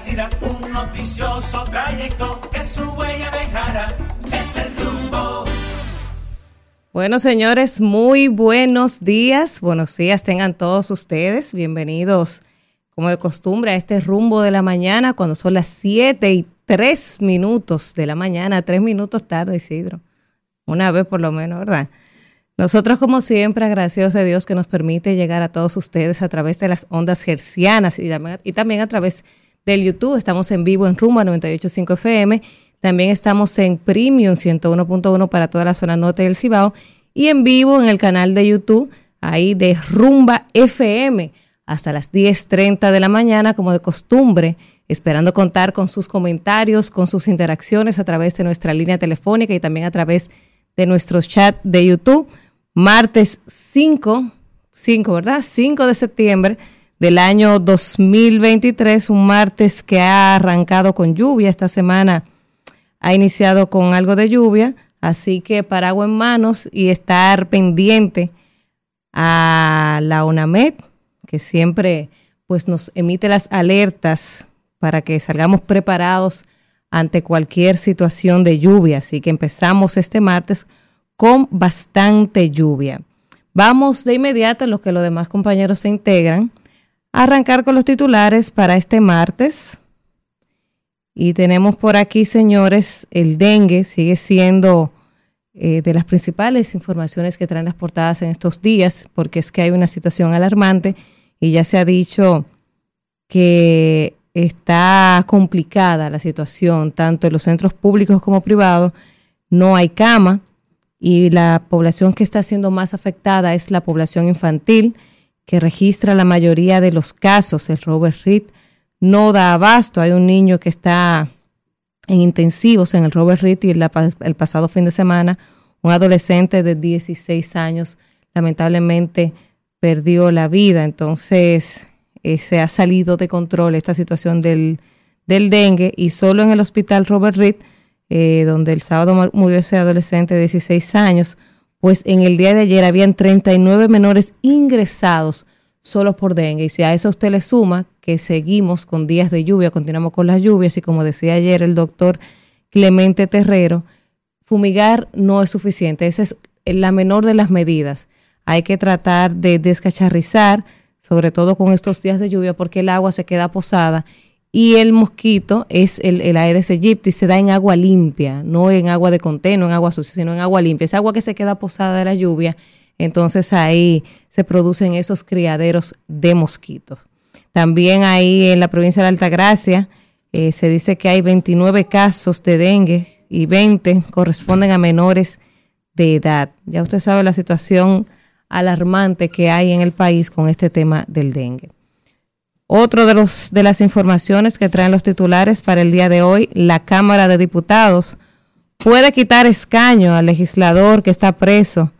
veracidad, un noticioso trayecto que su huella dejará. Es el rumbo. Bueno, señores, muy buenos días. Buenos días tengan todos ustedes. Bienvenidos, como de costumbre, a este rumbo de la mañana cuando son las 7 y 3 minutos de la mañana, 3 minutos tarde, Isidro. Una vez por lo menos, ¿verdad? Nosotros, como siempre, agradecidos a Dios que nos permite llegar a todos ustedes a través de las ondas hercianas y, también a través del YouTube. Estamos en vivo en Rumba 98.5 FM. También estamos en Premium 101.1 para toda la zona norte del Cibao y en vivo en el canal de YouTube, ahí de Rumba FM, hasta las 10.30 de la mañana, como de costumbre, esperando contar con sus comentarios, con sus interacciones a través de nuestra línea telefónica y también a través de nuestro chat de YouTube martes 5, 5, ¿verdad? 5 de septiembre del año 2023, un martes que ha arrancado con lluvia. Esta semana ha iniciado con algo de lluvia, así que paraguas en manos y estar pendiente a la UNAMED, que siempre pues nos emite las alertas para que salgamos preparados ante cualquier situación de lluvia. Así que empezamos este martes con bastante lluvia. Vamos de inmediato, en lo que los demás compañeros se integran, arrancar con los titulares para este martes. Y tenemos por aquí, señores, el dengue sigue siendo eh, de las principales informaciones que traen las portadas en estos días, porque es que hay una situación alarmante y ya se ha dicho que está complicada la situación, tanto en los centros públicos como privados, no hay cama y la población que está siendo más afectada es la población infantil, que registra la mayoría de los casos. El Robert Reed no da abasto. Hay un niño que está en intensivos en el Robert Reed y el, pasado fin de semana un adolescente de 16 años lamentablemente perdió la vida. Entonces eh, se ha salido de control esta situación del, del dengue y solo en el hospital Robert Reed eh, donde el sábado murió ese adolescente de 16 años, pues en el día de ayer habían 39 menores ingresados solo por dengue. Y si a eso usted le suma que seguimos con días de lluvia, continuamos con las lluvias y como decía ayer el doctor Clemente Terrero, fumigar no es suficiente. Esa es la menor de las medidas. Hay que tratar de descacharrizar, sobre todo con estos días de lluvia, porque el agua se queda posada y el mosquito es el, el, Aedes aegypti, se da en agua limpia, no en agua de conteno, en agua sucia, sino en agua limpia. Es agua que se queda posada de la lluvia, entonces ahí se producen esos criaderos de mosquitos. También ahí en la provincia de Altagracia eh, se dice que hay 29 casos de dengue y 20 corresponden a menores de edad. Ya usted sabe la situación alarmante que hay en el país con este tema del dengue. Otro de, los, de las informaciones que traen los titulares para el día de hoy, la Cámara de Diputados puede quitar escaño al legislador que está preso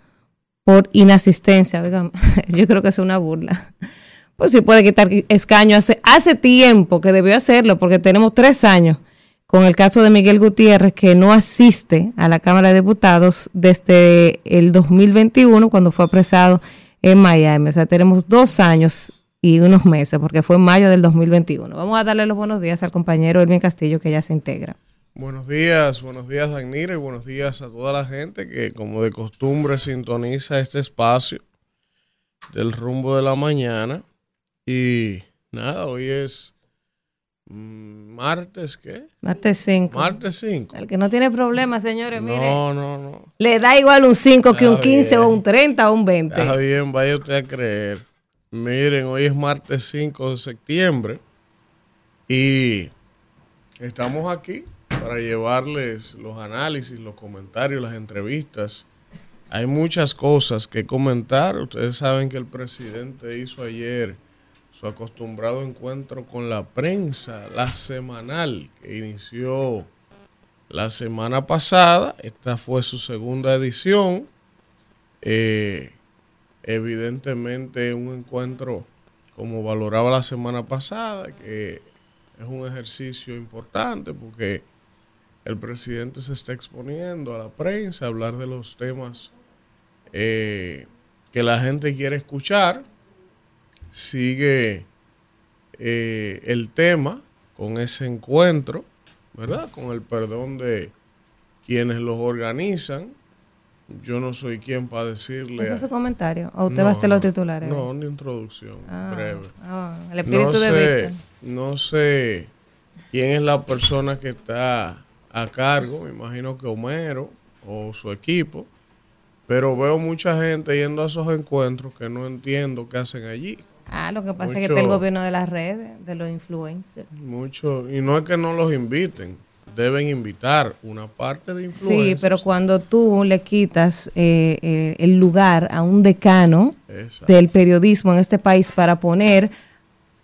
por inasistencia. yo creo que es una burla. Pues sí puede quitar escaño. Hace, hace tiempo que debió hacerlo, porque tenemos tres años con el caso de Miguel Gutiérrez, que no asiste a la Cámara de Diputados desde el 2021, cuando fue apresado en Miami. O sea, tenemos dos años y unos meses, porque fue en mayo del 2021. Vamos a darle los buenos días al compañero Elvin Castillo, que ya se integra. Buenos días, buenos días, Dagnira, y buenos días a toda la gente que, como de costumbre, sintoniza este espacio del rumbo de la mañana. Y nada, hoy es mm, martes, ¿qué? Martes 5. Martes 5. El que no tiene problema, señores, mire. No, no, no. Le da igual un 5 que un 15 o un 30 o un 20. Está bien, vaya usted a creer. Miren, hoy es martes 5 de septiembre y estamos aquí para llevarles los análisis, los comentarios, las entrevistas. Hay muchas cosas que comentar. Ustedes saben que el presidente hizo ayer su acostumbrado encuentro con la prensa, la semanal, que inició la semana pasada. Esta fue su segunda edición. Eh, evidentemente un encuentro como valoraba la semana pasada, que es un ejercicio importante porque el presidente se está exponiendo a la prensa, a hablar de los temas eh, que la gente quiere escuchar. Sigue eh, el tema con ese encuentro, ¿verdad? Con el perdón de quienes los organizan. Yo no soy quien para decirle... ¿Ese es su comentario? ¿O usted No, va a hacer los titulares? No, una introducción Ah, breve. ah, el espíritu no de sé, Víctor. no sé quién es la persona que está a cargo, me imagino que Homero o su equipo, pero veo mucha gente yendo a esos encuentros que no entiendo qué hacen allí. Ah, lo que pasa es que Mucho- está el gobierno de las redes, de los influencers. Mucho, y no es que no los inviten, deben invitar una parte de Sí, influencers. pero cuando tú le quitas eh, eh, el lugar a un decano Exacto. del periodismo en este país para poner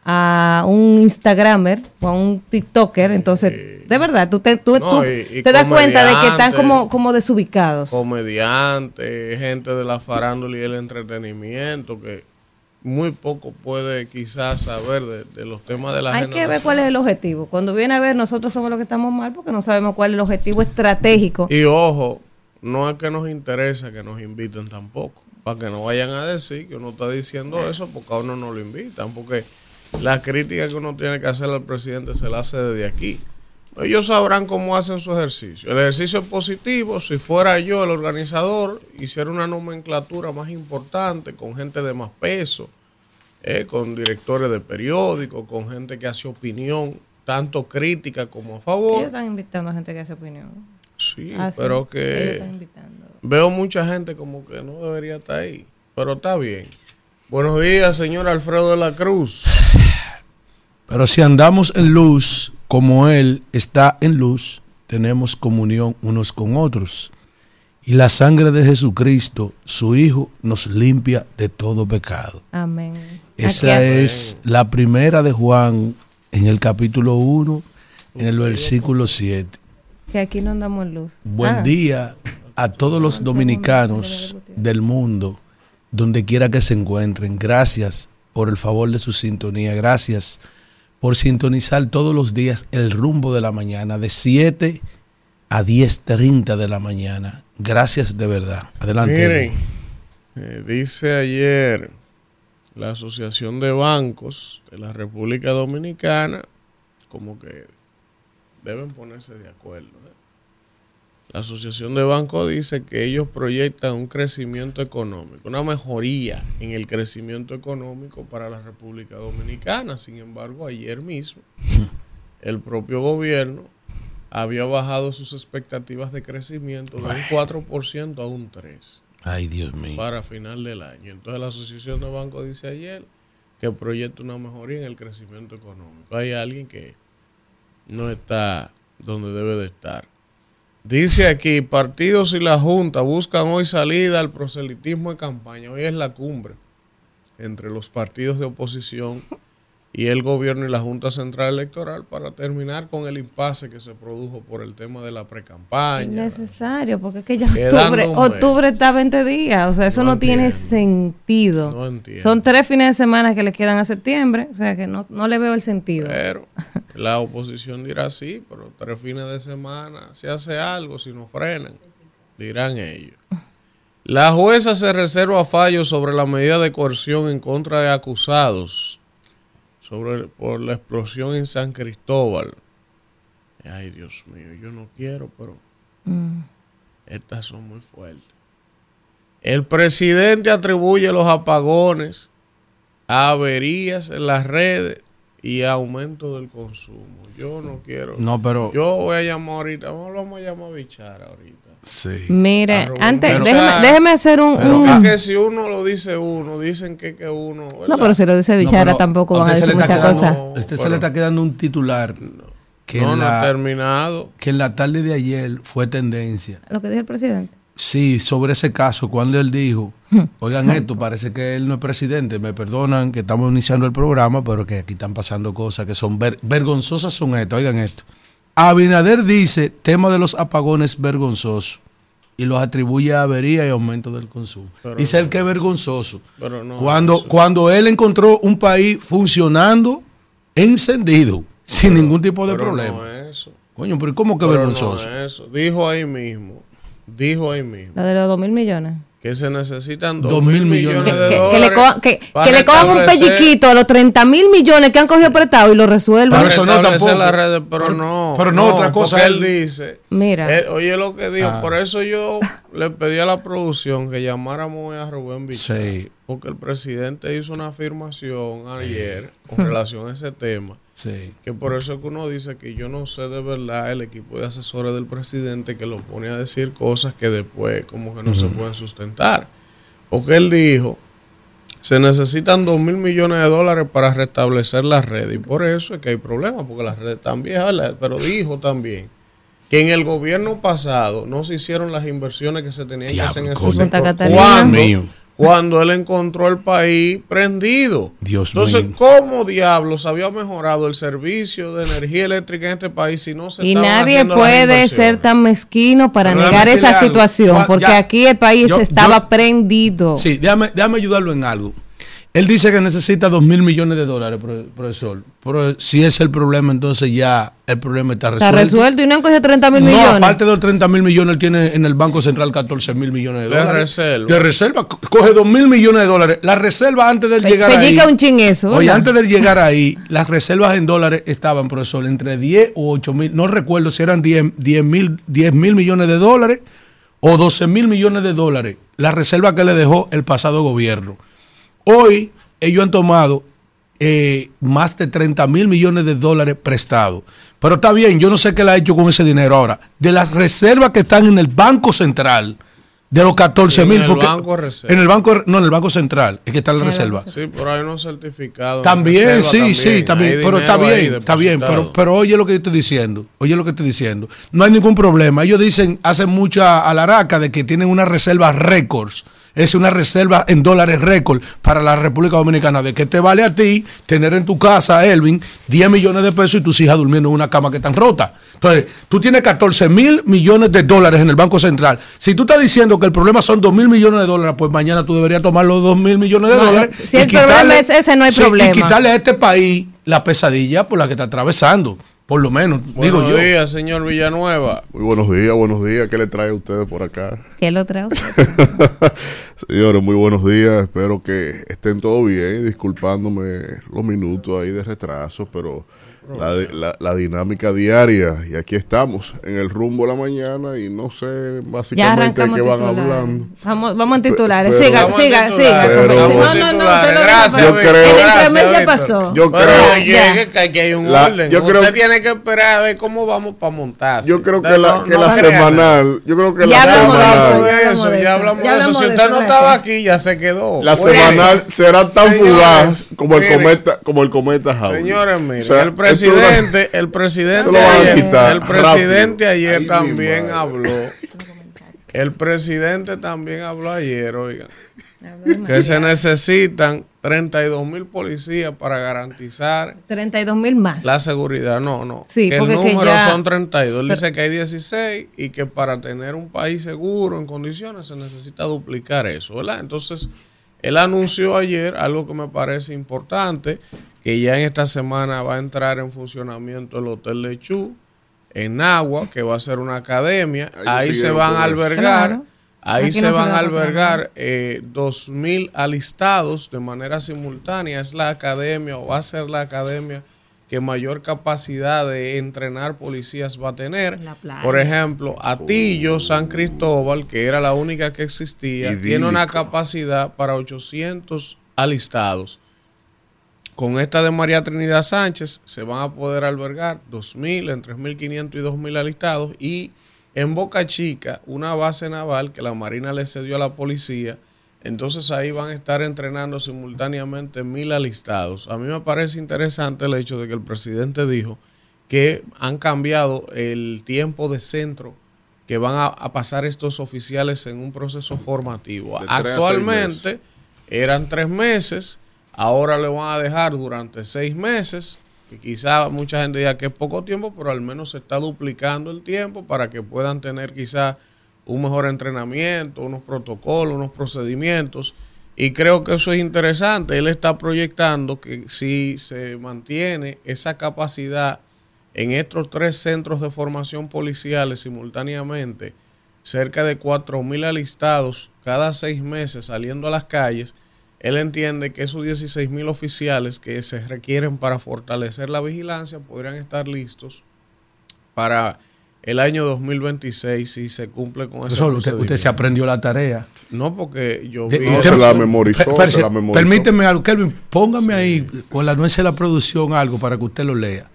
a un Instagramer o a un TikToker, entonces, de verdad, tú te, tú, No, tú y- y te das cuenta de que están como, como desubicados. comediantes, gente de la farándula y el entretenimiento que muy poco puede quizás saber de, de los temas de la Hay que ver cuál es el objetivo. Cuando viene a ver, nosotros somos los que estamos mal porque no sabemos cuál es el objetivo estratégico. Y ojo, no es que nos interesa que nos inviten tampoco, para que no vayan a decir que uno está diciendo eso porque a uno no lo invitan, porque la crítica que uno tiene que hacer al presidente se la hace desde aquí. Ellos sabrán cómo hacen su ejercicio. El ejercicio es positivo. Si fuera yo el organizador, hiciera una nomenclatura más importante, con gente de más peso, eh, con directores de periódicos, con gente que hace opinión, tanto crítica como a Ellos favor. están invitando a gente que hace opinión. Sí, Ah, sí, pero ellos que están invitando. veo mucha gente como que no debería estar ahí. Pero está bien. Buenos días, señor Alfredo de la Cruz. Pero si andamos en luz, como Él está en luz, tenemos comunión unos con otros. Y la sangre de Jesucristo, su Hijo, nos limpia de todo pecado. Amén. Esa es la primera de Juan en el capítulo 1, en el versículo 7. Que aquí no andamos en luz. Buen Ah, día a todos los dominicanos del mundo, donde quiera que se encuentren. Gracias por el favor de su sintonía. Gracias por sintonizar todos los días el rumbo de la mañana, de 7 a 10.30 de la mañana. Gracias de verdad. Adelante. Miren, eh, dice ayer la Asociación de Bancos de la República Dominicana, como que deben ponerse de acuerdo. ¿eh? La Asociación de Bancos dice que ellos proyectan un crecimiento económico, una mejoría en el crecimiento económico para la República Dominicana. Sin embargo, ayer mismo el propio gobierno había bajado sus expectativas de crecimiento de un 4% a un 3% Ay, Dios mío. para final del año. Entonces la Asociación de Bancos dice ayer que proyecta una mejoría en el crecimiento económico. Hay alguien que no está donde debe de estar. Dice aquí, partidos y la Junta buscan hoy salida al proselitismo de campaña. Hoy es la cumbre entre los partidos de oposición y el gobierno y la Junta Central Electoral para terminar con el impasse que se produjo por el tema de la pre-campaña. Innecesario, porque es que ya octubre, octubre está 20 días, o sea, eso No no, tiene sentido. No entiendo. Son tres fines de semana que le quedan a septiembre, o sea que no, no le veo el sentido. Pero la oposición dirá sí, pero tres fines de semana se hace algo si no frenan, dirán ellos. La jueza se reserva fallo sobre la medida de coerción en contra de acusados sobre, por la explosión en San Cristóbal. Ay, Dios mío, yo no quiero, pero Mm. estas son muy fuertes. El presidente atribuye los apagones a averías en las redes y aumento del consumo. Yo no quiero. No, pero... Yo voy a llamar ahorita. Vamos, vamos a llamar a Bichara ahorita. Sí. Mire, Arroba- antes, Pero- déjeme, déjeme hacer un... Pero- un- Es que si uno lo dice uno, dicen que, que uno. ¿verdad? no, pero si lo dice No, Bichara pero tampoco van a decir le está muchas quedando- cosas. No, Usted se le está quedando un titular que, no, en no ha la, terminado. que en la tarde de ayer fue tendencia. Lo que dijo el presidente. Sí, sobre ese caso, cuando él dijo, oigan esto, parece que él no es presidente, me perdonan que estamos iniciando el programa, pero que aquí están pasando cosas que son ver- vergonzosas son estas, oigan esto. Abinader dice, tema de los apagones vergonzoso, y los atribuye a avería y aumento del consumo. Pero dice no. él que es vergonzoso. Pero no. cuando, eso- cuando él encontró un país funcionando, encendido, sin ningún tipo de pero problema. No es eso. Coño, pero ¿cómo que Pero vergonzoso? No es eso. Dijo ahí mismo. Dijo ahí mismo. La de los dos mil millones. Que se necesitan Dos 2 mil mil millones millones. de Que, dólares. que le cojan, que, le cojan un pelliquito a los 30 mil millones que han cogido prestado y lo resuelvan. Pero eso no tampoco. pero, Pero- no. pero no, otra cosa él dice. Mira. él- oye lo que dijo. Ah. Por eso yo le pedí a la producción que llamáramos a Rubén. Sí. Porque el presidente hizo una afirmación ayer con relación a ese tema. Sí. Que por eso es que uno dice que yo no sé de verdad el equipo de asesores del presidente que lo pone a decir cosas que después como que no se pueden sustentar. Porque él dijo, se necesitan dos mil millones de dólares para restablecer la red y por eso es que hay problemas, porque las redes están viejas, ¿verdad? pero dijo también que en el gobierno pasado no se hicieron las inversiones que se tenían que hacer en ese sector. Cuando él encontró el país prendido. Dios Entonces, mío. ¿cómo diablos había mejorado el servicio de energía eléctrica en este país si no se Y nadie puede ser tan mezquino para Pero negar esa algo. situación, porque ya. aquí el país Yo- estaba yo- prendido. Sí, déjame, déjame ayudarlo en algo. Él dice que necesita dos mil millones de dólares, pro- profesor. Pero si ese es el problema, entonces ya el problema está resuelto. Está resuelto y no han cogido 30 mil No, millones. aparte de los 30 mil millones, él tiene en el Banco Central 14 mil millones de De dólares. reserva. De reserva. Co- Coge 2 mil millones de dólares. La reserva antes de él Pe- llegar ahí. pellica un chin eso, Oye, ¿verdad? antes de él llegar ahí, las reservas en dólares estaban, profesor, entre 10 o 8 mil. No recuerdo si eran 10 mil 10 mil millones de dólares o 12 mil millones de dólares. La reserva que le dejó el pasado gobierno. Hoy ellos han tomado eh, más de 30 mil millones de dólares prestados. Pero está bien, yo no sé qué le ha hecho con ese dinero ahora. De las reservas que están en el Banco Central, de los 14 En mil. el Banco Reserva. En el banco, no, en el Banco Central, es que está la reserva. Sí, pero hay unos certificados. También, reserva sí, también. sí, también, Hay pero está bien, está bien, pero, pero oye lo que yo estoy diciendo, oye lo que estoy diciendo, no hay ningún problema, ellos dicen, hacen mucha alaraca de que tienen una reserva récords, es una reserva en dólares récord para la República Dominicana, de que te vale a ti tener en tu casa, Elvin, 10 millones de pesos y tus hijas durmiendo en una cama que están rota. Entonces, tú tienes 14 mil millones de dólares en el Banco Central. Si tú estás diciendo que el problema son 2 mil millones de dólares, pues mañana tú deberías tomar los 2 mil millones de No, dólares. si el problema es ese, no hay sí, problema. Y quitarle a este país la pesadilla por la que está atravesando, por lo menos, digo Buenos yo. días, señor Villanueva. Muy buenos días, buenos días. ¿Qué le trae a ustedes por acá? ¿Qué lo trae? Señores, muy buenos días. Espero que estén todo bien. Disculpándome los minutos ahí de retraso, pero la, la- la dinámica diaria. Y aquí estamos, en el rumbo de la mañana. Y no sé básicamente arrancamos qué van titulares. hablando. Vamos, vamos en titulares. Pero- siga, siga, titulares. siga. No, no, no, Gracias. Yo creo- El Gracias, ya pasó. Yo creo- que, que aquí hay un La- orden. yo creo- Usted tiene que esperar a ver cómo vamos para montarse. Yo creo que la, que no la semanal. Yo creo que Ya la de semanal. de eso, de ya hablamos de eso. hablamos Si de usted eso, no estaba aquí, ya se quedó. La semanal será tan fugaz como el cometa, como el cometa Halley. Señores, miren, el esto presidente, el presidente ayer, quitar el presidente rápido. ayer Ay, también habló. El presidente también habló ayer, oigan, que se necesitan 32 mil policías para garantizar 32 mil más. la seguridad. No, no. Sí, que el porque que número ya- son 32. Él Pero- dice que hay 16 y que para tener un país seguro en condiciones se necesita duplicar eso, ¿verdad? Entonces, él anunció ayer algo que me parece importante, que ya en esta semana va a entrar en funcionamiento el Hotel Lechú en Agua, que va a ser una academia. Ahí se van a albergar. Claro. Ahí Aquí se no van a albergar eh, 2.000 alistados de manera simultánea. Es la academia o va a ser la academia que mayor capacidad de entrenar policías va a tener. Por ejemplo, Atillo, San Cristóbal, que era la única que existía, tiene una capacidad para 800 alistados. Con esta de María Trinidad Sánchez se van a poder albergar 2.000, entre 1.500 y 2.000 alistados. Y en Boca Chica, una base naval que la Marina le cedió a la policía. Entonces ahí van a estar entrenando simultáneamente mil alistados. A mí me parece interesante el hecho de que el presidente dijo que han cambiado el tiempo de centro que van a, a pasar estos oficiales en un proceso formativo. Actualmente eran tres meses, ahora le van a dejar durante seis meses, que quizá mucha gente diga que es poco tiempo, pero al menos se está duplicando el tiempo para que puedan tener quizá un mejor entrenamiento, unos protocolos, unos procedimientos. Y creo que eso es interesante. Él está proyectando que si se mantiene esa capacidad en estos tres centros de formación policiales simultáneamente, cerca de 4.000 alistados cada seis meses saliendo a las calles, él entiende que esos 16.000 oficiales que se requieren para fortalecer la vigilancia podrían estar listos para el año 2026 si se cumple con ese Profesor, usted, usted se aprendió la tarea. No, porque yo De- vi No, eso. se la memorizó, Per- se la memorizó. Permíteme algo, Kelvin, póngame ahí con la nuez de la producción algo para que usted lo lea.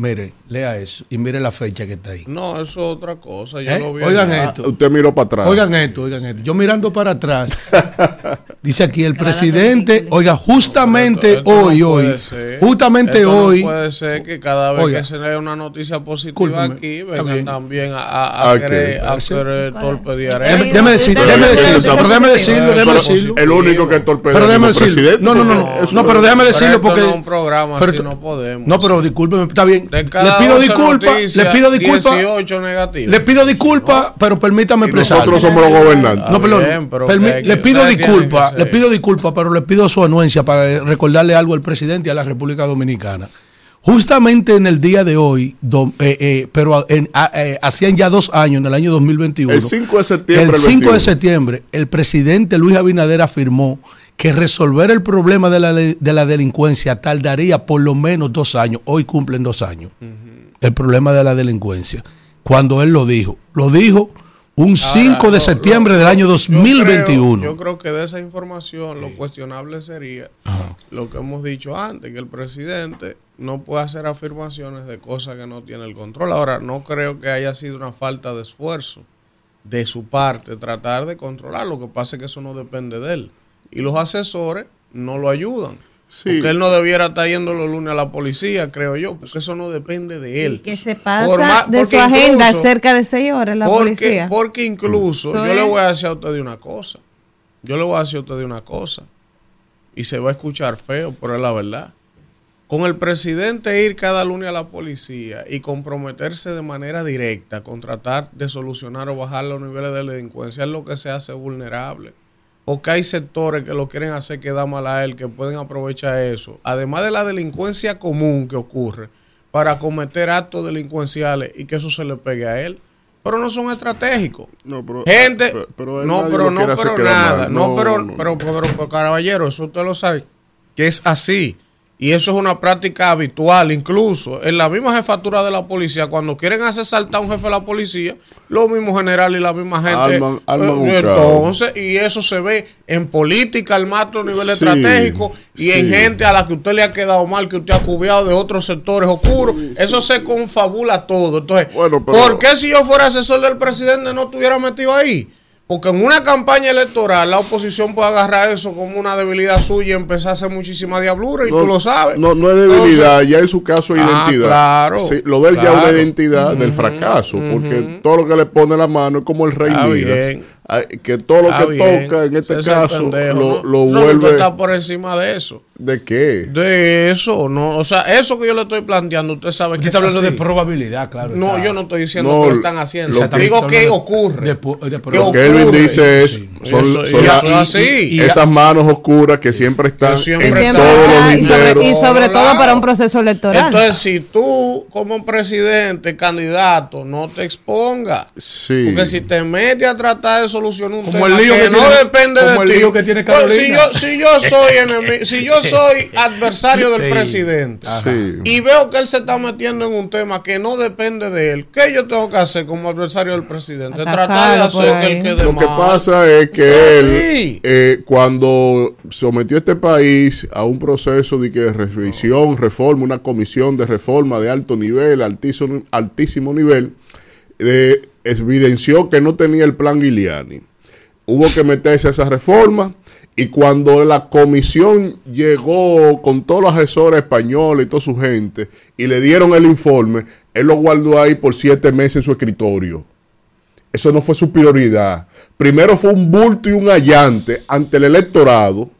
Mire, lea eso y mire la fecha que está ahí. No, eso es otra cosa. Yo ¿Eh? lo vi Oigan esto. Usted miró para atrás. Oigan esto, oigan esto. Yo mirando para atrás, dice aquí el presidente, oiga, justamente Esto- esto no hoy, hoy, puede ser. justamente Esto hoy, No puede ser que cada vez Oiga. que se lea una noticia positiva aquí vengan también a, a, a Ok. querer, a Sí. querer torpedear Déjeme- decirlo, pero déjeme decirlo, déjeme decirlo. El único que torpedea Pero déjeme es el decirlo. presidente. No, no, no, no, no, pero es- déjame decirlo porque. no es un programa, pero- no podemos. No, pero discúlpeme, está bien. Le pido 11 disculpas, noticias, le pido disculpas. 18 negativas. Le pido disculpas, pero permítame expresar. nosotros somos los gobernantes. No, perdón. bien, pero permi- que hay que- le pido disculpas, que le ser- pido disculpas, pero le pido su anuencia para recordarle algo al presidente y a la República Dominicana. Justamente en el día de hoy, do- eh, eh, pero en- a- eh, hacían ya dos años, en el año 2021. El 5 de septiembre. El 5 de 21. septiembre, el presidente Luis Abinader afirmó que resolver el problema de la, de la delincuencia tardaría por lo menos dos años. Hoy cumplen dos años. El problema de la delincuencia. Cuando él lo dijo. Lo dijo un 5 de septiembre lo- del año yo 2021. creo- Yo creo, que de esa información lo cuestionable sería lo que hemos dicho antes, que el presidente no puede hacer afirmaciones de cosas que no tiene el control. Ahora, no creo que haya sido una falta de esfuerzo de su parte tratar de controlar. Lo que pasa es que eso no depende de él. Y los asesores no lo ayudan. Sí. Porque él no debiera estar yendo los lunes a la policía, creo yo, porque eso no depende de él. Y que se pasa de su agenda incluso- cerca de seis horas la porque, policía. porque incluso, yo le voy a decir a usted de una cosa. Yo le voy a decir a usted de una cosa. Y se va a escuchar feo, pero es la verdad. Con el presidente ir cada lunes a la policía y comprometerse de manera directa con tratar de solucionar o bajar los niveles de delincuencia es lo que se hace vulnerable. Porque hay sectores que lo quieren hacer quedar mal a él, que pueden aprovechar eso. Además de la delincuencia común que ocurre para cometer actos delincuenciales y que eso se le pegue a él. Pero no son estratégicos. No, pero- Gente, pero- pero él no, pero no, pero nada. No, pero, no. pero, pero, pero, caballero, eso usted lo sabe, que es así. Y eso es una práctica habitual, incluso en la misma jefatura de la policía, cuando quieren hacer saltar a un jefe de la policía, los mismos generales y la misma gente. Eh, entonces, y eso se ve en política al más alto nivel Sí, estratégico y en gente a la que usted le ha quedado mal, que usted ha cubriado de otros sectores oscuros. Eso se confabula todo. Entonces, Bueno, pero- ¿por qué si yo fuera asesor del presidente no estuviera metido ahí? Porque en una campaña electoral la oposición puede agarrar eso como una debilidad suya y empezar a hacer muchísima diablura y tú lo sabes. No, no es debilidad, ya en su caso es Ah, identidad. claro, Sí, lo de él ya es una identidad del fracaso, porque todo lo que le pone la mano es como el rey Midas, que todo lo que bien. toca en este Ese caso pendejo, lo, ¿no? lo No, vuelve está por encima de eso. De qué? De eso, no. O sea, eso que yo le estoy planteando, usted sabe que está es hablando de probabilidad, claro. No, yo no estoy diciendo No, que lo están haciendo. lo que- Digo que de- ocurre. de pu- de ¿Qué Lo ocurre? que Elvin dice es Sí. son, Eso- son y la- eso es así. y- y- esas manos oscuras que siempre están Que siempre en todos los y sobre, y sobre todo para un proceso electoral. Entonces, si tú como presidente, candidato, no te expongas. Sí. Porque si te metes a tratar de solucionar un Como tema el lío que, que no depende como de el ti. lío que tiene Pues, si Carolina. yo, si yo soy enemi- si yo soy adversario del Sí. presidente Sí. y veo que él se está metiendo en un tema que no depende de él, ¿qué yo tengo que hacer como adversario del presidente? Atacarlo Tratar de hacer que él quede Lo que pasa es que él, sí. eh, cuando sometió este país a un proceso de que revisión, reforma, una comisión de reforma de alto nivel, altísimo, altísimo nivel, eh, evidenció que no tenía el plan Giuliani. Hubo que meterse a esa reforma y cuando la comisión llegó con todos los asesores españoles y toda su gente y le dieron el informe, él lo guardó ahí por siete meses en su escritorio. Eso no fue su prioridad. Primero fue un bulto y un allante ante el electorado.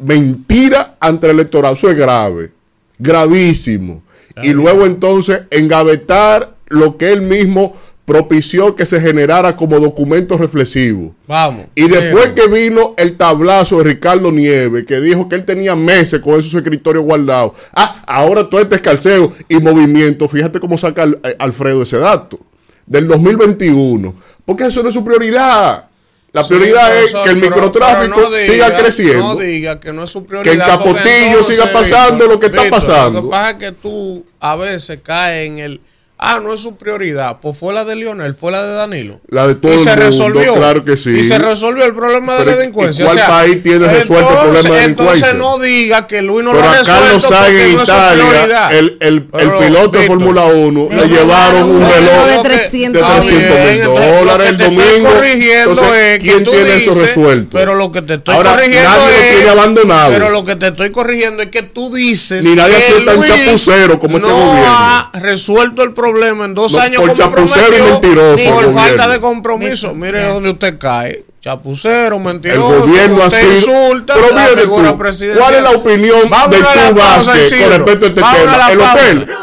Mentira ante el electorado. Eso es grave. Gravísimo. Y luego entonces engavetar lo que él mismo propició que se generara como documento reflexivo. Vamos. Y después Pero- que vino el tablazo de Ricardo Nieves, que dijo que él tenía meses con esos escritorios guardados. Ah, ahora todo este escalceo y movimiento. Fíjate cómo saca eh, Alfredo ese dato. del 2021, porque eso no es su prioridad. La Sí, prioridad es que el microtráfico pero no diga- siga creciendo. No diga que no es su prioridad. Que en porque Capotillo siga pasando lo que está pasando. Lo que pasa es que tú a veces caes en el. Ah, no es su prioridad. Pues fue la de Lionel, fue la de Danilo. La de todo y el se mundo, resolvió. claro que sí. Y se resolvió el problema de la delincuencia. ¿y cuál O sea, país tiene resuelto el entonces- problema de delincuencia? Entonces no diga que Luis no Pero lo ha resuelto porque en no es su Italia, prioridad. el, el, el piloto de Fórmula 1, Le le llevaron un reloj de de 300 Está 300 bien, mil dólares lo el que te estoy domingo. corrigiendo Entonces, es que ¿quién tiene eso resuelto? Pero lo que te estoy Ahora, corrigiendo nadie lo es. tiene abandonado. Pero lo que te estoy corrigiendo es que tú dices. Ni nadie que tan Luis chapucero como este no gobierno. ha resuelto el problema en dos No, años por como chapucero y prometió, mentiroso el Por gobierno. falta de compromiso. Mire dónde usted cae. Chapucero, El mentiroso. gobierno ha usted sido. insulta Pero la figura tú, presidencial. ¿cuál es la opinión Vámonos de a Chu Vázquez con respecto a este Vámonos a tema? la El hotel.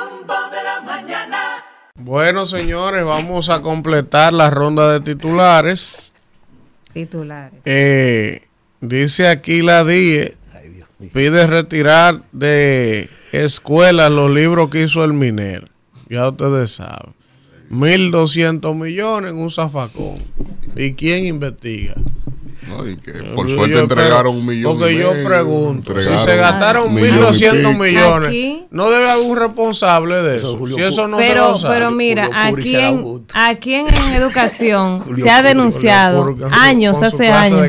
Bueno, señores, vamos a completar la ronda de titulares. Titulares. Eh, dice aquí la DIE, pide retirar de escuelas los libros que hizo el minero. Ya ustedes saben. 1.200 millones en un zafacón. ¿Y quién investiga? No, y que Yo- por suerte yo entregaron un millón. Porque yo medio, pregunto, si se gastaron un millón y 1.200 pico. millones, Aquí- no debe haber un responsable de eso. Julio si eso no pero, se pero mira, aquí en, aquí en educación Julio se ha denunciado años, hace años,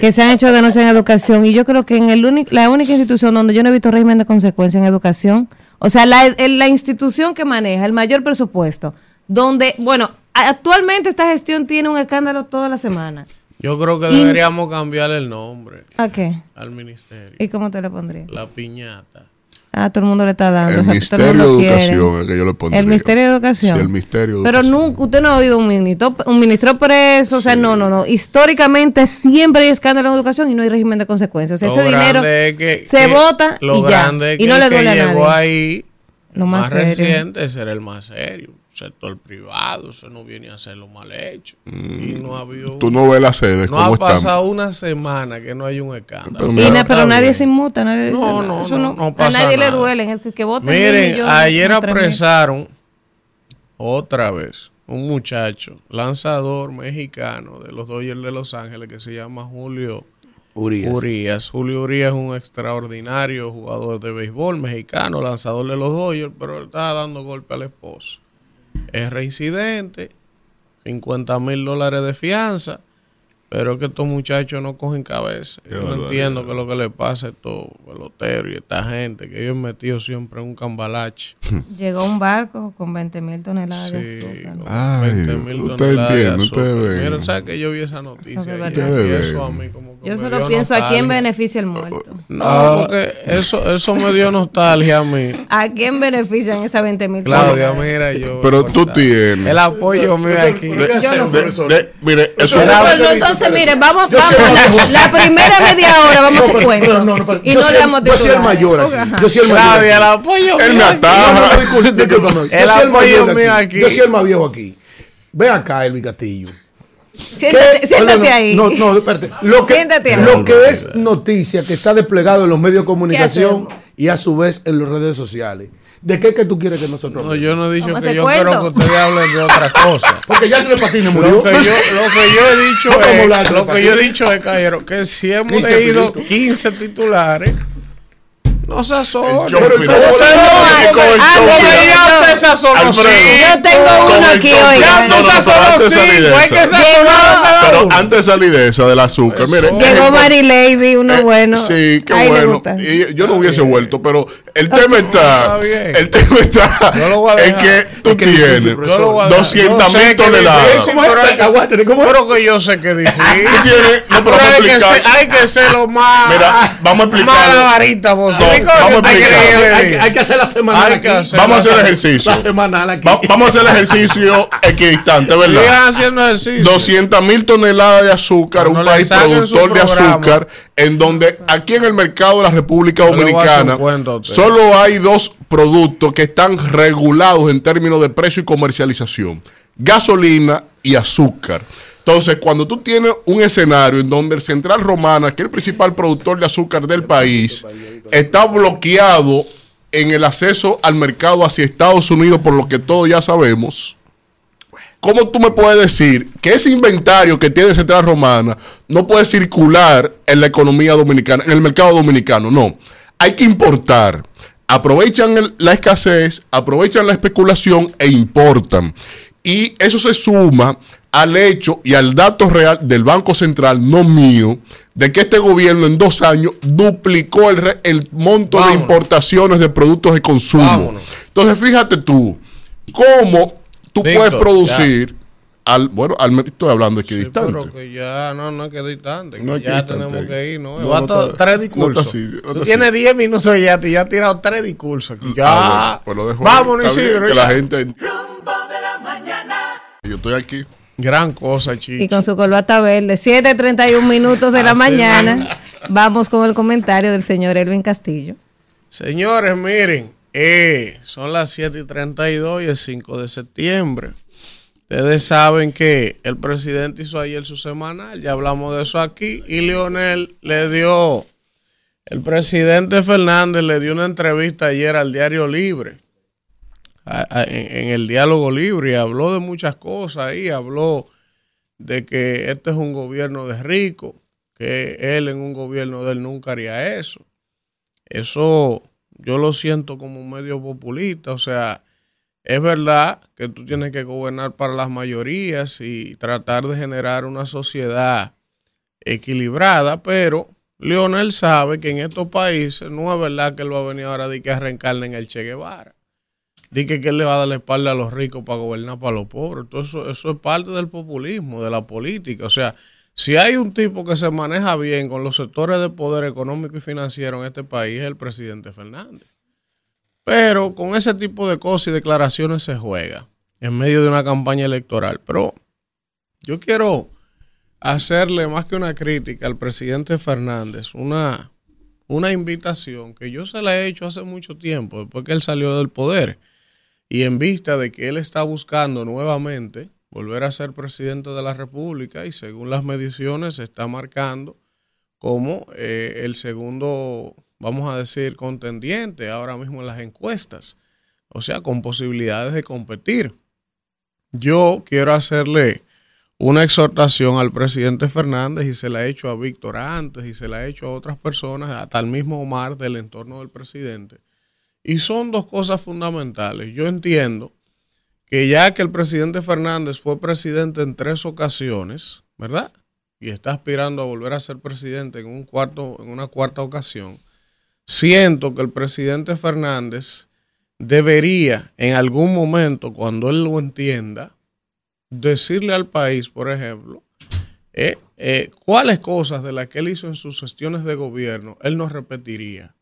que se han hecho denuncias en educación y yo creo que en el único, la única institución donde yo no he visto régimen de consecuencia en educación, o sea, la, la institución que maneja el mayor presupuesto, donde, bueno, actualmente esta gestión tiene un escándalo toda la semana. Yo creo que deberíamos cambiarle el nombre ¿A qué? al ministerio. ¿Y cómo te lo pondría? La piñata. Ah, todo el mundo le está dando. El o sea, todo misterio de quiere. educación, el que yo le pondría. El misterio de educación. Sí, el misterio de Pero educación. nunca, usted no ha oído un ministro, un ministro preso, o sea, no, no, no. Históricamente siempre hay escándalo en educación y no hay régimen de consecuencias. O sea, ese dinero es que- se vota lo y ya. grande es Y no le que duele a llegó nadie. ahí Lo más más, serio. reciente ese era el más serio. Sector privado, eso no viene a ser lo mal hecho. y no ha habido. Mm, Tú no ves las sedes, no ha están. pasado una semana que no hay un escándalo. Pero Y mira, na- pero nadie se inmuta. Nadie, No, no, eso no, no A pasa nadie le duele. El que, mil Miren, millones, ayer no, mil. apresaron otra vez un muchacho, lanzador mexicano de los Dodgers de Los Ángeles que se llama Julio Urias. Urias. Julio Urias es un extraordinario jugador de béisbol mexicano, lanzador de los Dodgers, pero él estaba dando golpe al esposo. Es reincidente, 50 mil dólares de fianza, pero es que estos muchachos no cogen cabeza. Yo no entiendo qué es lo que le pasa a estos peloteros y a esta gente que ellos metidos siempre en un cambalache. Llegó un barco con 20 mil toneladas Sí, de azúcar. ¿no? Ay, 20.000 usted toneladas de entiende, azúcar. ustedes ven. Mira, ¿sabes que yo vi esa noticia? Eso es eso a ven. mí como que Yo solo pienso a quién nostalgia. beneficia el muerto. No, porque eso, eso me dio nostalgia a mí. ¿A quién benefician esas 20 mil Claudia, mira, yo. Pero tú tienes. El apoyo mío aquí. De- Yo de- de- mire, eso pues, entonces, mire, vamos, Yo vamos. La primera media hora vamos a hacer pero- cuento. no, no, y no el- damos Yo soy el mayor aquí. Yo soy el mayor. El apoyo Él me ataja. No, no, no, El soy el apoyo mayor mío aquí. Yo soy el más viejo aquí. Ve acá, Elvi Castillo. Siéntate, siéntate No, no, ahí. No, no, espérate. Lo que, Siéntate ahí. lo que es noticia que está desplegado en los medios de comunicación y a su vez en las redes sociales. ¿De qué que tú quieres que nosotros No, hablemos? yo no he dicho que yo cuento. quiero que ustedes hablen de otra cosa. Porque ya Tres Patines murió. Lo que, yo, lo que yo he dicho es, lo que yo he dicho es, Caballero, que si hemos leído Chapulito. 15 titulares, no se asolen. El John Pero Phillips. ¿cómo Ese se no el Ah, cinco. Yo tengo uno aquí, No, no, no, sazonó pero antes de salir de esa. del azúcar, Eso. mire. Llegó Mary Lady, uno Eh, bueno. Sí, qué le bueno. Y yo no hubiese vuelto, pero el tema está. Está bien. El tema está Yo a en que tú Es que es difícil, tienes Yo dejar. 200 Yo sé mil toneladas. difícil, pero que yo sé que es difícil. No, pero hay, que explicar. ser, lo más. Mira, vamos a Más explicarlo. varita. No, ¿Qué coño vamos a te explicar. crees que le Hay, que- hay que hacer la semanal Hay aquí. hacer Vamos a hacer el ejercicio. La semanal aquí. Va- vamos a hacer el ejercicio equidistante, ¿verdad? Sigan haciendo ejercicio. 200 mil toneladas de azúcar, un país productor de azúcar, en donde aquí en el mercado de la República Dominicana cuento solo hay dos productos que están regulados en términos de precio y comercialización, gasolina y azúcar. Entonces, cuando tú tienes un escenario en donde el Central Romana, que es el principal productor de azúcar del país, está bloqueado en el acceso al mercado hacia Estados Unidos, por lo que todos ya sabemos, ¿cómo tú me puedes decir que ese inventario que tiene Central Romana no puede circular en la economía dominicana, en el mercado dominicano? No, hay que importar. Aprovechan la escasez, aprovechan la especulación e importan. Y eso se suma al hecho y al dato real del Banco Central, no mío, de que este gobierno en dos años duplicó el, re- el monto Vámonos. de importaciones de productos de consumo. Vámonos. Entonces, fíjate tú, cómo tú Víctor, puedes producir, al, bueno, al, estoy hablando aquí Sí, distante. pero que ya no, no es que distante, que No es ya distante. tenemos que ir, ¿no? No, no tres no discursos. está así, no Tú tienes así. 10 minutos ya, te ya has tirado tres discursos. aquí. Ya. Ah, bueno, pues lo dejo ahí. Vámonos, Isidro. Que la gente. Rumbo de la mañana. Yo estoy aquí. Gran cosa, Y chico. con su corbata verde, 7:31 minutos de la mañana. Vamos con el comentario del señor Elvin Castillo. Señores, miren, eh, son las 7 y 32 y el 5 de septiembre. Ustedes saben que el presidente hizo ayer su semanal, ya hablamos de eso aquí, y Leonel le dio, el presidente Fernández le dio una entrevista ayer al Diario Libre, en, el Diálogo Libre, y habló de muchas cosas ahí, habló de que este es un gobierno de ricos, que él en un gobierno de él nunca haría eso. Eso yo lo siento como medio populista, o sea, es verdad que tú tienes que gobernar para las mayorías y tratar de generar una sociedad equilibrada, pero Leonel sabe que en estos países no es verdad que él va a venir ahora de que a reencarnar en el Che Guevara. Dice que él le va a dar la espalda a los ricos para gobernar para los pobres. Entonces, eso, eso es parte del populismo, de la política. O sea, si hay un tipo que se maneja bien con los sectores de poder económico y financiero en este país, es el presidente Fernández. Pero con ese tipo de cosas y declaraciones se juega en medio de una campaña electoral. Pero yo quiero hacerle más que una crítica al presidente Fernández, una, una invitación que yo se la he hecho hace mucho tiempo, después que él salió del poder, y en vista de que él está buscando nuevamente volver a ser presidente de la República y según las mediciones se está marcando como eh, el segundo, vamos a decir, contendiente ahora mismo en las encuestas, o sea, con posibilidades de competir. Yo quiero hacerle una exhortación al presidente Fernández y se la he hecho a Víctor antes y se la he hecho a otras personas, hasta el mismo Omar del entorno del presidente. Y son dos cosas fundamentales. Yo entiendo que ya que el presidente Fernández fue presidente en tres ocasiones, ¿verdad? Y está aspirando a volver a ser presidente en un cuarto, en una cuarta ocasión, siento que el presidente Fernández debería en algún momento, cuando él lo entienda, decirle al país, por ejemplo, eh, eh, cuáles cosas de las que él hizo en sus gestiones de gobierno él no repetiría.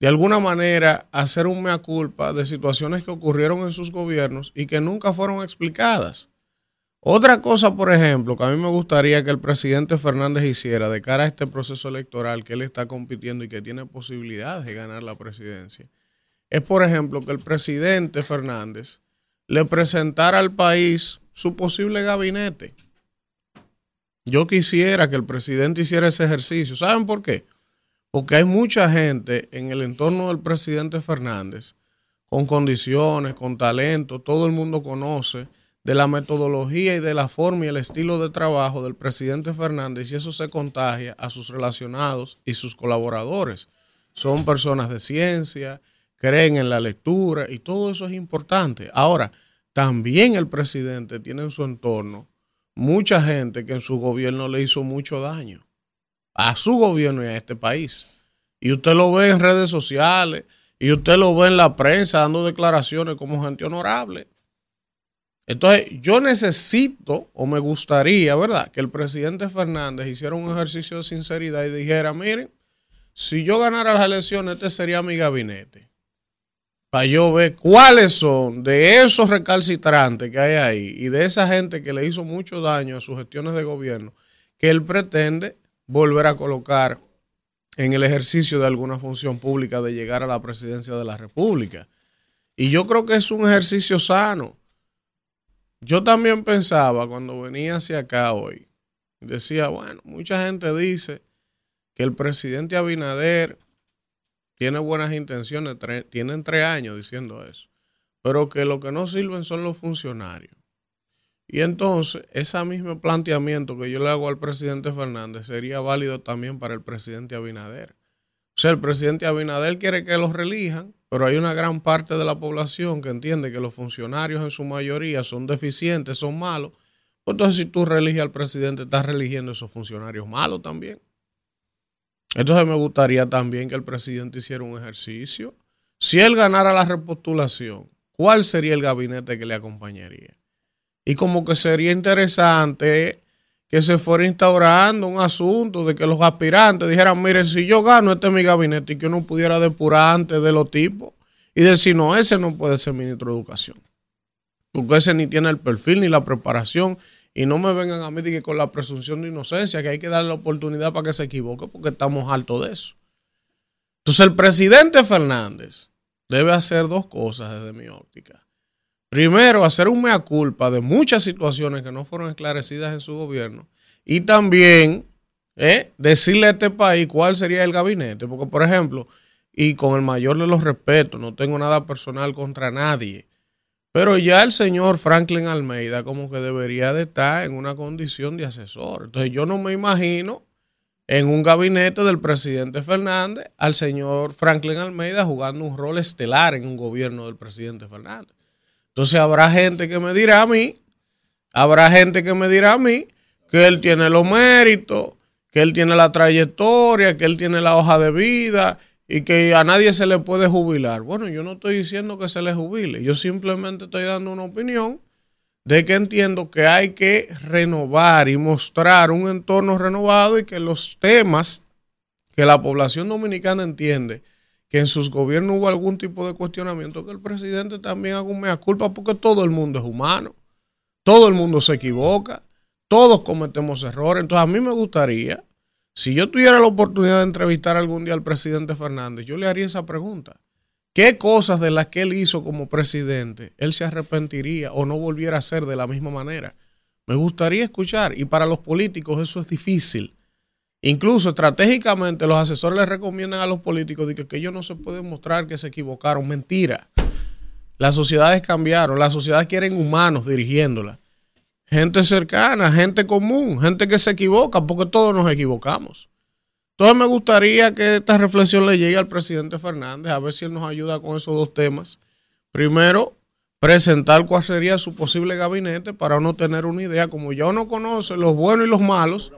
De alguna manera, hacer un mea culpa de situaciones que ocurrieron en sus gobiernos y que nunca fueron explicadas. Otra cosa, por ejemplo, que a mí me gustaría que el presidente Fernández hiciera de cara a este proceso electoral que él está compitiendo y que tiene posibilidades de ganar la presidencia, es, por ejemplo, que el presidente Fernández le presentara al país su posible gabinete. Yo quisiera que el presidente hiciera ese ejercicio. ¿Saben por qué? Porque hay mucha gente en el entorno del presidente Fernández con condiciones, con talento, todo el mundo conoce de la metodología y de la forma y el estilo de trabajo del presidente Fernández y eso se contagia a sus relacionados y sus colaboradores. Son personas de ciencia, creen en la lectura y todo eso es importante. Ahora, también el presidente tiene en su entorno mucha gente que en su gobierno le hizo mucho daño a su gobierno y a este país. Y usted lo ve en redes sociales y usted lo ve en la prensa dando declaraciones como gente honorable. Entonces, yo necesito o me gustaría, ¿verdad?, que el presidente Fernández hiciera un ejercicio de sinceridad y dijera, miren, si yo ganara las elecciones, este sería mi gabinete. Para yo ver cuáles son de esos recalcitrantes que hay ahí y de esa gente que le hizo mucho daño a sus gestiones de gobierno, que él pretende volver a colocar en el ejercicio de alguna función pública de llegar a la presidencia de la República. Y yo creo que es un ejercicio sano. Yo también pensaba cuando venía hacia acá hoy, decía, bueno, mucha gente dice que el presidente Abinader tiene buenas intenciones, tienen tres años diciendo eso, pero que lo que no sirven son los funcionarios. Y entonces, ese mismo planteamiento que yo le hago al presidente Fernández sería válido también para el presidente Abinader. O sea, el presidente Abinader quiere que los relijan, pero hay una gran parte de la población que entiende que los funcionarios en su mayoría son deficientes, son malos. Pues entonces, si tú religes al presidente, estás religiendo a esos funcionarios malos también. Entonces, me gustaría también que el presidente hiciera un ejercicio. Si él ganara la repostulación, ¿cuál sería el gabinete que le acompañaría? Y como que sería interesante que se fuera instaurando un asunto de que los aspirantes dijeran, miren, si yo gano, este es mi gabinete, y que uno pudiera depurar antes de los tipos y decir, no, ese no puede ser ministro de Educación. Porque ese ni tiene el perfil ni la preparación. Y no me vengan a mí que con la presunción de inocencia, que hay que darle la oportunidad para que se equivoque, porque estamos hartos de eso. Entonces el presidente Fernández debe hacer dos cosas desde mi óptica. Primero, hacer un mea culpa de muchas situaciones que no fueron esclarecidas en su gobierno. Y también eh, decirle a este país cuál sería el gabinete. Porque, por ejemplo, y con el mayor de los respetos, no tengo nada personal contra nadie. Pero ya el señor Franklin Almeida como que debería de estar en una condición de asesor. Entonces yo no me imagino en un gabinete del presidente Fernández al señor Franklin Almeida jugando un rol estelar en un gobierno del presidente Fernández. Entonces habrá gente que me dirá a mí, habrá gente que me dirá a mí que él tiene los méritos, que él tiene la trayectoria, que él tiene la hoja de vida y que a nadie se le puede jubilar. Bueno, yo no estoy diciendo que se le jubile, yo simplemente estoy dando una opinión de que entiendo que hay que renovar y mostrar un entorno renovado y que los temas que la población dominicana entiende que en sus gobiernos hubo algún tipo de cuestionamiento, que el presidente también haga un mea culpa, porque todo el mundo es humano, todo el mundo se equivoca, todos cometemos errores. Entonces, a mí me gustaría, si yo tuviera la oportunidad de entrevistar algún día al presidente Fernández, yo le haría esa pregunta. ¿Qué cosas de las que él hizo como presidente él se arrepentiría o no volviera a hacer de la misma manera? Me gustaría escuchar. Y para los políticos eso es difícil Incluso estratégicamente los asesores le recomiendan a los políticos que, que ellos no se pueden mostrar que se equivocaron. Mentira. Las sociedades cambiaron. Las sociedades quieren humanos dirigiéndolas. Gente cercana, gente común, gente que se equivoca, porque todos nos equivocamos. Entonces me gustaría que esta reflexión le llegue al presidente Fernández, a ver si él nos ayuda con esos dos temas. Primero, presentar cuál sería su posible gabinete para uno tener una idea, como ya uno conoce los buenos y los malos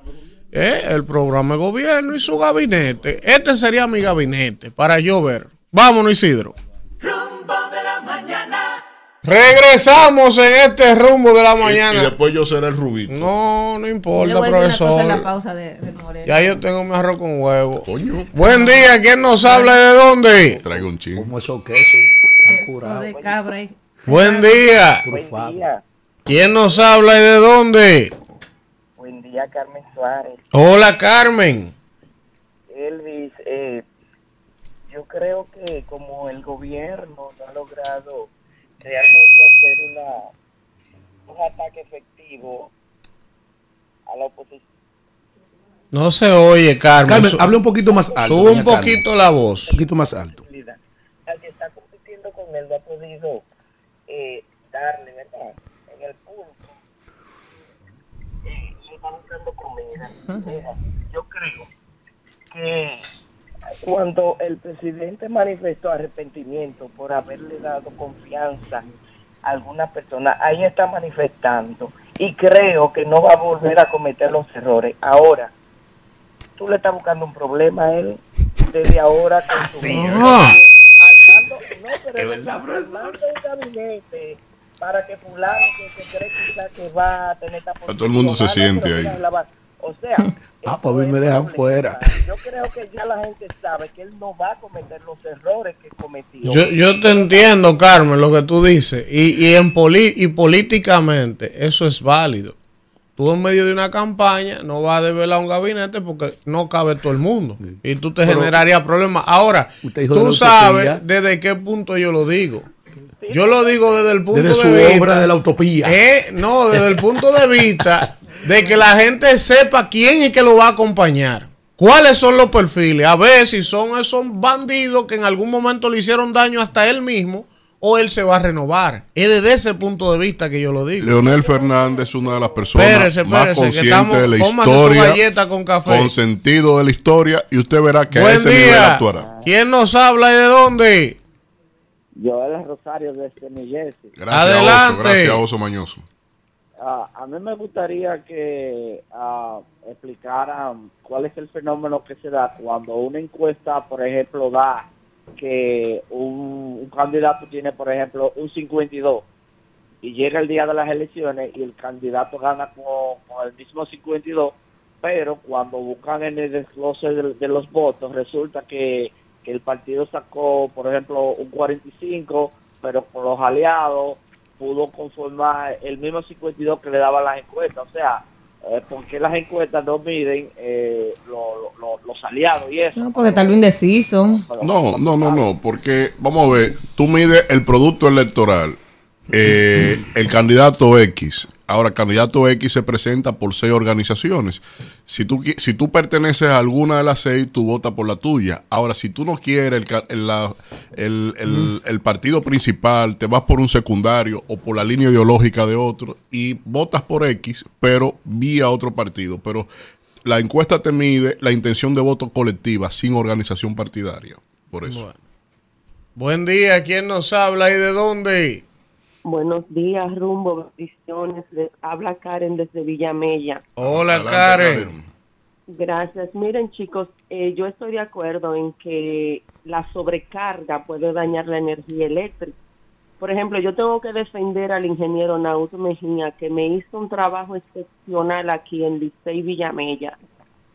eh, el programa de gobierno y su gabinete. Este sería mi gabinete para yo ver. Vámonos, Isidro. Rumbo de la mañana. Regresamos en este rumbo de la mañana. Y, después yo seré el rubito. No, no importa, profesor. en la pausa de, de Moreno. Ya yo tengo mi arroz con huevo. Coño. Buen día, ¿quién nos habla y de dónde? Traigo un chingo. Como esos quesos. Están Eso curados. de cabra y- Buen día. ¿Quién nos habla y de dónde? Día, Carmen Suárez. Hola, Carmen. Elvis, eh, yo creo que como el gobierno no ha logrado realmente hacer una, un ataque efectivo a la oposición, No se oye, Carmen. Carmen, hable un poquito más alto. Sube un doña Carmen. poquito la voz. Un poquito más alto. al que está compitiendo con él no ha podido eh, darle, ¿verdad? En el punto, comida. Yo creo que cuando el presidente manifestó arrepentimiento por haberle dado confianza a alguna persona, ahí está manifestando. Y creo que no va a volver a cometer los errores. Ahora, tú le estás buscando un problema a él desde ahora con su Ah, armando, no, pero es armando un gabinete para que fulano que que va a tener esta todo el mundo se posición, siente ahí. O sea, Ah, pues a me dejan doble fuera. Yo creo que ya la gente sabe que él no va a cometer los errores que cometió. Yo, yo te entiendo, Carmen, lo que tú dices. Y, y, en poli- y políticamente eso es válido. Tú en medio de una campaña no vas a develar un gabinete porque no cabe todo el mundo. Y tú te Pero- generarías problemas. Ahora, tú sabes desde qué punto yo lo digo. Yo lo digo desde el punto Desde su de vista. obra de la utopía. Eh, no, desde el punto de vista de que la gente sepa quién es que lo va a acompañar. ¿Cuáles son los perfiles? A ver si son esos bandidos que en algún momento le hicieron daño hasta él mismo o él se va a renovar. Es desde ese punto de vista que yo lo digo. Leonel Fernández es una de las personas Espérese, más espérese, que conscientes de la su historia, con café. con sentido de la historia, y usted verá que a Buen ese nivel día. actuará. ¿Quién nos habla y de dónde? Joel Rosario desde New Jersey. Gracias, Adelante. Oso. Gracias, Oso Mañoso. Ah, a mí me gustaría que ah, explicaran cuál es el fenómeno que se da cuando una encuesta, por ejemplo, da que un, un candidato tiene, por ejemplo, un 52 y llega el día de las elecciones y el candidato gana con, con el mismo 52, pero cuando buscan en el desglose de, de los votos resulta que, que el partido sacó, por ejemplo, un 45, pero con los aliados pudo conformar el mismo 52 que le daban las encuestas. O sea, eh, ¿por qué las encuestas no miden eh, lo- lo- lo- los aliados y eso? No, porque está lo indeciso. No, no, no, no, porque vamos a ver, tú mides el producto electoral, eh, el candidato X. Ahora, candidato X se presenta por seis organizaciones. Si tú, si tú perteneces a alguna de las seis, tú votas por la tuya. Ahora, si tú no quieres el- el- el partido principal, te vas por un secundario o por la línea ideológica de otro y votas por X, pero vía otro partido. Pero la encuesta te mide la intención de voto colectiva sin organización partidaria. Por eso. Buen día, ¿quién nos habla y de dónde? Buenos días, rumbo, bendiciones. Les habla Karen desde Villamella. Hola, Adelante, Karen. Gracias. Miren, chicos, eh, yo estoy de acuerdo en que la sobrecarga puede dañar la energía eléctrica. Por ejemplo, yo tengo que defender al ingeniero Nauto Mejía, que me hizo un trabajo excepcional aquí en Licey Villamella.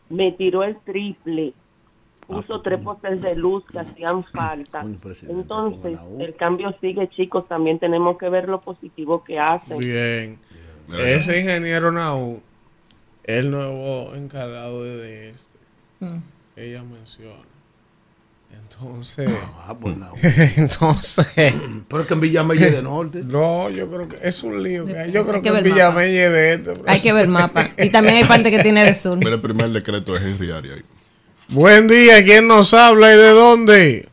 Me tiró el triple, puso tres postes de luz que hacían falta. coño, presidente, Entonces, el cambio sigue, chicos. También tenemos que ver lo positivo que hacen. Bien. Ese ingeniero Naú, el nuevo encargado de este, ella menciona. Entonces, Ah, pues no. entonces, Pero es que en Villamella de Norte. no, yo creo que es un lío que hay. Yo creo Hay que, que en es de este. Hay que ver mapa. Y también hay parte que tiene de sur. Mira el primer decreto de Henry Arias. Buen día, ¿quién nos habla y de dónde?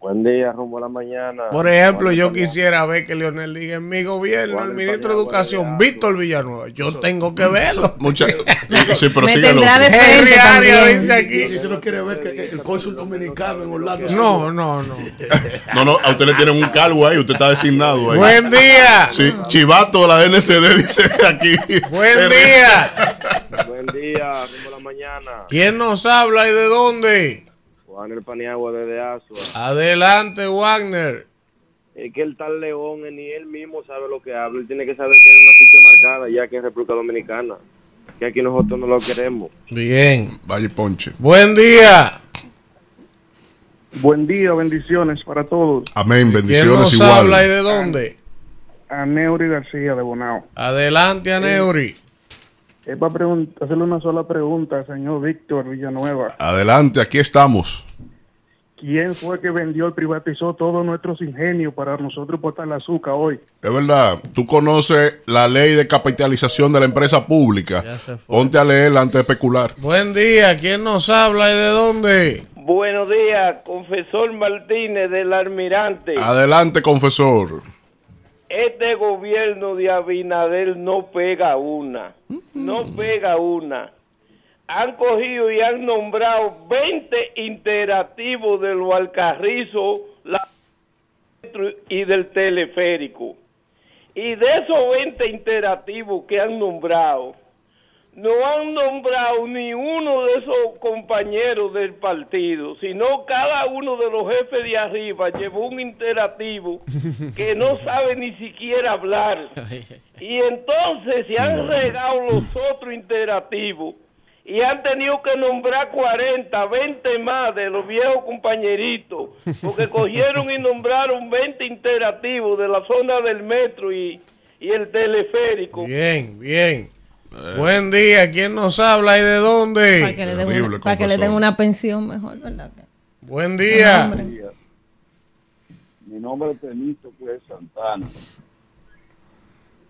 Buen día, rumbo a la mañana. Por ejemplo, yo quisiera ver que Leonel diga en mi gobierno, el ministro de Educación, Víctor Villanueva. Yo tengo que verlo. Mucha, sí, pero Me tendrá de frente también. dice aquí. Tú no quieres ver que el cónsul dominicano en Orlando. No, no, no. No, no, a usted le tienen un cargo ahí, usted está designado ahí. Buen día. Sí, chivato de la NCD dice aquí. Buen día. Buen día, rumbo a la mañana. ¿Quién nos habla y de dónde? El Paniagua desde Asua. Adelante, Wagner. Es que el tal León ni él mismo sabe lo que habla. Él tiene que saber que es una ficha marcada ya que es República Dominicana. Que aquí nosotros no lo queremos. Bien. Vaya y ponche. Buen día. Buen día, bendiciones para todos. Amén, ¿Quién bendiciones nos igual. habla y de dónde? A Neuri García de Bonao. Adelante, Aneuri. Es para hacerle una sola pregunta, señor Víctor Villanueva. Adelante, aquí estamos. ¿Quién fue que vendió y privatizó todos nuestros ingenios para nosotros botar el azúcar hoy? Es verdad, tú conoces la ley de capitalización de la empresa pública. Ponte a leerla antes de especular. Buen día. ¿Quién nos habla y de dónde? Buenos días, confesor Martínez del Almirante. Adelante, confesor. Este gobierno de Abinader no pega una. No pega una. Han cogido y han nombrado 20 interactivos de los Alcarrizos la- y del teleférico. Y de esos 20 interactivos que han nombrado, no han nombrado ni uno de esos compañeros del partido, sino cada uno de los jefes de arriba llevó un interactivo que no sabe ni siquiera hablar. Y entonces se han regado los otros interactivos y han tenido que nombrar 40, 20 más de los viejos compañeritos, porque cogieron y nombraron 20 interactivos de la zona del metro y, y el teleférico. Bien, bien. Buen día. ¿Quién nos habla y de Para dónde? que le den una, para que le den una pensión mejor, ¿verdad? Buen día. Mi nombre es Temístocles Santana.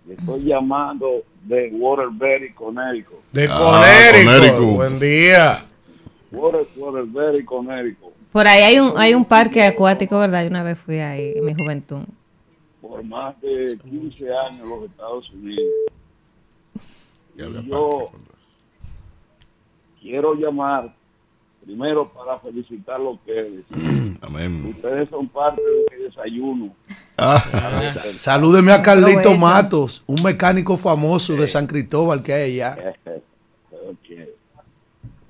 Le Estoy llamando de Waterbury, Connecticut. De Ah, Conérico. Connecticut. Buen día. Water, Waterbury, Connecticut. Por ahí hay un, hay un parque acuático, ¿verdad? Yo una vez fui ahí en mi juventud. por más de 15 años en los Estados Unidos. Y yo quiero llamar primero para felicitarlos a ustedes. Amén. Ustedes son parte de mi desayuno. Ah, Salúdeme a Carlito. Matos, un mecánico famoso de San Cristóbal que hay allá.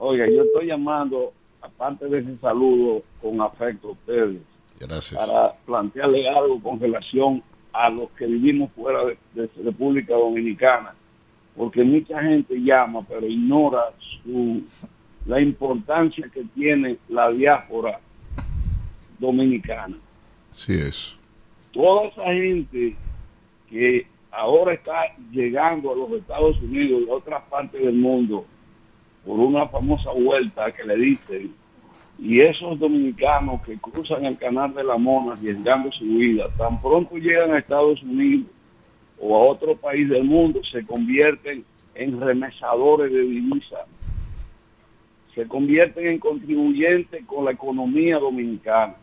Oiga, yo estoy llamando, aparte de ese saludo con afecto a ustedes, gracias. para plantearle algo con relación a los que vivimos fuera de, de República Dominicana, porque mucha gente llama, pero ignora su, la importancia que tiene la diáspora dominicana. Sí es. Toda esa gente que ahora está llegando a los Estados Unidos y a otras partes del mundo por una famosa vuelta que le dicen, y esos dominicanos que cruzan el canal de la Mona arriesgando su vida, tan pronto llegan a Estados Unidos o a otro país del mundo, se convierten en remesadores de divisas, se convierten en contribuyentes con la economía dominicana.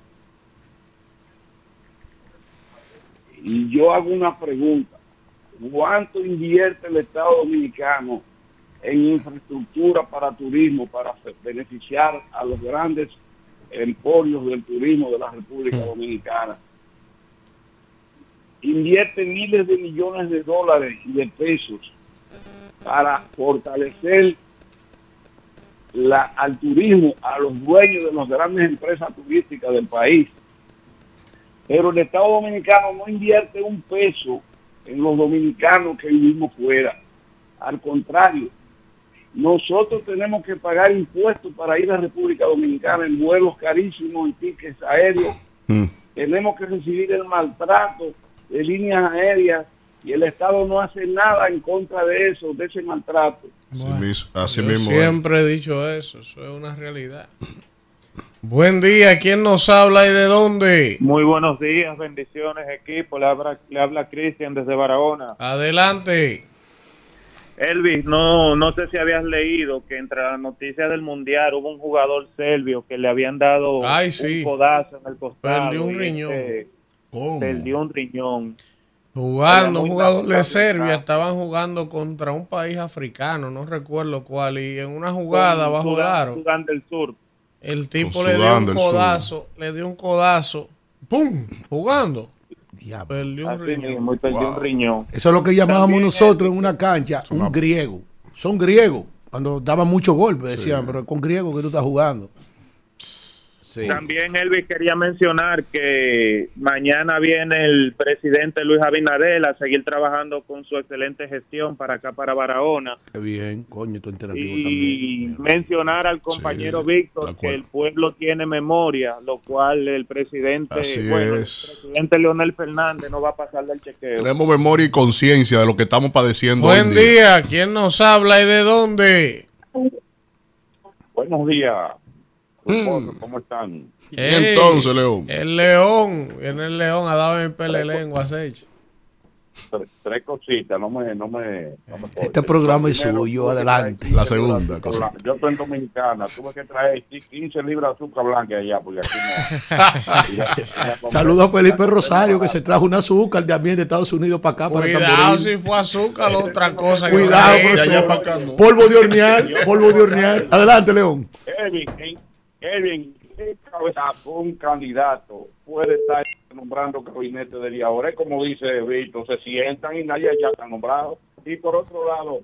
Y yo hago una pregunta. ¿Cuánto invierte el Estado Dominicano en infraestructura para turismo, para beneficiar a los grandes emporios del turismo de la República Dominicana? Invierte miles de millones de dólares y de pesos para fortalecer la, al turismo, a los dueños de las grandes empresas turísticas del país pero el Estado Dominicano no invierte un peso en los dominicanos que vivimos fuera. Al contrario, nosotros tenemos que pagar impuestos para ir a República Dominicana en vuelos carísimos, en tickets aéreos. Mm. Tenemos que recibir el maltrato de líneas aéreas y el Estado no hace nada en contra de eso, de ese maltrato. Así Yo mismo. es. siempre he dicho eso, eso es una realidad. Buen día, ¿quién nos habla y de dónde? Muy buenos días, bendiciones equipo. Le habla, le habla Cristian desde Barahona. Adelante. Elvis, no, no sé si habías leído que entre las noticias del mundial hubo un jugador serbio que le habían dado Ay, sí. un codazo en el costado. Perdió un y riñón. este ¿Cómo? perdió un riñón. Jugando, un jugador de. Serbia, estaban jugando contra un país africano, no recuerdo cuál, y en una jugada bajo el Sudán- aro, Sudán del Sur. el tipo le dio un Sur. codazo, le dio un codazo, ¡pum! Jugando, Diablo. perdió un riñón. mismo, un riñón. Eso es lo que llamábamos nosotros en una cancha, un griego. Son griegos. Cuando daban muchos golpes, decían, pero con griego que tú estás jugando. Sí. También Elvis quería mencionar que mañana viene el presidente Luis Abinader a seguir trabajando con su excelente gestión para acá, para Barahona. Qué bien, coño, tu interactivo Y también. mencionar al compañero Sí, Víctor que el pueblo tiene memoria, lo cual el presidente, Así bueno, es. el presidente Leonel Fernández no va a pasar del chequeo. Tenemos memoria y conciencia de lo que estamos padeciendo. Buen día, ¿quién nos habla y de dónde? Buenos días. Mm. ¿Cómo están? ¿Y entonces, León? El león, viene el león a darme el pele lengua, Sech. Tres, tres cositas, no me, no me, no me Este programa es suyo, adelante. traer 15 La segunda cosa. Yo estoy en Dominicana, tuve que traer 15 libras de azúcar blanca allá, porque aquí no. Saludos a Felipe Rosario que se trajo un azúcar también de Estados Unidos para acá, para Cuidado Tamboril. si fue azúcar o otra cosa. que Cuidado, profesor. para acá, no. Polvo de hornear, polvo de hornear. Adelante, León. En- Kevin, ¿qué cabeza un candidato puede estar nombrando gabinete de día ahora? Es como dice Víctor, se sientan y nadie ya está nombrado. Y por otro lado,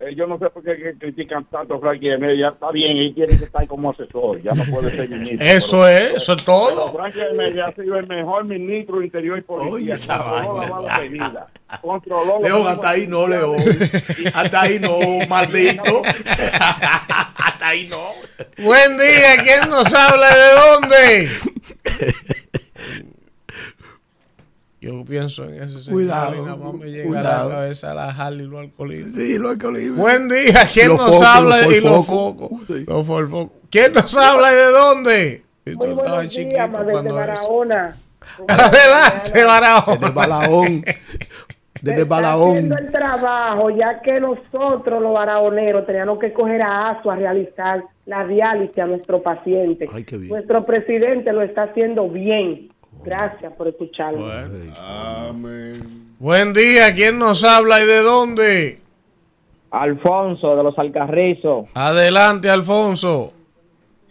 eh, yo no sé por qué critican tanto a Frankie de Mella, ya está bien, él tiene que estar como asesor, ya no puede ser ministro. Eso es, eso es todo. Frankie de Mella ha sido el mejor ministro de Interior y Policía. Oye, esa controló la controló León, hasta ahí no, León. Hasta ahí no, maldito. Hasta ahí no. Buen día, ¿quién nos habla de dónde? Yo pienso en ese señor Cuidado, y nada más me llega cuidado. a la cabeza la Harley y los alcoholistas. Sí, lo que olive. Buen día, ¿quién Los nos focos, habla los y los focos. Sí. Los focos. ¿Quién nos habla y de dónde? Muy Estaba buenos chiquito días, más desde. Barahona. Adelante, Barahona. Desde Balaón. Desde Balaón. haciendo el trabajo, ya que nosotros los barahoneros teníamos que coger a ASO a realizar la diálisis a nuestro paciente. Ay, qué bien. Nuestro presidente lo está haciendo bien. Gracias por escucharme. Bueno. Amén. Buen día, ¿quién nos habla y de dónde? Alfonso de los Alcarrizos. Adelante, Alfonso.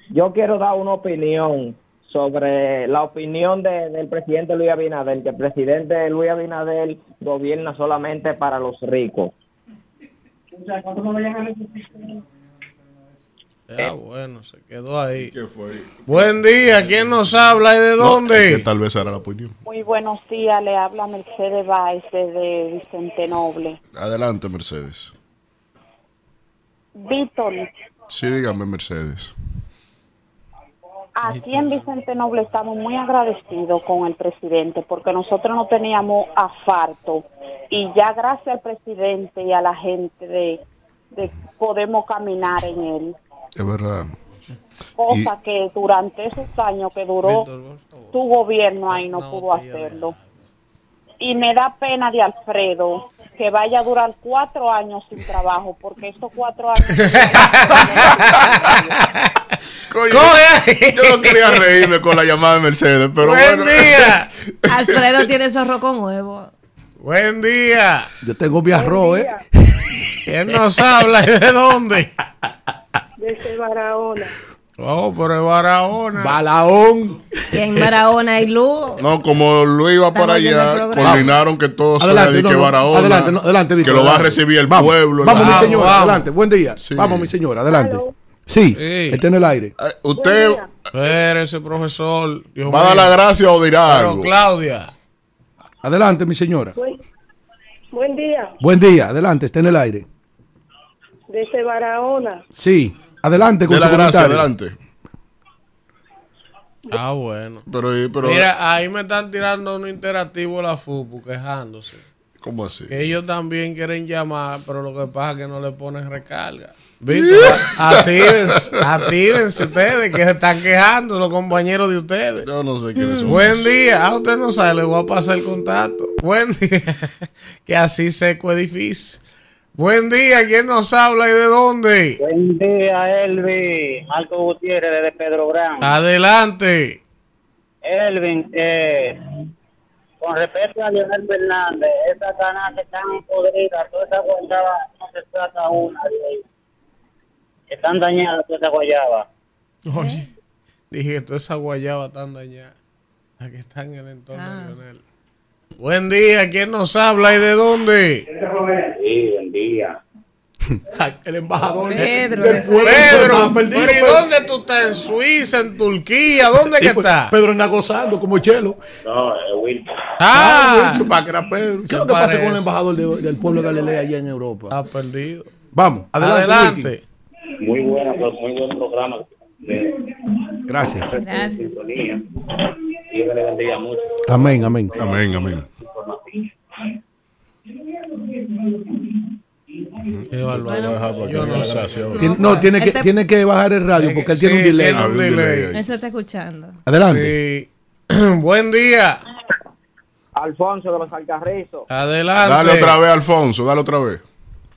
Yo quiero dar una opinión sobre la opinión de- del presidente Luis Abinader, que el presidente Luis Abinader gobierna solamente para los ricos. Ah, bueno, se quedó ahí. ¿Qué fue? Buen día, ¿quién nos habla y de No, dónde? es que tal vez era la opinión. Muy buenos días, le habla Mercedes Báez de Vicente Noble. Adelante, Mercedes. Víctor, Sí, dígame, Mercedes. aquí en Vicente Noble estamos muy agradecidos con el presidente porque nosotros no teníamos asfalto y ya gracias al presidente y a la gente de, de podemos caminar en él. Es verdad. Cosa que durante esos años que duró tu gobierno ahí no pudo hacerlo. Y me da pena de Alfredo que vaya a durar cuatro años sin trabajo, porque esos cuatro años... Coño, Coge ahí. yo no quería reírme con la llamada de Mercedes, pero Buen bueno. día. Alfredo tiene zorro con huevo. Buen día. Yo tengo mi arroz, ¿eh? ¿Quién nos habla y de dónde? Desde Barahona. Oh, pero es Barahona. Balaón. Y en Barahona hay luz. No, como lo iba para allá, coordinaron que todo sea Adelante, de no, que no, Barahona, adelante, no, adelante, que lo va a recibir el Vamos, pueblo. Vamos, mi señora, vamos. adelante. Buen día. Sí. Vamos, mi señora, adelante. Aló. Sí, Sí. está en el aire. Eh, Usted Espérese, profesor. Dios va a dar la gracia o dirá Pero algo. Claudia. Adelante, mi señora. Buen, buen día. Buen día, adelante, está en el aire. Desde Barahona. Sí, adelante con De su la gracia, comentario. adelante. Ah, bueno. Pero, pero Mira, ahí me están tirando un interactivo la FUPU quejándose. ¿cómo así? Que ellos también quieren llamar, pero lo que pasa es que no le ponen recarga. Víctor, actívense, actívense ustedes que se están quejando los compañeros de ustedes. Yo no sé quiénes son. Buen día. Ah, usted no sabe, le voy a pasar el contacto. Buen día. que así seco es difícil. Buen día. ¿Quién nos habla y de dónde? Buen día, Elvin. Marco Gutiérrez desde Pedro Brown. Adelante. Elvin, eh, con respecto a Leonel Fernández, esas ganas que están podridas, toda esa guayaba no se trata una de ellas. Están dañadas toda esa guayaba. Oye, dije que toda esa guayaba tan dañada. La que está en el entorno Ah. de Leonel. Buen día. ¿Quién nos habla y de dónde? Sí, El embajador Pedro, del ese- pueblo Pedro, está perdido, pero ¿y dónde tú estás? ¿En Suiza? ¿En Turquía? ¿Dónde que Sí, pues, estás? Pedro está gozando como chelo. No, es Wilton. Ah, chupa, que era Pedro. ¿Qué es lo que pasa con el embajador de- del pueblo de Galilea allá en Europa? está perdido. Vamos, adelante. Adelante. Muy buena, muy buen programa. De. Gracias. Gracias. sintonía. Dios le bendiga mucho. Amén, amén. Amén, amén. No tiene que, Este- tiene que bajar el radio porque él tiene un delay. tiene un un delay. delay. Él se está escuchando. Adelante. Sí. Buen día. Alfonso de los Alcarrizos. Adelante. Dale otra vez, Alfonso, dale otra vez.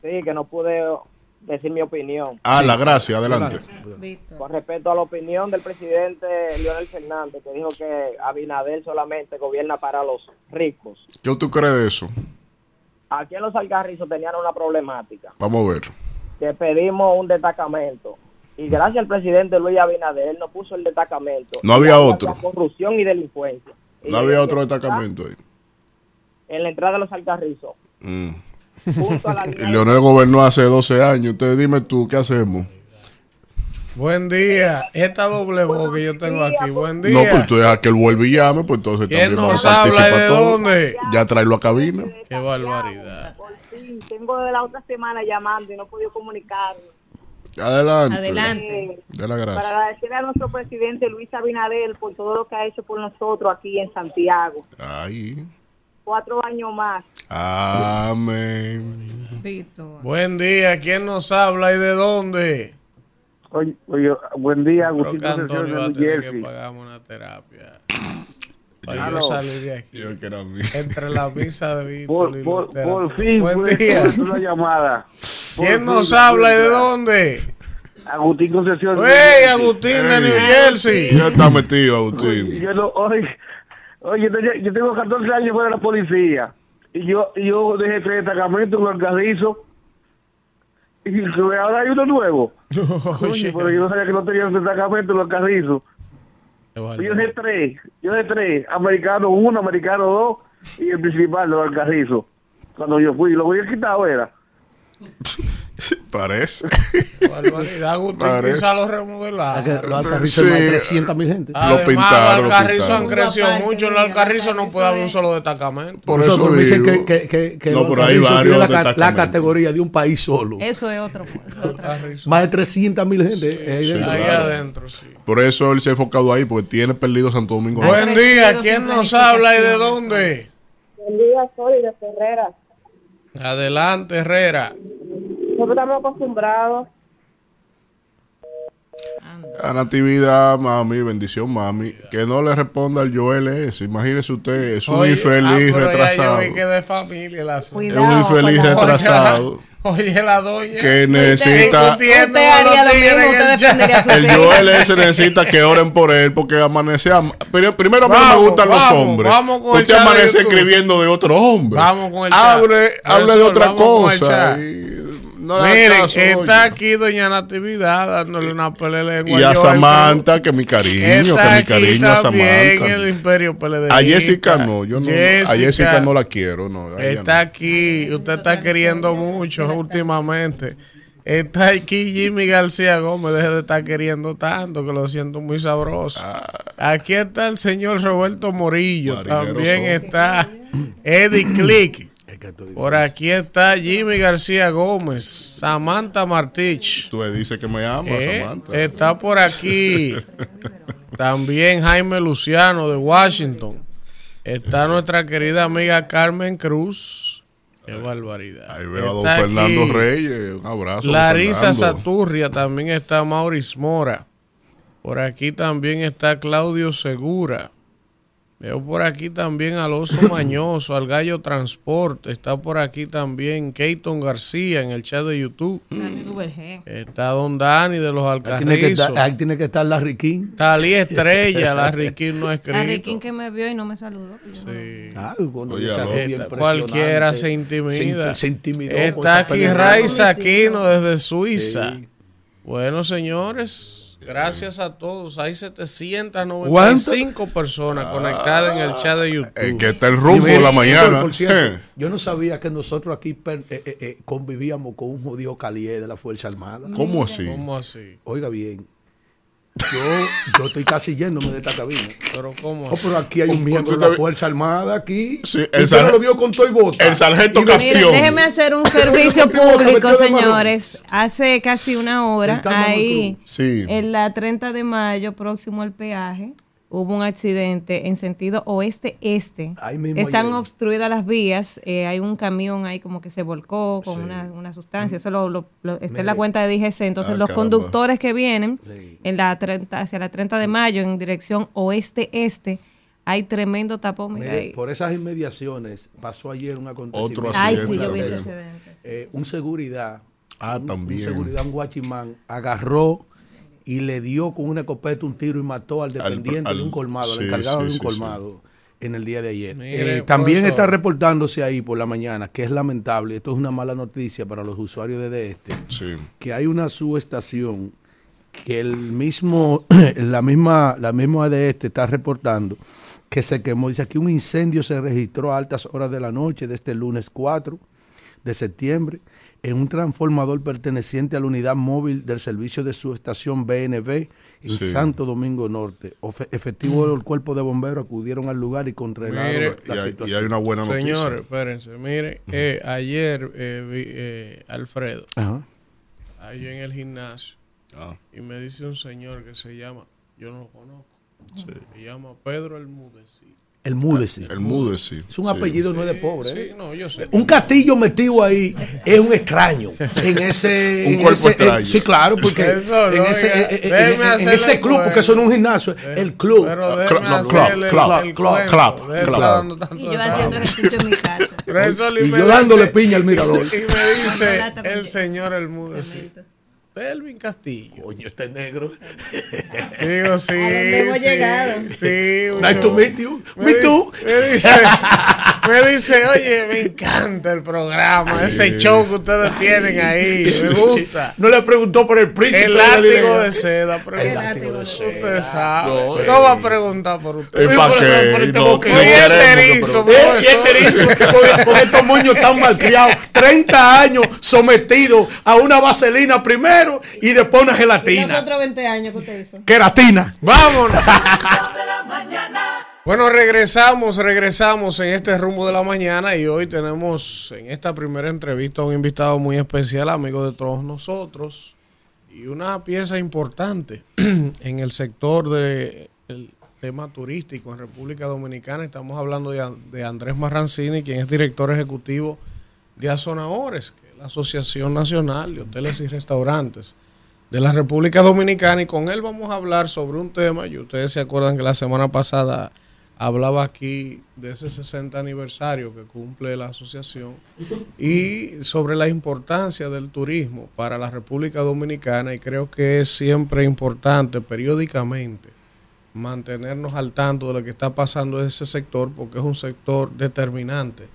Sí, que no pude decir mi opinión. Ah, la gracia, adelante. Víctor. Con respecto a la opinión del presidente Leonel Fernández, que dijo que Abinader solamente gobierna para los ricos. ¿Qué tú crees de eso? Aquí en los Alcarrizos tenían una problemática, Vamos a ver. que pedimos un destacamento. Y gracias al presidente Luis Abinader, él nos puso el destacamento. No había otro. Corrupción y delincuencia. Y No había otro destacamento ahí. En la entrada de los Alcarrizos. Mm. Leonel gobernó hace 12 años. Entonces dime tú, ¿qué hacemos? Buen día. Esta doble voz que yo tengo aquí. Buen día. No, pues tú dejas que él vuelva y llame, pues entonces ¿Quién también nos vamos a de dónde? Ya traerlo a cabina. Qué barbaridad. Sí, tengo de la otra semana llamando y no he podido comunicarme. Adelante. Adelante. De la Para gracia. agradecerle a nuestro presidente Luis Abinader por todo lo que ha hecho por nosotros aquí en Santiago. Ahí. Cuatro años más. Amén. Buen día. ¿Quién nos habla y de dónde? Oye, oye, buen día, Creo Agustín que Antonio va a Concepción de New tener que Jersey. pagarme una terapia. Para yo salir de aquí. Yo que era mío. Entre la misa de Víctor Por, y por, por fin, Buen día. una llamada. ¿Quién nos la habla y de dónde? Agustín Concepción. de New ¡Hey, Jersey. Agustín de Ey. New Jersey! Ya está metido, Oye, Agustín. Yo no, hoy, Oye, yo, tengo 14 años fuera de la policía. Y yo, y yo dejé tres destacamentos en el carrizo. Y ahora hay uno nuevo. Oye, pero yo no sabía que no tenía un destacamento en los carrizos. Yo dejé tres. Yo dejé tres. Americano uno, americano dos. Y el principal de los carrizos. Cuando yo fui, lo voy a quitar era. Parece. Barbaridad, Agustín Parece. quizá lo remodelaron. Que los Alcarrizos hay más de 300 mil gente. Además, Lo pintaron, los lo Alcarrizos han crecido mucho. En los Alcarrizos no puede haber un solo destacamento. Por eso eso me dicen que, que, que, que No, los pero hay Alcarrizos varios tienen la, la categoría de un país solo. Eso es otro. es otra. Más de 300 mil gente ahí dentro. Ahí adentro, sí. Por eso él se ha enfocado ahí, porque tiene perdido Santo Domingo. Buen día, ¿quién nos habla y de dónde? Buen día, soy de Ferrera. Adelante, Herrera. Nosotros estamos acostumbrados. A Natividad, mami, bendición, mami. Que no le responda al Joel ese. Imagínese usted, es un Oye, ah, infeliz pero ya retrasado. Yo vi que de familia la. Es un infeliz retrasado. Oye, la doña. Que necesita. Discutiendo Usted con los haría lo tigres mismo, en usted el El. Joel ese necesita que oren por él porque amanece. Primero a mí no Vamos, me gustan los vamos, hombres. vamos con el Usted de amanece escribiendo de otro hombre. Vamos con el chat. Hable, hable de otra vamos con el cosa. y no Miren, está aquí doña Natividad dándole una pelea de lengua Y a. Samantha, que mi cariño, Está que mi aquí cariño a Samantha. el Imperio PLD. A Jessica no, yo no. A Jessica no la quiero, no. Está aquí, usted está queriendo mucho últimamente. Está aquí Jimmy García Gómez, deje de estar queriendo tanto, que lo siento muy sabroso. Aquí está el señor Roberto Morillo, Marinero también son. está Eddie Click. Por aquí está Jimmy García Gómez, Samantha Martich. Tú le dices que me ama, Eh, Samantha. está por aquí también Jaime Luciano de Washington. Está nuestra querida amiga Carmen Cruz. Qué barbaridad. Ahí veo a don Está Fernando aquí Reyes. Un abrazo. Larisa. Saturria, también está Maurice Mora. Por aquí también está Claudio Segura. Veo por aquí también al Oso Mañoso, al Gallo Transporte. Está por aquí también Keyton García en el chat de YouTube. Está Don Dani de los Ahí tiene, que Alcarrizos. estar, ahí tiene que estar Larry King. Talía Estrella, la Riquín no ha La. Riquín que me vio y no me saludó. Sí. Ah, cuando Oye, Esta- cualquiera se intimida. Se, se intimidó. Está aquí. Raiza Aquino desde Suiza. Sí. Bueno, señores, gracias a todos. Hay 795 personas conectadas en el chat de YouTube. Eh, que está el rumbo de la mañana. por cierto, Eh. yo no sabía que nosotros aquí per- eh, eh, eh, convivíamos con un judío calié de la Fuerza Armada. ¿Cómo así? ¿Cómo así? Oiga bien, yo, yo estoy casi yéndome de esta cabina. Pero ¿cómo Oh, pero aquí hay un miembro de la Fuerza Armada aquí. Sí, el usted sarge- lo vio con todo y bota. el sargento Castión. déjeme hacer un servicio público, señores. Hace casi una hora, ahí. Sí. en la 30 de mayo, próximo al peaje, hubo un accidente en sentido oeste-este. Están ayer. obstruidas las vías. eh, hay un camión ahí como que se volcó con una, una sustancia. Eso lo, lo- lo- está en la cuenta de DGC. Entonces, Ah, los caramba. conductores que vienen Sí. en la 30, hacia la 30 de mayo en dirección oeste-este, hay tremendo tapón. Mira Mire, ahí. por esas inmediaciones pasó ayer un acontecimiento. Otro Ay, accidente sí, yo vi ese también. accidente. Eh, un seguridad, Ah, un, también. un seguridad, un guachimán, agarró y le dio con una escopeta un tiro y mató al dependiente al- de un colmado, al sí, encargado sí, de un sí, colmado en el día de ayer. Mire, Eh, también está reportándose ahí por la mañana, que es lamentable, esto es una mala noticia para los usuarios de este, Sí. que hay una subestación que el mismo, la misma, la misma de este está reportando que se quemó. Dice aquí un incendio se registró a altas horas de la noche de este lunes 4 de septiembre en un transformador perteneciente a la unidad móvil del servicio de subestación BNB en Sí. Santo Domingo Norte. Ofe- Efectivos del cuerpo de bomberos acudieron al lugar y controlaron Mire, la Y hay, y situación. hay una buena noticia. Señores, espérense. Mire, eh, ayer eh, vi, eh, Alfredo, Ajá. ahí en el gimnasio, Ah, y me dice un señor que se llama, yo no lo conozco, se llama Pedro el Mudecito. El Múdese. el mude, sí. Es un Sí. apellido no es de pobre. Sí, ¿eh? no, yo sé. Un castillo metido ahí es un extraño. En ese. Un en cuerpo ese- extraño. sí, claro, porque Eso, en no, ese, eh, eh, en- en ese el club, porque eso no es un gimnasio, el club. Pero Club, no, club, el- club, el club, club, club. tanto Y yo haciendo ejercicio en mi casa. Y yo dándole piña al mirador. Y me dice el señor el Mudecito. Delvin Castillo. Coño, este negro. Digo, sí. ¿A dónde hemos sí, llegado? Sí. Nice to meet you. Me, Me too. Me dice, me dice, oye, me encanta el programa, ese show que ustedes tienen ahí, me gusta. No le preguntó por el príncipe. El de látigo Galilea. de seda, El látigo de seda. Usted sabe. No, No, eh. va a preguntar por usted. ¿Y pa' qué? Por este No, no este que erizo, pregunte. Eh, y este erizo, con, con estos moños tan malcriados, 30 años sometidos a una vaselina primero y después una Y gelatina. nosotros 20 años que usted hizo. Queratina. Vámonos. Bueno, regresamos, regresamos en este rumbo de la mañana y hoy tenemos en esta primera entrevista a un invitado muy especial, amigo de todos nosotros y una pieza importante en el sector del tema turístico en República Dominicana. Estamos hablando de, de Andrés Marrancini, quien es director ejecutivo de Azonadores, que Asociación Nacional de Hoteles y Restaurantes de la República Dominicana y con él vamos a hablar sobre un tema. Y ustedes se acuerdan que la semana pasada hablaba aquí de ese 60 aniversario que cumple la asociación y sobre la importancia del turismo para la República Dominicana. Y creo que es siempre importante periódicamente mantenernos al tanto de lo que está pasando en ese sector porque es un sector determinante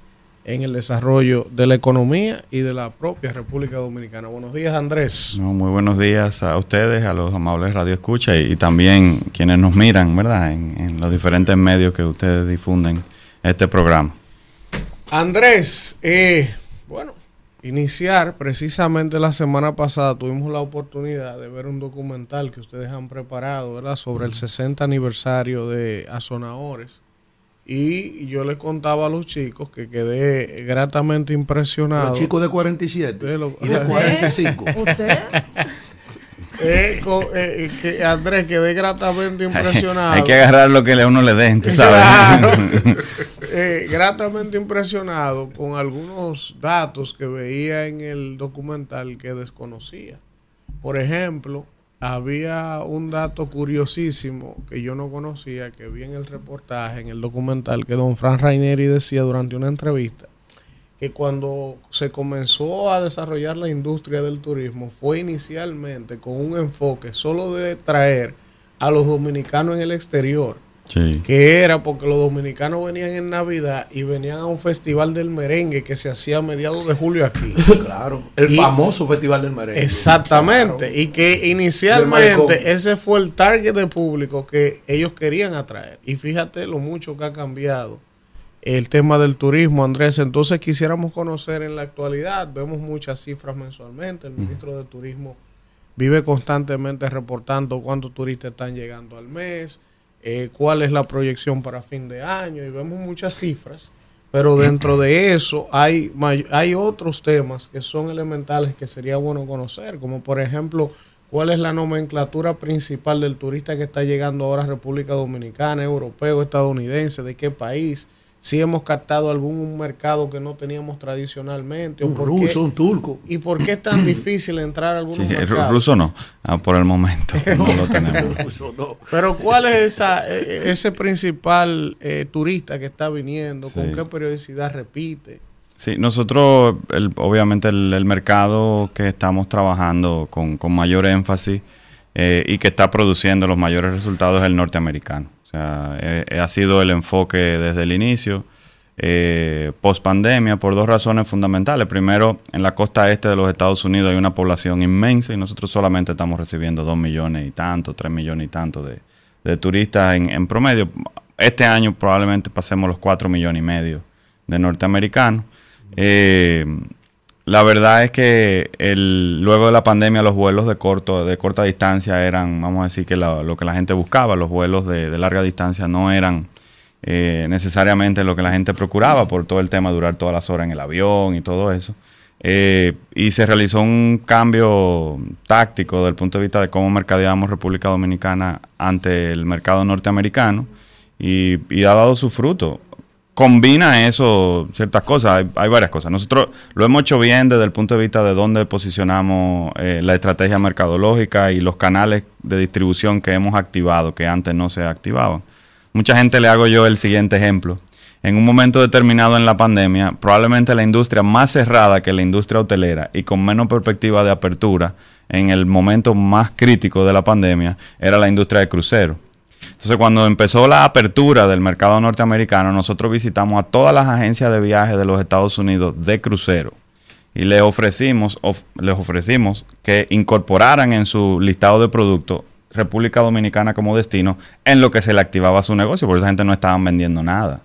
en el desarrollo de la economía y de la propia República Dominicana. Buenos días, Andrés. No, muy buenos días a ustedes, a los amables Radio Escucha y, y también quienes nos miran, ¿verdad? En, en los diferentes medios que ustedes difunden este programa. Andrés, eh, bueno, iniciar precisamente la semana pasada tuvimos la oportunidad de ver un documental que ustedes han preparado, ¿verdad? Sobre el 60 aniversario de Azonadores. Y yo les contaba a los chicos que quedé gratamente impresionado. Los chicos de 47 De lo- y de 45. ¿Usted? Eh, con- eh, que Andrés, quedé gratamente impresionado. Hay que agarrar lo que le- uno le den, tú Claro. sabes. Eh, gratamente impresionado con algunos datos que veía en el documental que desconocía. Por ejemplo, había un dato curiosísimo que yo no conocía, que vi en el reportaje, en el documental, que don Fran Raineri decía durante una entrevista, que cuando se comenzó a desarrollar la industria del turismo fue inicialmente con un enfoque solo de traer a los dominicanos en el exterior Sí. que era porque los dominicanos venían en Navidad y venían a un festival del merengue que se hacía a mediados de julio aquí. Claro, el Y- famoso Festival del Merengue. Exactamente. Y que inicialmente ese fue el target de público que ellos querían atraer. Y fíjate lo mucho que ha cambiado el tema del turismo, Andrés. Entonces quisiéramos conocer en la actualidad, vemos muchas cifras mensualmente, el ministro de Turismo vive constantemente reportando cuántos turistas están llegando al mes, eh, cuál es la proyección para fin de año y vemos muchas cifras, pero dentro de eso hay, hay otros temas que son elementales que sería bueno conocer, como por ejemplo cuál es la nomenclatura principal del turista que está llegando ahora a República Dominicana, europeo, estadounidense, de qué país, si hemos captado algún mercado que no teníamos tradicionalmente, o Un por ruso, qué- un turco. y por qué es tan difícil entrar a algunos Sí, mercados. ruso no, Ah, por el momento no lo tenemos. Ruso, no. Pero ¿cuál es esa, eh, ese principal eh, turista que está viniendo? ¿Con Sí. qué periodicidad repite? Sí, nosotros, el- obviamente, el, el mercado que estamos trabajando con, con mayor énfasis eh, y que está produciendo los mayores resultados es el norteamericano. O sea, eh, eh, ha sido el enfoque desde el inicio, eh, post pandemia, por dos razones fundamentales. Primero, en la costa este de los Estados Unidos hay una población inmensa y nosotros solamente estamos recibiendo dos millones y tanto, tres millones y tanto de, de turistas en, en promedio. Este año probablemente pasemos los cuatro millones y medio de norteamericanos. Eh, la verdad es que luego de la pandemia los vuelos de corto de corta distancia eran, vamos a decir que lo que la gente buscaba, los vuelos de, larga distancia no eran eh, necesariamente lo que la gente procuraba por todo el tema de durar todas las horas en el avión y todo eso. Eh, y se realizó un cambio táctico desde el punto de vista de cómo mercadeamos República Dominicana ante el mercado norteamericano y, y ha dado su fruto. Combina eso ciertas cosas, hay, hay varias cosas. Nosotros lo hemos hecho bien desde el punto de vista de dónde posicionamos eh, la estrategia mercadológica y los canales de distribución que hemos activado, que antes no se activaban. Mucha gente le hago yo el siguiente ejemplo. en un momento determinado en la pandemia, probablemente la industria más cerrada que la industria hotelera y con menos perspectiva de apertura en el momento más crítico de la pandemia era la industria de crucero. Entonces, cuando empezó la apertura del mercado norteamericano, nosotros visitamos a todas las agencias de viaje de los Estados Unidos de crucero y les ofrecimos, les ofrecimos que incorporaran en su listado de productos República Dominicana como destino en lo que se le activaba su negocio, porque esa gente no estaban vendiendo nada.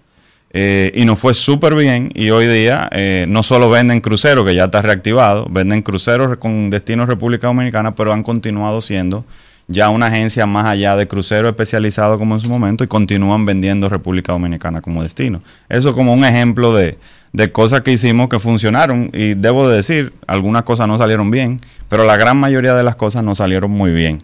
Eh, y nos fue súper bien y hoy día eh, no solo venden cruceros, que ya está reactivado, venden cruceros con destino República Dominicana, pero han continuado siendo ya una agencia más allá de crucero especializado como en su momento y continúan vendiendo República Dominicana como destino. Eso como un ejemplo de, de cosas que hicimos que funcionaron y debo de decir, algunas cosas no salieron bien, pero la gran mayoría de las cosas no salieron muy bien.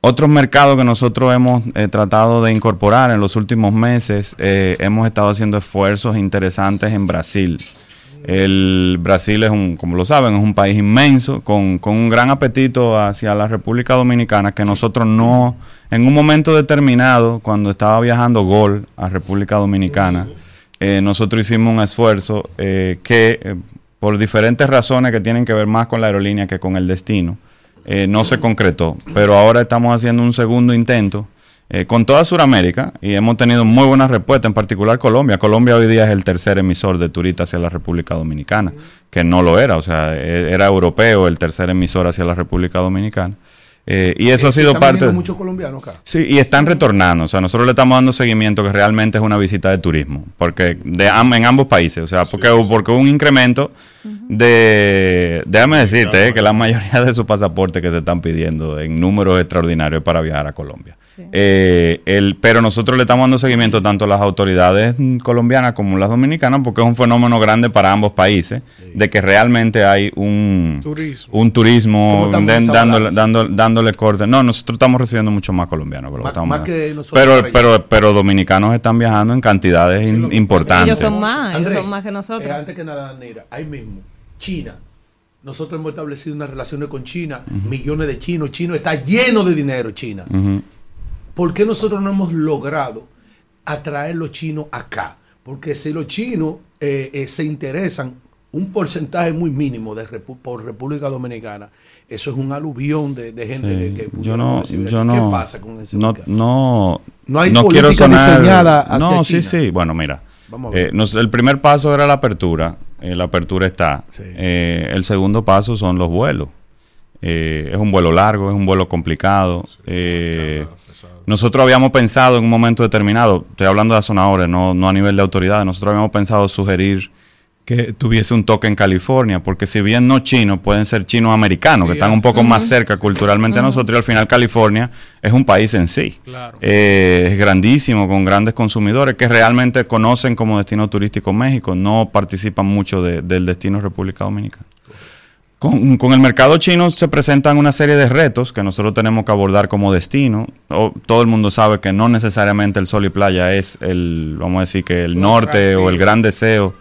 Otros mercados que nosotros hemos eh, tratado de incorporar en los últimos meses, eh, hemos estado haciendo esfuerzos interesantes en Brasil. El Brasil es un, como lo saben, es un país inmenso, con, con, un gran apetito hacia la República Dominicana, que nosotros no, en un momento determinado, cuando estaba viajando Gol a República Dominicana, eh, nosotros hicimos un esfuerzo que, por diferentes razones que tienen que ver más con la aerolínea que con el destino, eh, no se concretó. Pero ahora estamos haciendo un segundo intento eh, con toda Sudamérica y hemos tenido muy buena respuesta, en particular Colombia. Colombia hoy día es el tercer emisor de turistas hacia la República Dominicana, que no lo era, o sea, e, era europeo el tercer emisor hacia la República Dominicana. Eh, y eso ha sido parte. de muchos colombianos acá. Sí, y están retornando. O sea, nosotros le estamos dando seguimiento que realmente es una visita de turismo. Porque de, en ambos países. O sea, porque, porque hubo un incremento de. Déjame decirte que la mayoría de sus pasaportes que se están pidiendo en números extraordinarios para viajar a Colombia. Eh, el, pero nosotros le estamos dando seguimiento tanto a las autoridades colombianas como las dominicanas porque es un fenómeno grande para ambos países de que realmente hay un turismo, un turismo dándole, dándole, corte. No, nosotros estamos recibiendo mucho más colombianos. Pero, pero, pero, dominicanos están viajando en cantidades importantes. Ellos son más, ellos son más que nosotros. Eh, antes que nada, Neira, ahí mismo, China. Nosotros hemos establecido unas relaciones con China, millones de chinos. Chino está lleno de dinero, China. ¿Por qué nosotros no hemos logrado atraer los chinos acá? Porque si los chinos eh, eh, se interesan un porcentaje muy mínimo de por República Dominicana, eso es un aluvión de, gente que, yo no, yo no, ¿Qué pasa con ese no, no, no hay no política diseñada hacia No, China. sí, sí. Bueno, mira. Eh, el primer paso era la apertura. la apertura está. el segundo paso son los vuelos. es un vuelo largo, es un vuelo complicado. Nosotros habíamos pensado en un momento determinado, estoy hablando de zona no, no a nivel de autoridad, nosotros habíamos pensado sugerir que tuviese un toque en California, porque si bien no chinos, pueden ser chinos americanos, que están un poco más cerca culturalmente a nosotros, y al final California es un país en sí. Eh, es grandísimo, con grandes consumidores que realmente conocen como destino turístico México, no participan mucho del destino República Dominicana. Con, el mercado chino se presentan una serie de retos que nosotros tenemos que abordar como destino. todo el mundo sabe que no necesariamente el sol y playa es el, vamos a decir que el norte o el gran deseo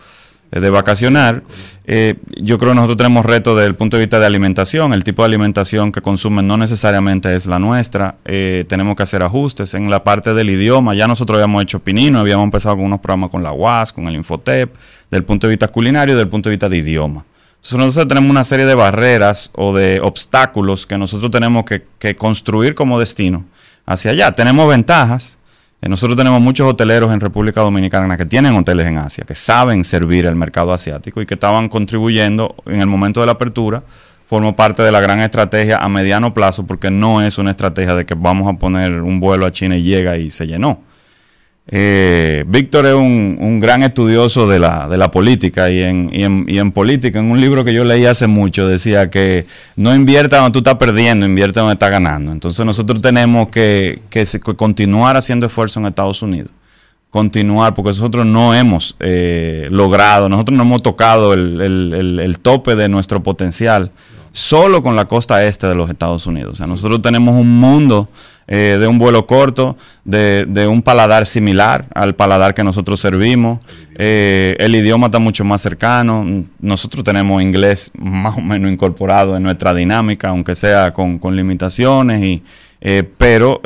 de vacacionar. Eh, yo creo que nosotros tenemos retos desde el punto de vista de alimentación. El tipo de alimentación que consumen no necesariamente es la nuestra. Eh, tenemos que hacer ajustes. En la parte del idioma, ya nosotros habíamos hecho Pinino, habíamos empezado con unos programas con la UAS, con el Infotep, del punto de vista culinario del punto de vista de idioma. Entonces nosotros tenemos una serie de barreras o de obstáculos que nosotros tenemos que, construir como destino hacia allá. Tenemos ventajas. Eh, nosotros tenemos muchos hoteleros en República Dominicana que tienen hoteles en Asia, que saben servir el mercado asiático y que estaban contribuyendo en el momento de la apertura. Formó parte de la gran estrategia a mediano plazo porque no es una estrategia de que vamos a poner un vuelo a China y llega y se llenó. Eh, Víctor es un, gran estudioso de la, de la política y en, y, en, y en, política, en un libro que yo leí hace mucho, decía que no invierta donde tú estás perdiendo, invierte donde estás ganando. Entonces nosotros tenemos que, que, continuar haciendo esfuerzo en Estados Unidos. Continuar, porque nosotros no hemos eh, logrado, nosotros no hemos tocado el, el, el tope de nuestro potencial solo con la costa este de los Estados Unidos. O sea, nosotros tenemos un mundo eh, de un vuelo corto, de, de, un paladar similar al paladar que nosotros servimos. Eh, el idioma está mucho más cercano. Nosotros tenemos inglés más o menos incorporado en nuestra dinámica, aunque sea con, limitaciones y, Eh, pero,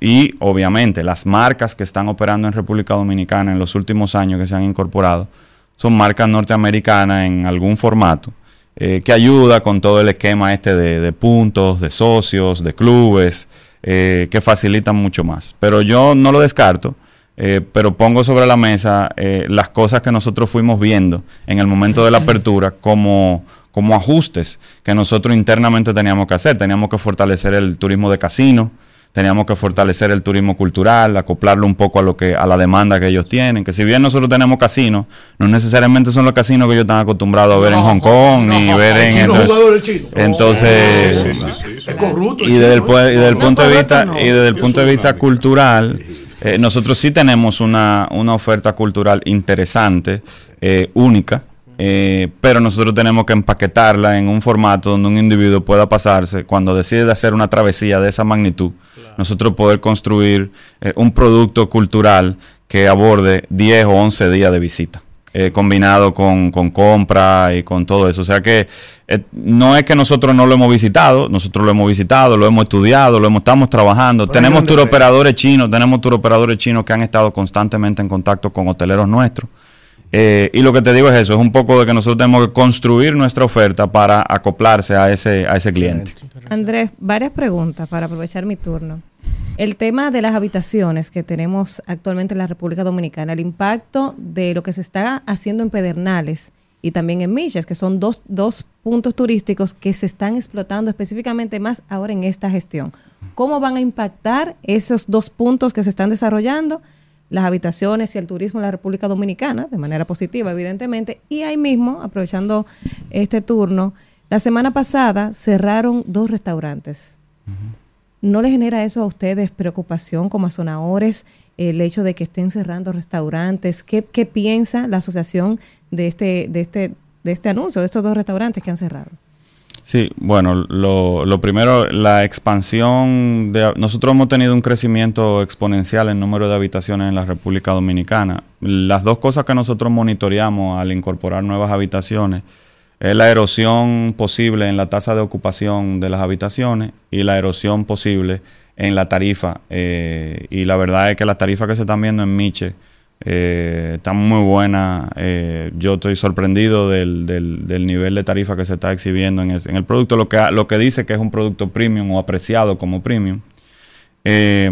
y obviamente las marcas que están operando en República Dominicana en los últimos años que se han incorporado son marcas norteamericanas en algún formato, eh, que ayuda con todo el esquema este de, de puntos, de socios, de clubes, eh, que facilitan mucho más. Pero yo no lo descarto. Eh, pero pongo sobre la mesa eh, las cosas que nosotros fuimos viendo en el momento de la apertura como, como ajustes que nosotros internamente teníamos que hacer. Teníamos que fortalecer el turismo de casino, teníamos que fortalecer el turismo cultural, acoplarlo un poco a lo que a la demanda que ellos tienen. Que si bien nosotros tenemos casinos, no necesariamente son los casinos que ellos están acostumbrados a ver en Hong Kong ni ver en chino el- jugador el chino. entonces Sí, sí, sí, sí. Es corrupto. y desde el, y desde el No, punto de vista no. y desde el punto de vista cultural eh, nosotros sí tenemos una, una oferta cultural interesante eh, única eh, pero nosotros tenemos que empaquetarla en un formato donde un individuo pueda pasarse cuando decide de hacer una travesía de esa magnitud nosotros poder construir eh, un producto cultural que aborde 10 o 11 días de visita eh, combinado con, con compra y con todo eso. O sea que eh, no es que nosotros no lo hemos visitado, nosotros lo hemos visitado, lo hemos estudiado, lo hemos, estamos trabajando. Pero tenemos grandes tour operadores chinos, tenemos tour operadores chinos que han estado constantemente en contacto con hoteleros nuestros. Eh, y lo que te digo es eso, es un poco de que nosotros tenemos que construir nuestra oferta para acoplarse a ese, a ese cliente. Andrés, varias preguntas para aprovechar mi turno. El tema de las habitaciones que tenemos actualmente en la República Dominicana, el impacto de lo que se está haciendo en Pedernales y también en Millas, que son dos, dos puntos turísticos que se están explotando específicamente más ahora en esta gestión. ¿Cómo van a impactar esos dos puntos que se están desarrollando? Las habitaciones y el turismo en la República Dominicana, de manera positiva, evidentemente. Y ahí mismo, aprovechando este turno, la semana pasada cerraron dos restaurantes. ¿No le genera eso a ustedes preocupación como azonadores, el hecho de que estén cerrando restaurantes? ¿Qué, qué piensa la asociación de este, de, este, de este anuncio, de estos dos restaurantes que han cerrado? Sí, bueno, lo, lo primero, la expansión de... Nosotros hemos tenido un crecimiento exponencial en número de habitaciones en la República Dominicana. Las dos cosas que nosotros monitoreamos al incorporar nuevas habitaciones es la erosión posible en la tasa de ocupación de las habitaciones y la erosión posible en la tarifa. eh, y la verdad es que las tarifas que se están viendo en Miche eh, están muy buenas. Eh, yo estoy sorprendido del, del- nivel de tarifa que se está exhibiendo en, el producto, lo que, lo que dice que es un producto premium o apreciado como premium. Eh,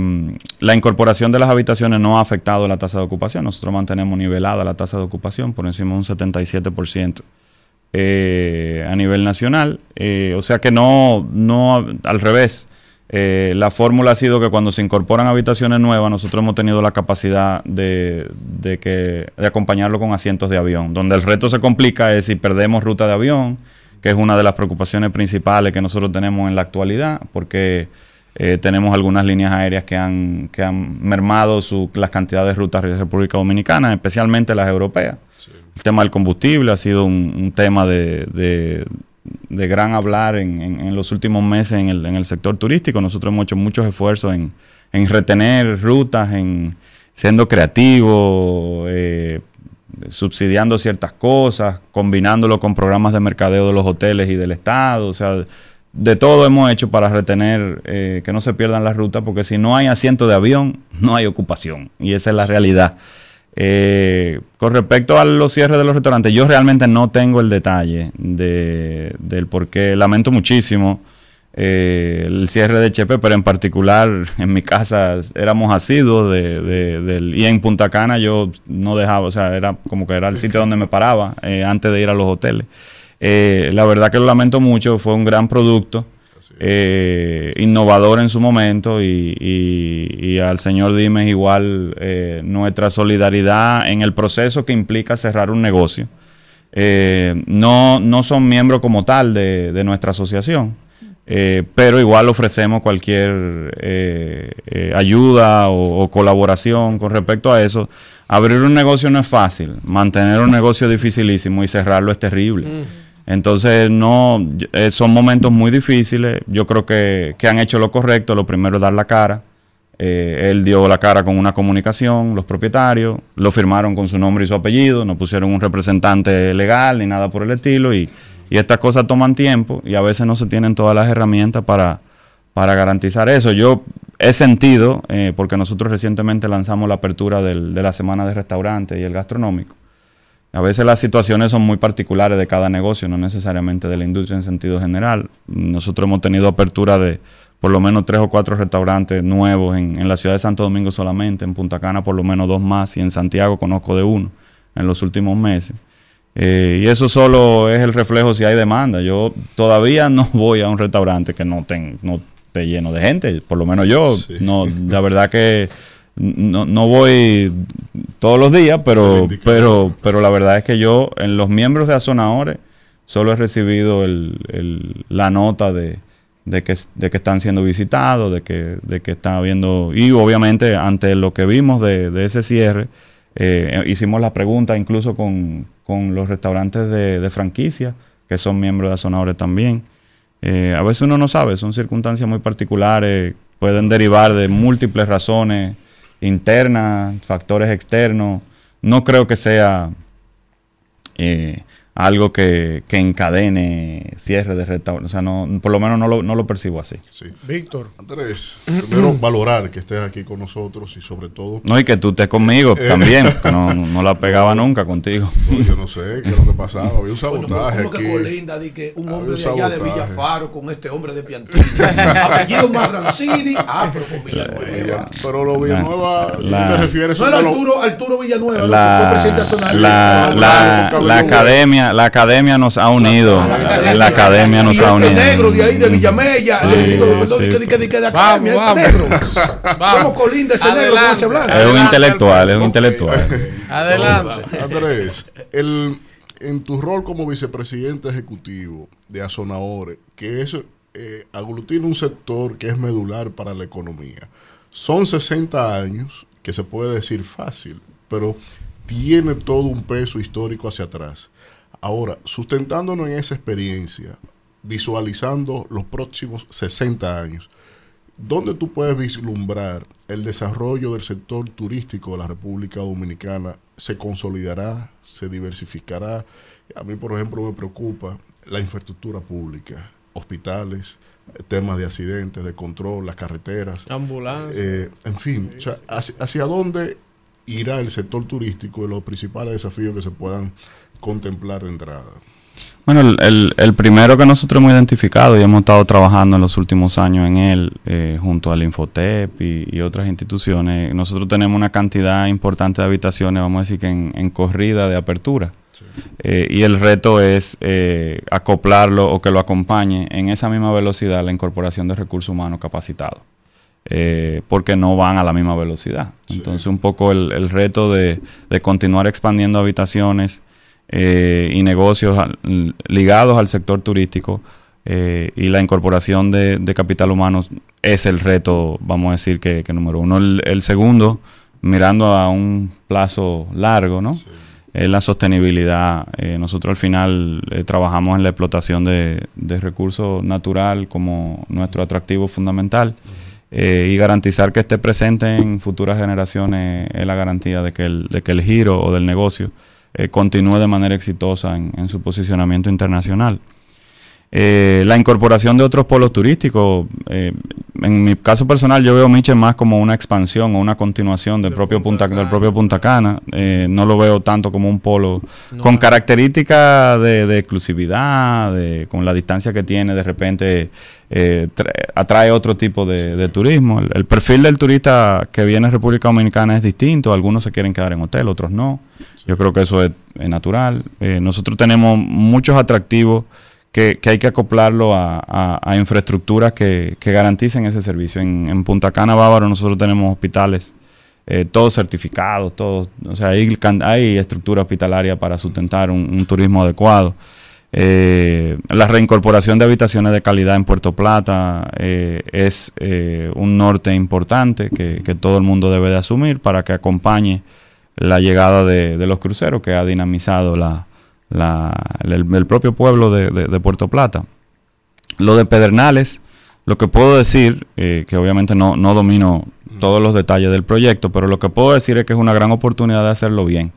la incorporación de las habitaciones no ha afectado la tasa de ocupación. Nosotros mantenemos nivelada la tasa de ocupación por encima de un 77% eh, a nivel nacional. Eh, o sea que no, no al revés. Eh, la fórmula ha sido que cuando se incorporan habitaciones nuevas, nosotros hemos tenido la capacidad de, de que, de acompañarlo con asientos de avión. Donde el reto se complica es si perdemos ruta de avión, que es una de las preocupaciones principales que nosotros tenemos en la actualidad, porque eh, tenemos algunas líneas aéreas que han, que han mermado su, las cantidades de rutas de República Dominicana, especialmente las europeas. El tema del combustible ha sido un, un tema de, de- de gran hablar en, los últimos meses en el, en el sector turístico. Nosotros hemos hecho muchos esfuerzos en, en retener rutas, en siendo creativos, eh, subsidiando ciertas cosas, combinándolo con programas de mercadeo de los hoteles y del Estado. O sea, de todo hemos hecho para retener eh, que no se pierdan las rutas, porque si no hay asiento de avión, no hay ocupación. Y esa es la realidad. Eh, con respecto a los cierres de los restaurantes, yo realmente no tengo el detalle de, del por qué. Lamento muchísimo eh, el cierre de Chepe, pero en particular en mi casa éramos asiduos de, y en Punta Cana yo no dejaba, o sea, era como que era el sitio donde me paraba eh, antes de ir a los hoteles. Eh, la verdad que lo lamento mucho, fue un gran producto, eh, innovador en su momento y, al señor Dimes igual eh, nuestra solidaridad en el proceso que implica cerrar un negocio. Eh, no, no son miembros como tal de, nuestra asociación, eh, pero igual ofrecemos cualquier ayuda o, o colaboración con respecto a eso. Abrir un negocio no es fácil, mantener un negocio es dificilísimo y cerrarlo es terrible. Entonces, no, eh, son momentos muy difíciles. Yo creo que, que han hecho lo correcto. Lo primero es dar la cara. Eh, él dio la cara con una comunicación, los propietarios, lo firmaron con su nombre y su apellido, no pusieron un representante legal ni nada por el estilo. Y, estas cosas toman tiempo y a veces no se tienen todas las herramientas para, para garantizar eso. Yo he sentido, eh, porque nosotros recientemente lanzamos la apertura del- de la semana de restaurantes y el gastronómico, a veces las situaciones son muy particulares de cada negocio, no necesariamente de la industria en sentido general. Nosotros hemos tenido apertura de por lo menos tres o cuatro restaurantes nuevos en, en la ciudad de Santo Domingo solamente, en Punta Cana por lo menos dos más y en Santiago conozco de uno en los últimos meses. Eh, y eso solo es el reflejo si hay demanda. Yo todavía no voy a un restaurante que no, ten- no esté lleno de gente, por lo menos yo. No, la verdad que no, no voy todos los días, pero, pero, pero la verdad es que yo en los miembros de Azonadores solo he recibido el- el- la nota de, de, que, de que están siendo visitados, de que, de que están habiendo... Y obviamente ante lo que vimos de, de ese cierre, eh, hicimos la pregunta incluso con, con los restaurantes de, de franquicia, que son miembros de Azonadores también. Eh, a veces uno no sabe, son circunstancias muy particulares, pueden derivar de múltiples razones internas, factores externos. No creo que sea eh, algo que, que encadene cierre de restaurantes. O sea, no, por lo menos no lo, no lo percibo así. Víctor. Andrés, primero valorar que estés aquí con nosotros y sobre todo... No, y que tú estés conmigo Eh. también, que no, no la pegaba nunca contigo. No, yo no sé qué es lo que pasaba. Había un sabotaje ¿Cómo que colinda di que un hombre un de allá de. Villafaro con este hombre de Piantini? Apellido Marrancini. Ah, pero con Villanueva. Pero lo Villanueva, La- ¿te refieres? No era Arturo, Arturo Villanueva, ¿no? que fue La, presidente nacional. la, la, la academia la academia nos ha unido la academia nos ha unido negro de ahí de Villamella, Sí, el digo, perdón, sí. que di que di que de Vamos, academia, ese negro. vamos. ¿Cómo colinda ese negro con ese blanco? es un intelectual es un intelectual Adelante. Andrés, el, en tu rol como vicepresidente ejecutivo de Azonadores, que eso eh, aglutina un sector que es medular para la economía. Son 60 años, que se puede decir fácil, pero tiene todo un peso histórico hacia atrás. Ahora, sustentándonos en esa experiencia, visualizando los próximos 60 años, ¿Dónde tú puedes vislumbrar el desarrollo del sector turístico de la República Dominicana? ¿Se consolidará? ¿Se diversificará? A mí, por ejemplo, me preocupa la infraestructura pública, hospitales, temas de accidentes, de control, las carreteras. Ambulancia. Eh, en fin, o sea, hacia, hacia dónde irá el sector turístico y los principales desafíos que se puedan contemplar de entrada? Bueno, el, el- el primero que nosotros hemos identificado y hemos estado trabajando en los últimos años en él, eh, junto al Infotep y, y otras instituciones, nosotros tenemos una cantidad importante de habitaciones, vamos a decir que en, en corrida de apertura. Eh, y el reto es eh, acoplarlo o que lo acompañe en esa misma velocidad la incorporación de recursos humanos capacitados. Porque no van a la misma velocidad. Entonces, un poco el, el reto de, de continuar expandiendo habitaciones eh, y negocios al- ligados al sector turístico eh, y la incorporación de, de capital humano es el reto, vamos a decir, que, que número uno. El, el segundo, mirando a un plazo largo, ¿no? Es la sostenibilidad. Eh, nosotros al final eh, trabajamos en la explotación de, de recursos natural como nuestro atractivo fundamental eh, y garantizar que esté presente en futuras generaciones es la garantía de que el, de que el giro o del negocio eh, continúe de manera exitosa en, su posicionamiento internacional. Eh, la incorporación de otros polos turísticos, eh, en mi caso personal yo veo Miche más como una expansión o una continuación del propio Punta, del propio Punta Cana. Eh, no lo veo tanto como un polo con características de, de exclusividad, de, con la distancia que tiene, de repente eh, tra- atrae otro tipo de, de turismo. El, el perfil del turista que viene a República Dominicana es distinto, algunos se quieren quedar en hotel, otros no. Yo creo que eso es, es natural. Eh, nosotros tenemos muchos atractivos que, hay que acoplarlo a, a- infraestructuras que, que garanticen ese servicio. En, en Punta Cana, Bávaro, nosotros tenemos hospitales eh, todos certificados, todos, o sea, hay, estructura hospitalaria para sustentar un, un turismo adecuado. Eh, la reincorporación de habitaciones de calidad en Puerto Plata eh, es eh, un norte importante que, que todo el mundo debe de asumir para que acompañe la llegada de, de los cruceros que ha dinamizado la, el, propio pueblo de Puerto Plata. Lo de Pedernales, lo que puedo decir, eh, que obviamente no, no domino todos los detalles del proyecto, pero lo que puedo decir es que es una gran oportunidad de hacerlo bien.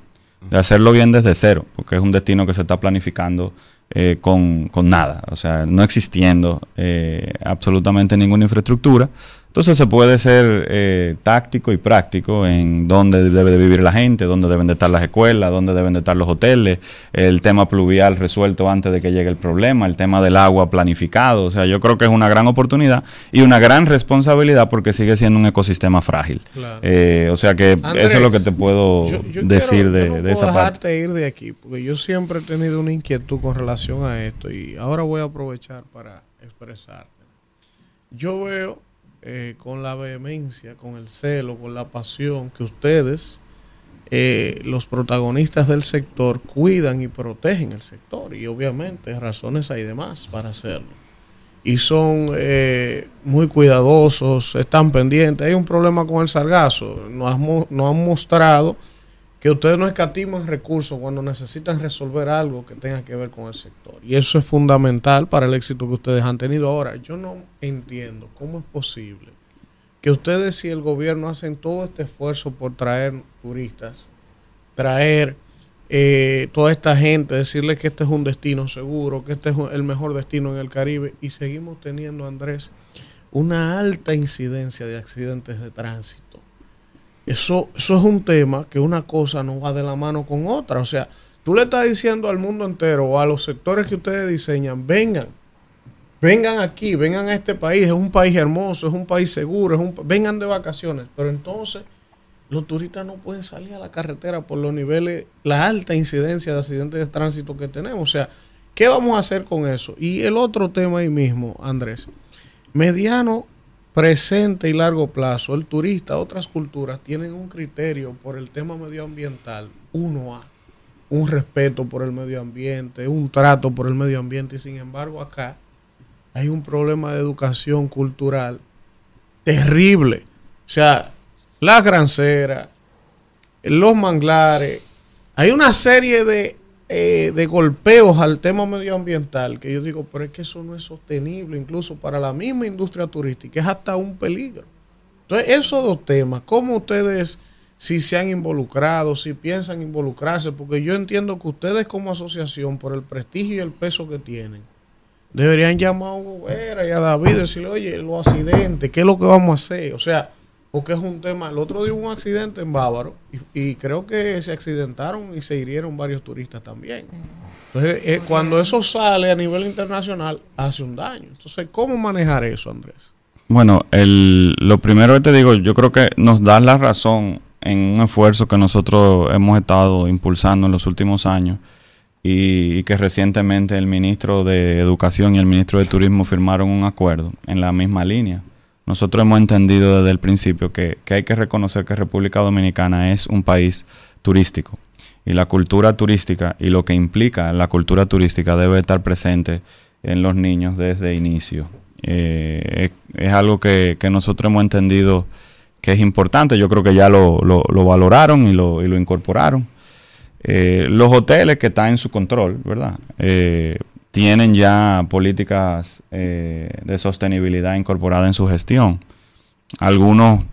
de hacerlo bien desde cero, porque es un destino que se está planificando eh, con, con, nada, o sea, no existiendo eh, absolutamente ninguna infraestructura. Entonces se puede ser eh, táctico y práctico en dónde debe de vivir la gente, dónde deben de estar las escuelas, dónde deben de estar los hoteles, el tema pluvial resuelto antes de que llegue el problema, el tema del agua planificado. O sea, yo creo que es una gran oportunidad y una gran responsabilidad porque sigue siendo un ecosistema frágil. Eh, o sea que eso es lo que te puedo decir de, esa parte. ir de aquí porque yo siempre he tenido una inquietud con relación a esto y ahora voy a aprovechar para expresarte. Yo veo eh, con la vehemencia, con el celo, con la pasión que ustedes, eh, los protagonistas del sector, cuidan y protegen el sector. Y obviamente razones hay de más para hacerlo. Y son eh, muy cuidadosos, están pendientes. Hay un problema con el sargazo. Nos, nos han mostrado que ustedes no escatiman recursos cuando necesitan resolver algo que tenga que ver con el sector. Y eso es fundamental para el éxito que ustedes han tenido. Ahora, yo no entiendo cómo es posible que ustedes y el gobierno hacen todo este esfuerzo por traer turistas, traer eh, toda esta gente, decirles que este es un destino seguro, que este es el mejor destino en el Caribe, y seguimos teniendo, Andrés, una alta incidencia de accidentes de tránsito eso, eso es un tema que una cosa no va de la mano con otra. O sea, tú le estás diciendo al mundo entero o a los sectores que ustedes diseñan, vengan, vengan aquí, vengan a este país, es un país hermoso, es un país seguro, es un, vengan de vacaciones. Pero entonces los turistas no pueden salir a la carretera por los niveles, la alta incidencia de accidentes de tránsito que tenemos. O sea, ¿qué vamos a hacer con eso? Y el otro tema ahí mismo, Andrés, mediano presente y largo plazo, el turista, otras culturas tienen un criterio por el tema medioambiental, uno a un respeto por el medio ambiente, un trato por el medio ambiente, y sin embargo acá hay un problema de educación cultural terrible. O sea, la grancera, los manglares, hay una serie de eh, de golpeos al tema medioambiental, que yo digo, pero es que eso no es sostenible, incluso para la misma industria turística, es hasta un peligro. Entonces, esos dos temas, ¿cómo ustedes, si se han involucrado, si piensan involucrarse? Porque yo entiendo que ustedes como asociación, por el prestigio y el peso que tienen, deberían llamar a Hugo y a David y decirle, oye, los accidentes, ¿qué es lo que vamos a hacer? O sea, porque es un tema. El otro día hubo un accidente en Bávaro y, creo que se accidentaron y se hirieron varios turistas también. Entonces, eh, cuando eso sale a nivel internacional, hace un daño. Entonces, ¿cómo manejar eso, Andrés? Bueno, el, lo primero que te digo, yo creo que nos da la razón en un esfuerzo que nosotros hemos estado impulsando en los últimos años y, y que recientemente el ministro de Educación y el ministro de Turismo firmaron un acuerdo en la misma línea nosotros hemos entendido desde el principio que, hay que reconocer que República Dominicana es un país turístico y la cultura turística y lo que implica la cultura turística debe estar presente en los niños desde inicio. Eh, es, algo que, nosotros hemos entendido que es importante, yo creo que ya lo, valoraron y lo, y lo incorporaron. Eh, los hoteles que están en su control, ¿verdad? Eh, tienen ya políticas eh, de sostenibilidad incorporadas en su gestión. Algunos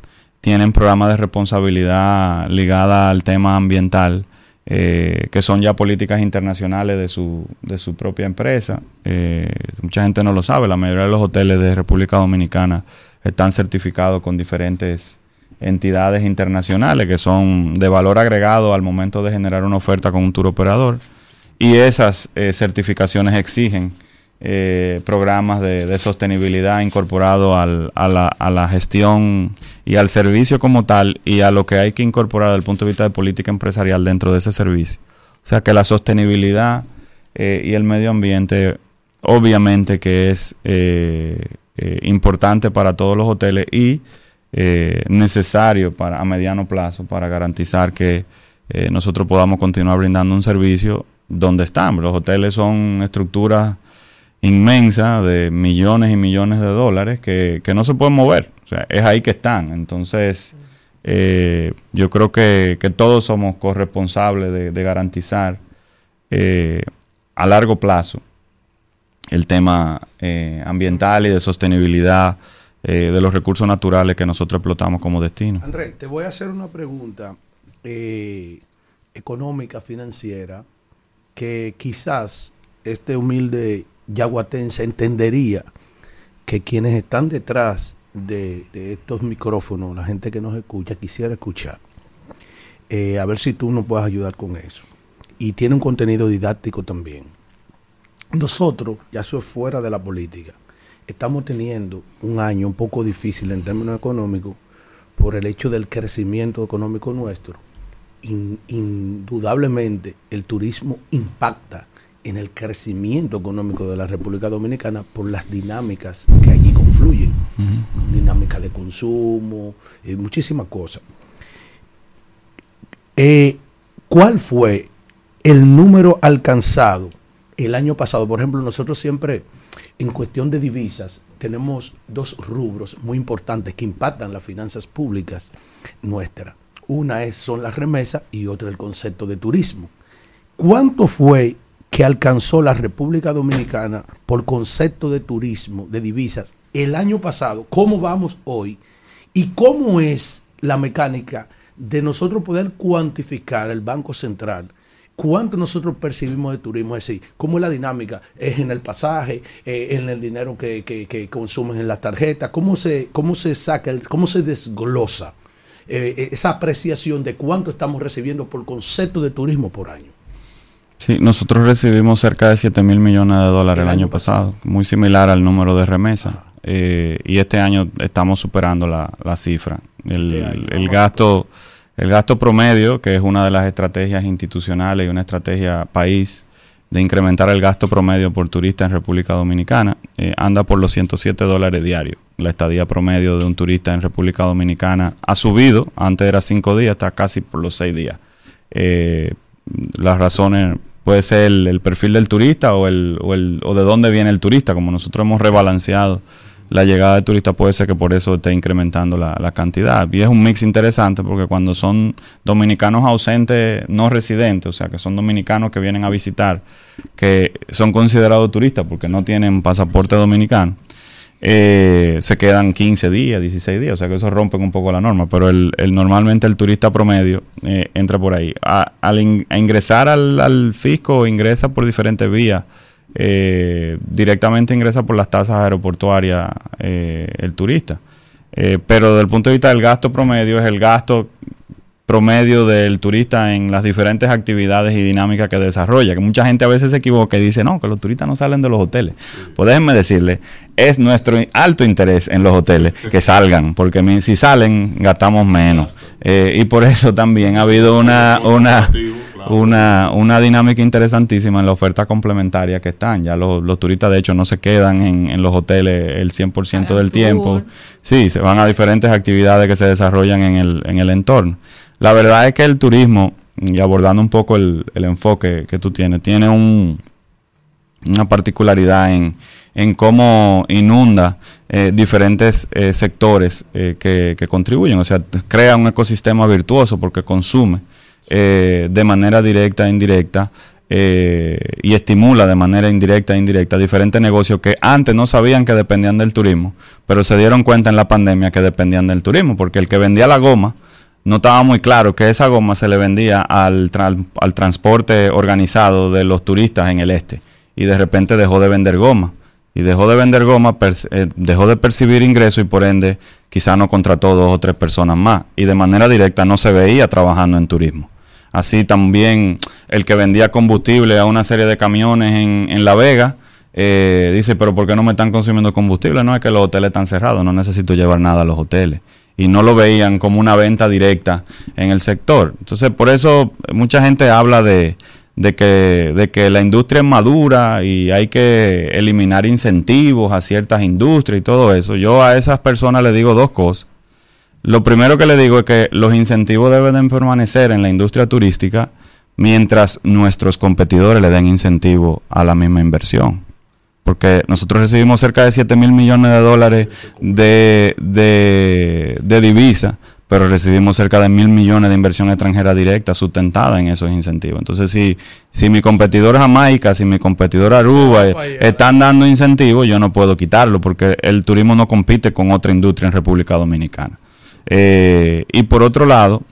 tienen programas de responsabilidad ligada al tema ambiental, eh, que son ya políticas internacionales de su, de su propia empresa. Eh, mucha gente no lo sabe, la mayoría de los hoteles de República Dominicana están certificados con diferentes entidades internacionales que son de valor agregado al momento de generar una oferta con un tour operador y esas eh, certificaciones exigen eh, programas de, sostenibilidad incorporado al, a, la, a, la, gestión y al servicio como tal y a lo que hay que incorporar desde el punto de vista de política empresarial dentro de ese servicio. O sea que la sostenibilidad eh, y el medio ambiente obviamente que es importante para todos los hoteles y necesario para a mediano plazo para garantizar que nosotros podamos continuar brindando un servicio donde están. Los hoteles son estructuras inmensas de millones y millones de dólares que, no se pueden mover. O sea, es ahí que están. Entonces, eh, yo creo que, todos somos corresponsables de, garantizar eh, a largo plazo el tema eh, ambiental y de sostenibilidad de los recursos naturales que nosotros explotamos como destino. Andrés, te voy a hacer una pregunta económica, financiera, que quizás este humilde yaguatense entendería que quienes están detrás de, estos micrófonos, la gente que nos escucha, quisiera escuchar. Eh, a ver si tú nos puedes ayudar con eso. Y tiene un contenido didáctico también. Nosotros, ya eso es fuera de la política, estamos teniendo un año un poco difícil en términos económicos por el hecho del crecimiento económico nuestro. In- indudablemente el turismo impacta en el crecimiento económico de la República Dominicana por las dinámicas que allí confluyen. Dinámica de consumo, y muchísimas cosas. Eh, ¿Cuál fue el número alcanzado el año pasado? Por ejemplo, nosotros siempre, en cuestión de divisas, tenemos dos rubros muy importantes que impactan las finanzas públicas nuestras. Una es, son las remesas y otra el concepto de turismo. ¿Cuánto fue que alcanzó la República Dominicana por concepto de turismo, de divisas, el año pasado? ¿Cómo vamos hoy? ¿Y cómo es la mecánica de nosotros poder cuantificar el Banco Central? ¿Cuánto nosotros percibimos de turismo? Es decir, ¿cómo es la dinámica? ¿Es en el pasaje? eh, ¿En el dinero que, que- que consumen en las tarjetas? ¿Cómo se, cómo se saca, cómo se desglosa eh, esa apreciación de cuánto estamos recibiendo por concepto de turismo por año? Sí, nosotros recibimos cerca de 7 mil millones de dólares el, año pasado, muy similar al número de remesa. Eh, y este año estamos superando la, la cifra. El, el gasto, el gasto promedio, que es una de las estrategias institucionales y una estrategia país de incrementar el gasto promedio por turista en República Dominicana, eh, anda por los 107 dólares diarios. La estadía promedio de un turista en República Dominicana ha subido, antes era 5 días, está casi por los 6 días. Eh, las razones puede ser el, perfil del turista o, el, o de dónde viene el turista, como nosotros hemos rebalanceado la llegada de turistas, puede ser que por eso esté incrementando la, cantidad. Y es un mix interesante porque cuando son dominicanos ausentes no residentes, o sea, que son dominicanos que vienen a visitar, que son considerados turistas porque no tienen pasaporte dominicano, eh, se quedan 15 días, 16 días, o sea que eso rompe un poco la norma, pero el, normalmente el turista promedio eh, entra por ahí. A- al ingresar al, al fisco ingresa por diferentes vías. Eh, directamente ingresa por las tasas aeroportuarias eh, el turista. Eh, pero desde el punto de vista del gasto promedio es el gasto promedio del turista en las diferentes actividades y dinámicas que desarrolla. Que mucha gente a veces se equivoca y dice, no, que los turistas no salen de los hoteles. Pues déjenme decirle, es nuestro alto interés en los hoteles que salgan, porque si salen gastamos menos. Eh, y por eso también ha habido una, una, una, una dinámica interesantísima en la oferta complementaria que están. Ya los, los turistas, de hecho, no se quedan en, en los hoteles el 100% del tiempo. Sí, se van a diferentes actividades que se desarrollan en el, en el entorno. La verdad es que el turismo, y abordando un poco el, el enfoque que tú tienes, tiene un, una particularidad en, en cómo inunda eh, diferentes eh, sectores eh, que, que contribuyen. O sea, crea un ecosistema virtuoso porque consume eh, de manera directa e indirecta eh, y estimula de manera indirecta e indirecta diferentes negocios que antes no sabían que dependían del turismo, pero se dieron cuenta en la pandemia que dependían del turismo, porque el que vendía la goma no estaba muy claro que esa goma se le vendía al, al transporte organizado de los turistas en el este y de repente dejó de vender goma y dejó de vender goma, eh, dejó de percibir ingresos y por ende quizá no contrató dos o tres personas más y de manera directa no se veía trabajando en turismo. Así también el que vendía combustible a una serie de camiones en, en La Vega eh, dice, pero ¿por qué no me están consumiendo combustible? No es que los hoteles están cerrados, no necesito llevar nada a los hoteles. Y no lo veían como una venta directa en el sector. Entonces, por eso mucha gente habla de, de que, de que la industria es madura y hay que eliminar incentivos a ciertas industrias y todo eso. Yo a esas personas les digo dos cosas. Lo primero que le digo es que los incentivos deben de permanecer en la industria turística mientras nuestros competidores le den incentivo a la misma inversión. Porque nosotros recibimos cerca de 7 mil millones de dólares de, de, de divisa, pero recibimos cerca de mil millones de inversión extranjera directa sustentada en esos incentivos. Entonces, si, si mi competidor Jamaica, si mi competidor Aruba eh, están dando incentivos, yo no puedo quitarlo porque el turismo no compite con otra industria en República Dominicana. Eh, y por otro lado,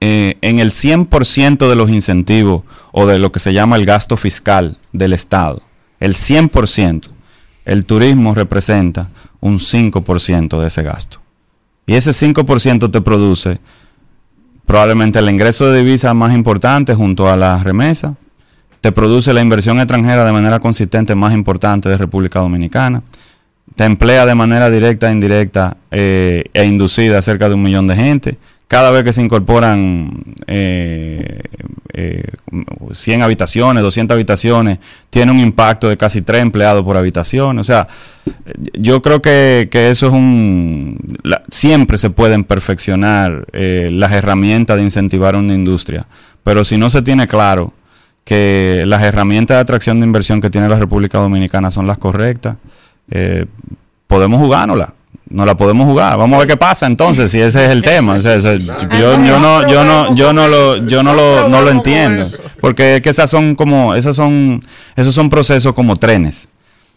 eh, en el 100% de los incentivos o de lo que se llama el gasto fiscal del Estado, el 100%, el turismo representa un 5% de ese gasto. Y ese 5% te produce probablemente el ingreso de divisas más importante junto a la remesa, te produce la inversión extranjera de manera consistente más importante de República Dominicana, te emplea de manera directa indirecta eh, e inducida a cerca de un millón de gente. Cada vez que se incorporan eh, eh, 100 habitaciones, 200 habitaciones, tiene un impacto de casi 3 empleados por habitación. O sea, yo creo que, que eso es un... siempre se pueden perfeccionar eh, las herramientas de incentivar una industria, pero si no se tiene claro que las herramientas de atracción de inversión que tiene la República Dominicana son las correctas, eh, podemos jugárnosla. No la podemos jugar. Vamos a ver qué pasa entonces, si ese es el tema. O sea, eso- yo, yo no, yo no, yo no lo, yo no lo, no lo entiendo. Porque es que esas son como, esas son, esos son procesos como trenes.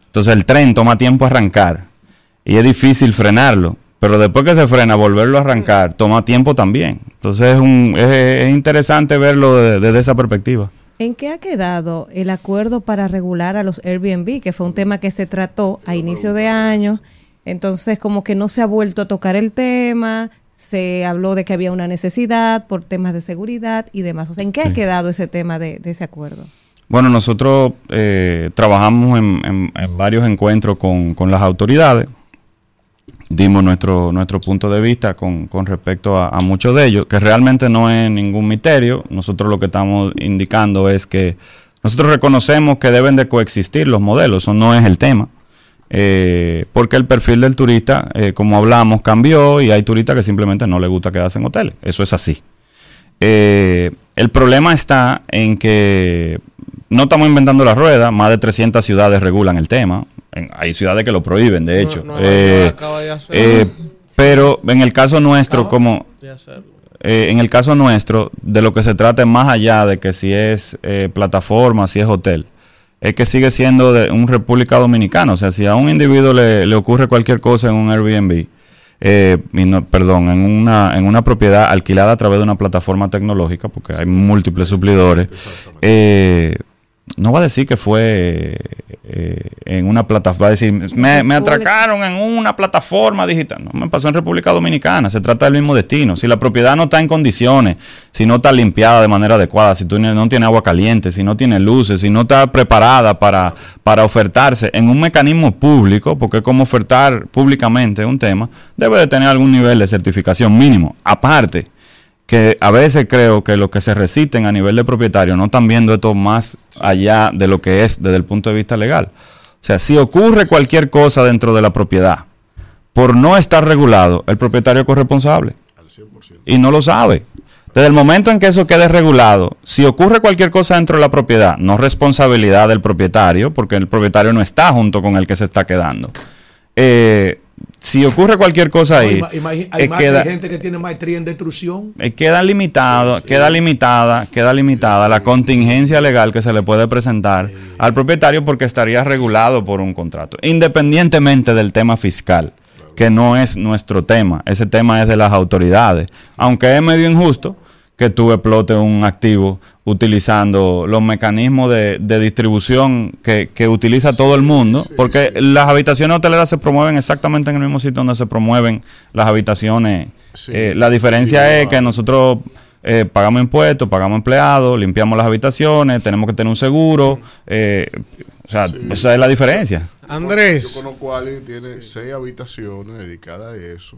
Entonces el tren toma tiempo a arrancar y es difícil frenarlo. Pero después que se frena, volverlo a arrancar toma tiempo también. Entonces es, un, es, es interesante verlo de- desde esa perspectiva. ¿En qué ha quedado el acuerdo para regular a los Airbnb, que fue un tema que se trató a inicio de año? Entonces, como que no se ha vuelto a tocar el tema, se habló de que había una necesidad por temas de seguridad y demás. O sea, ¿en qué ha quedado ese tema de, de ese acuerdo? Bueno, nosotros eh, trabajamos en, en- en varios encuentros con, con las autoridades. Dimos nuestro, nuestro punto de vista con, con respecto a, muchos de ellos, que realmente no es ningún misterio. Nosotros lo que estamos indicando es que nosotros reconocemos que deben de coexistir los modelos, eso no es el tema. Eh, porque el perfil del turista, eh, como hablamos, cambió y hay turistas que simplemente no les gusta quedarse en hoteles. Eso es así. Eh, el problema está en que no estamos inventando la rueda, más de 300 ciudades regulan el tema. En- hay ciudades que lo prohíben, de hecho. Eh, York acaba de hacer- eh, pero en el caso nuestro, como eh, en el caso nuestro, de lo que se trata más allá de que si es eh, plataforma, si es hotel, es que sigue siendo de un República Dominicana. O sea, si a un individuo le, le ocurre cualquier cosa en un Airbnb, eh, no- perdón, en una, en una propiedad alquilada a través de una plataforma tecnológica, porque hay múltiples suplidores, eh, no va a decir que fue eh, en una plataforma, va a decir, me, me atracaron en una plataforma digital. No, me pasó en República Dominicana, se trata del mismo destino. Si la propiedad no está en condiciones, si no está limpiada de manera adecuada, si tú no tiene agua caliente, si no tiene luces, si no está preparada para, para ofertarse en un mecanismo público, porque como ofertar públicamente un tema, debe de tener algún nivel de certificación mínimo. Aparte, que a veces creo que los que se reciten a nivel de propietario no están viendo esto más allá de lo que es desde el punto de vista legal. O sea, si ocurre cualquier cosa dentro de la propiedad por no estar regulado, el propietario es corresponsable y no lo sabe. Desde el momento en que eso quede regulado, si ocurre cualquier cosa dentro de la propiedad, no responsabilidad del propietario, porque el propietario no está junto con el que se está quedando. Eh, si ocurre cualquier cosa ahí, hay más queda- que gente que tiene maestría en destrucción. eh, queda limitado, queda limitada, queda limitada la contingencia legal que se le puede presentar al propietario porque estaría regulado por un contrato, independientemente del tema fiscal, que no es nuestro tema, ese tema es de las autoridades, aunque es medio injusto que tú explotes un activo utilizando los mecanismos de, de distribución que, que utiliza todo el mundo, porque las habitaciones hoteleras se promueven exactamente en el mismo sitio donde se promueven las habitaciones. Eh, la diferencia es que nosotros eh, pagamos impuestos, pagamos empleados, limpiamos las habitaciones, tenemos que tener un seguro, eh, o sea, esa es la diferencia. Andrés. Yo conozco a alguien que tiene seis habitaciones dedicadas a eso.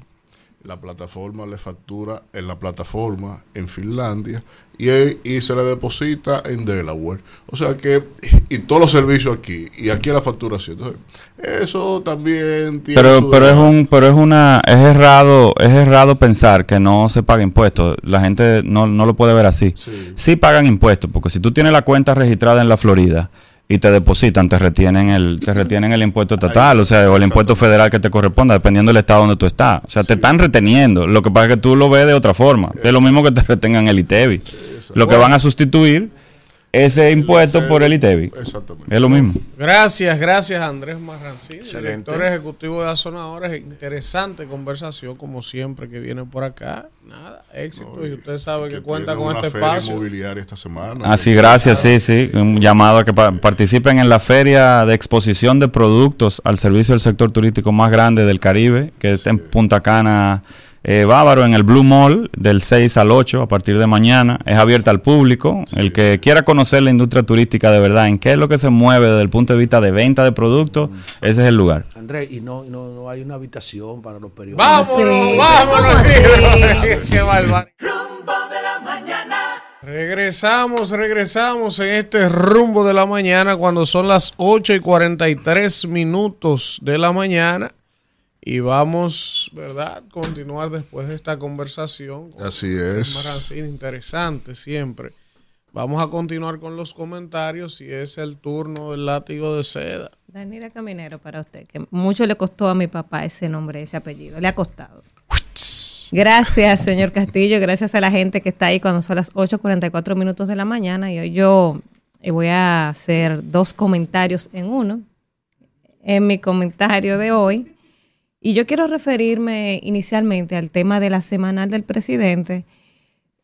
La plataforma le factura en la plataforma en Finlandia y, y se le deposita en Delaware. O sea que, y todos los servicios aquí, y aquí la facturación. Entonces, eso también tiene Pero, pero es un, pero es una, es errado, es errado pensar que no se paga impuestos. La gente no, no lo puede ver así. Sí. pagan impuestos, porque si tú tienes la cuenta registrada en la Florida y te depositan, te retienen el, te retienen el impuesto estatal, o sea, o el impuesto federal que te corresponda, dependiendo del estado donde tú estás. O sea, te están reteniendo. Lo que pasa es que tú lo ves de otra forma. Es lo mismo que te retengan el ITEVI. Lo que van a sustituir ese impuesto por el ITEVI. Exactamente. Es lo mismo. Gracias, gracias Andrés Marrancini, Excelente. director ejecutivo de Azonadores. Interesante conversación, como siempre, que viene por acá. Nada, éxito. y usted sabe que, cuenta con una este feria espacio. inmobiliaria esta semana. Así, gracias, sí, sí. Un llamado a que pa- participen en la feria de exposición de productos al servicio del sector turístico más grande del Caribe, que está en Punta Cana, eh, Bávaro, en el Blue Mall, del 6 al 8, a partir de mañana. Es abierta al público. El que quiera conocer la industria turística de verdad, en qué es lo que se mueve desde el punto de vista de venta de productos, ese es el lugar. Andrés, y no, no, no hay una habitación para los periodistas. Vámonos, Sí. vámonos. ¿Cómo sí, así? qué bárbaro. Rumbo de la mañana. Regresamos, regresamos en este rumbo de la mañana cuando son las 8 y 43 minutos de la mañana y vamos, ¿verdad? Continuar después de esta conversación. con Así es. Marancini, interesante siempre. Vamos a continuar con los comentarios y es el turno del látigo de seda. Daniela Caminero para usted, que mucho le costó a mi papá ese nombre, ese apellido. Le ha costado. Gracias, señor Castillo. Gracias a la gente que está ahí cuando son las 8.44 minutos de la mañana. Y hoy yo eh, voy a hacer dos comentarios en uno. En mi comentario de hoy. Y yo quiero referirme inicialmente al tema de la semanal del presidente,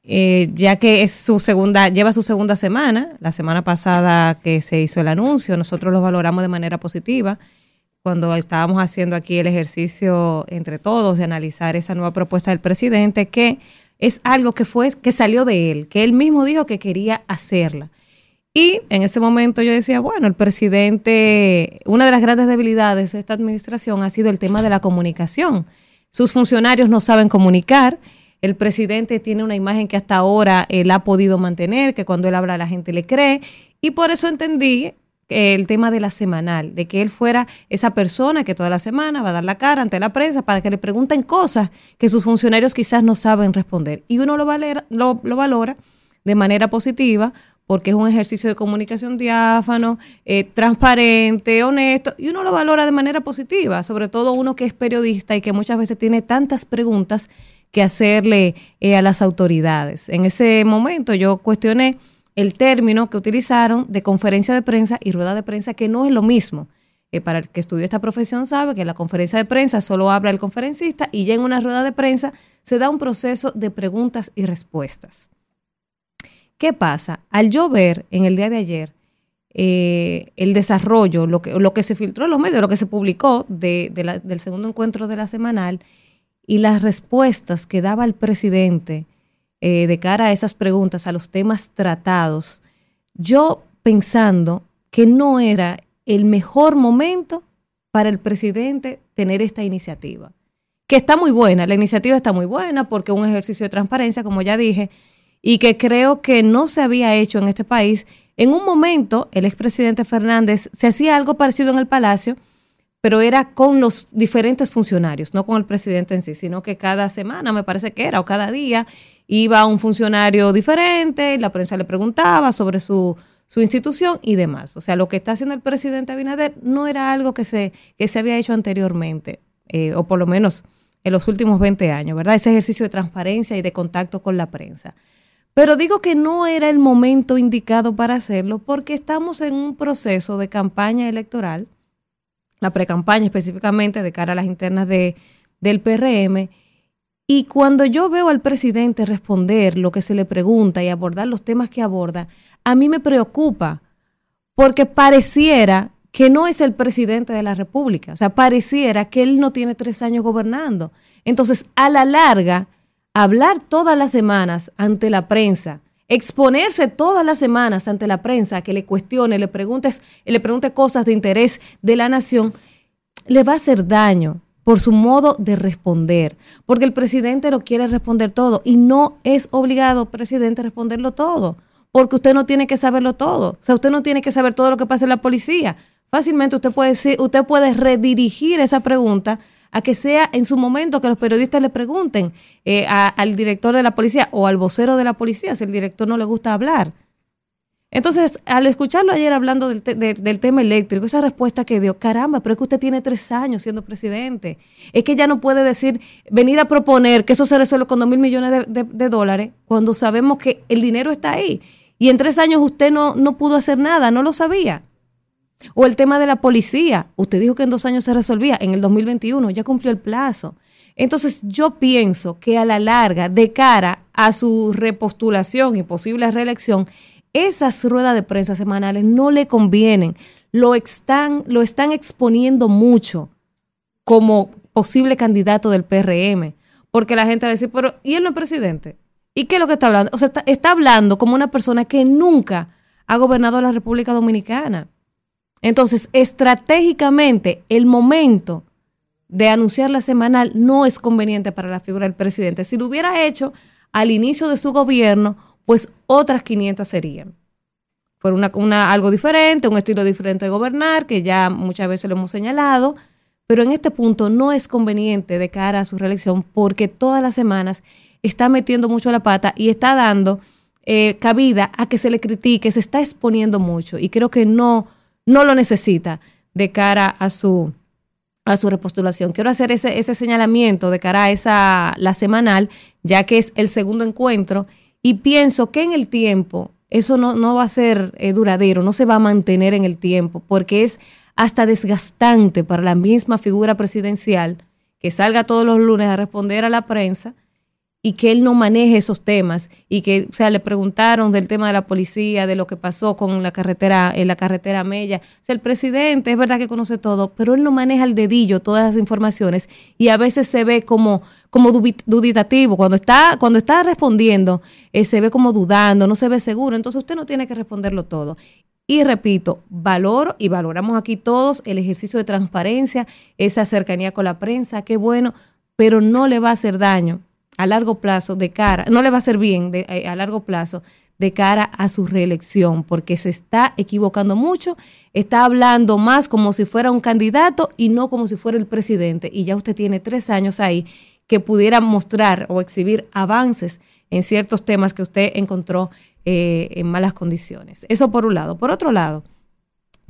eh, ya que es su segunda, lleva su segunda semana. La semana pasada que se hizo el anuncio, nosotros lo valoramos de manera positiva cuando estábamos haciendo aquí el ejercicio entre todos de analizar esa nueva propuesta del presidente, que es algo que fue, que salió de él, que él mismo dijo que quería hacerla. Y en ese momento yo decía, bueno, el presidente, una de las grandes debilidades de esta administración ha sido el tema de la comunicación. Sus funcionarios no saben comunicar. El presidente tiene una imagen que hasta ahora él ha podido mantener, que cuando él habla la gente le cree. Y por eso entendí el tema de la semanal, de que él fuera esa persona que toda la semana va a dar la cara ante la prensa para que le pregunten cosas que sus funcionarios quizás no saben responder. Y uno lo, lo, lo valora de manera positiva porque es un ejercicio de comunicación diáfano, eh, transparente, honesto, y uno lo valora de manera positiva, sobre todo uno que es periodista y que muchas veces tiene tantas preguntas que hacerle eh, a las autoridades. En ese momento yo cuestioné el término que utilizaron de conferencia de prensa y rueda de prensa, que no es lo mismo. Eh, para el que estudió esta profesión sabe que la conferencia de prensa solo habla el conferencista y ya en una rueda de prensa se da un proceso de preguntas y respuestas. ¿Qué pasa? Al yo ver en el día de ayer eh, el desarrollo, lo que, lo que se filtró en los medios, lo que se publicó de, del segundo encuentro de la semanal y las respuestas que daba el presidente eh, de cara a esas preguntas, a los temas tratados, yo pensando que no era el mejor momento para el presidente tener esta iniciativa. Que está muy buena, la iniciativa está muy buena porque es un ejercicio de transparencia, como ya dije, y que creo que no se había hecho en este país. En un momento, el expresidente Fernández se hacía algo parecido en el Palacio, pero era con los diferentes funcionarios, no con el presidente en sí, sino que cada semana, me parece que era, o cada día, iba un funcionario diferente, la prensa le preguntaba sobre su, su institución y demás. O sea, lo que está haciendo el presidente Abinader no era algo que se, que se había hecho anteriormente, eh, o por lo menos en los últimos 20 años, ¿verdad? Ese ejercicio de transparencia y de contacto con la prensa. Pero digo que no era el momento indicado para hacerlo porque estamos en un proceso de campaña electoral, la precampaña específicamente de cara a las internas de, del PRM. Y cuando yo veo al presidente responder lo que se le pregunta y abordar los temas que aborda, a mí me preocupa porque pareciera que no es el presidente de la República, o sea, pareciera que él no tiene tres años gobernando. Entonces, a la larga, hablar todas las semanas ante la prensa, exponerse todas las semanas ante la prensa, que le cuestione, le pregunte, le pregunte cosas de interés de la nación, le va a hacer daño por su modo de responder, porque el presidente lo quiere responder todo y no es obligado, presidente, responderlo todo, porque usted no tiene que saberlo todo, o sea, usted no tiene que saber todo lo que pasa en la policía. Fácilmente usted puede, decir- usted puede redirigir esa pregunta a que sea en su momento que los periodistas le pregunten eh, al director de la policía o al vocero de la policía si el director no le gusta hablar. Entonces, al escucharlo ayer hablando del, del tema eléctrico, esa respuesta que dio, caramba, pero es que usted tiene tres años siendo presidente. Es que ya no puede decir, venir a proponer que eso se resuelve con dos mil millones de, de- de dólares cuando sabemos que el dinero está ahí. Y en tres años usted no, no pudo hacer nada, no lo sabía. O el tema de la policía. Usted dijo que en dos años se resolvía. En el 2021 ya cumplió el plazo. Entonces yo pienso que a la larga, de cara a su repostulación y posible reelección, esas ruedas de prensa semanales no le convienen. Lo están, lo están exponiendo mucho como posible candidato del PRM. Porque la gente va a decir, pero ¿y él no es presidente? ¿Y qué es lo que está hablando? O sea, está, está hablando como una persona que nunca ha gobernado la República Dominicana. Entonces, estratégicamente, el momento de anunciar la semanal no es conveniente para la figura del presidente. Si lo hubiera hecho al inicio de su gobierno, pues otras 500 serían. Por una, una, algo diferente, un estilo diferente de gobernar, que ya muchas veces lo hemos señalado, pero en este punto no es conveniente de cara a su reelección porque todas las semanas está metiendo mucho la pata y está dando eh, cabida a que se le critique, se está exponiendo mucho y creo que no, no lo necesita de cara a su, a su repostulación. Quiero hacer ese, ese señalamiento de cara a esa, la semanal, ya que es el segundo encuentro, y pienso que en el tiempo eso no, no va a ser eh, duradero, no se va a mantener en el tiempo, porque es hasta desgastante para la misma figura presidencial que salga todos los lunes a responder a la prensa y que él no maneje esos temas y que, o sea, le preguntaron del tema de la policía, de lo que pasó con la carretera, en la carretera Mella. El presidente es verdad que conoce todo, pero él no maneja el dedillo todas las informaciones y a veces se ve como, como duditativo. Cuando está, cuando está respondiendo, eh, se ve como dudando, no se ve seguro. Entonces usted no tiene que responderlo todo. Y repito, valoro y valoramos aquí todos el ejercicio de transparencia, esa cercanía con la prensa, qué bueno, pero no le va a hacer daño a largo plazo de cara, no le va a hacer bien eh, a largo plazo de cara a su reelección, porque se está equivocando mucho, está hablando más como si fuera un candidato y no como si fuera el presidente. Y ya usted tiene tres años ahí que pudiera mostrar o exhibir avances en ciertos temas que usted encontró eh, en malas condiciones. Eso por un lado. Por otro lado,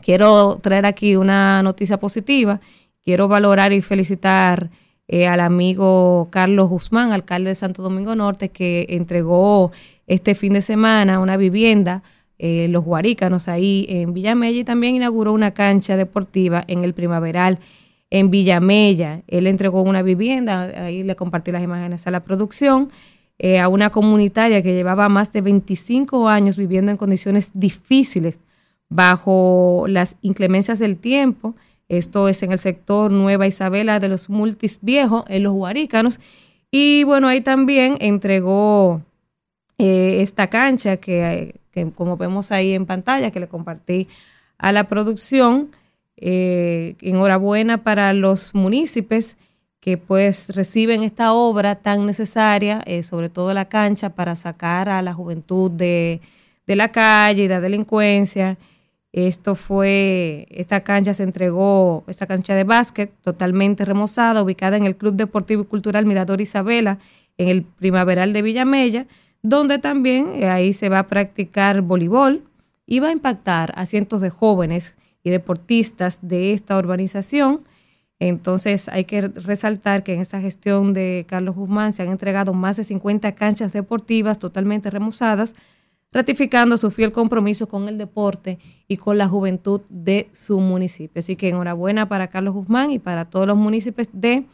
quiero traer aquí una noticia positiva. Quiero valorar y felicitar eh, al amigo Carlos Guzmán, alcalde de Santo Domingo Norte, que entregó este fin de semana una vivienda, eh, los Guarícanos, ahí en Villamella, y también inauguró una cancha deportiva en el primaveral en Villamella. Él entregó una vivienda, ahí le compartí las imágenes a la producción, eh, a una comunitaria que llevaba más de 25 años viviendo en condiciones difíciles bajo las inclemencias del tiempo esto es en el sector Nueva Isabela de los Multis Viejos, en los Huarícanos. Y bueno, ahí también entregó eh, esta cancha que, como vemos ahí en pantalla, que le compartí a la producción. Eh, enhorabuena para los municipios que pues reciben esta obra tan necesaria, eh, sobre todo la cancha, para sacar a la juventud de, de la calle y de la delincuencia. Esto fue, esta cancha se entregó, esta cancha de básquet totalmente remozada, ubicada en el Club Deportivo y Cultural Mirador Isabela, en el Primaveral de Villamella, donde también eh, ahí se va a practicar voleibol y va a impactar a cientos de jóvenes y deportistas de esta urbanización. Entonces hay que resaltar que en esta gestión de Carlos Guzmán se han entregado más de 50 canchas deportivas totalmente remozadas ratificando su fiel compromiso con el deporte y con la juventud de su municipio. Así que enhorabuena para Carlos Guzmán y para todos los municipios de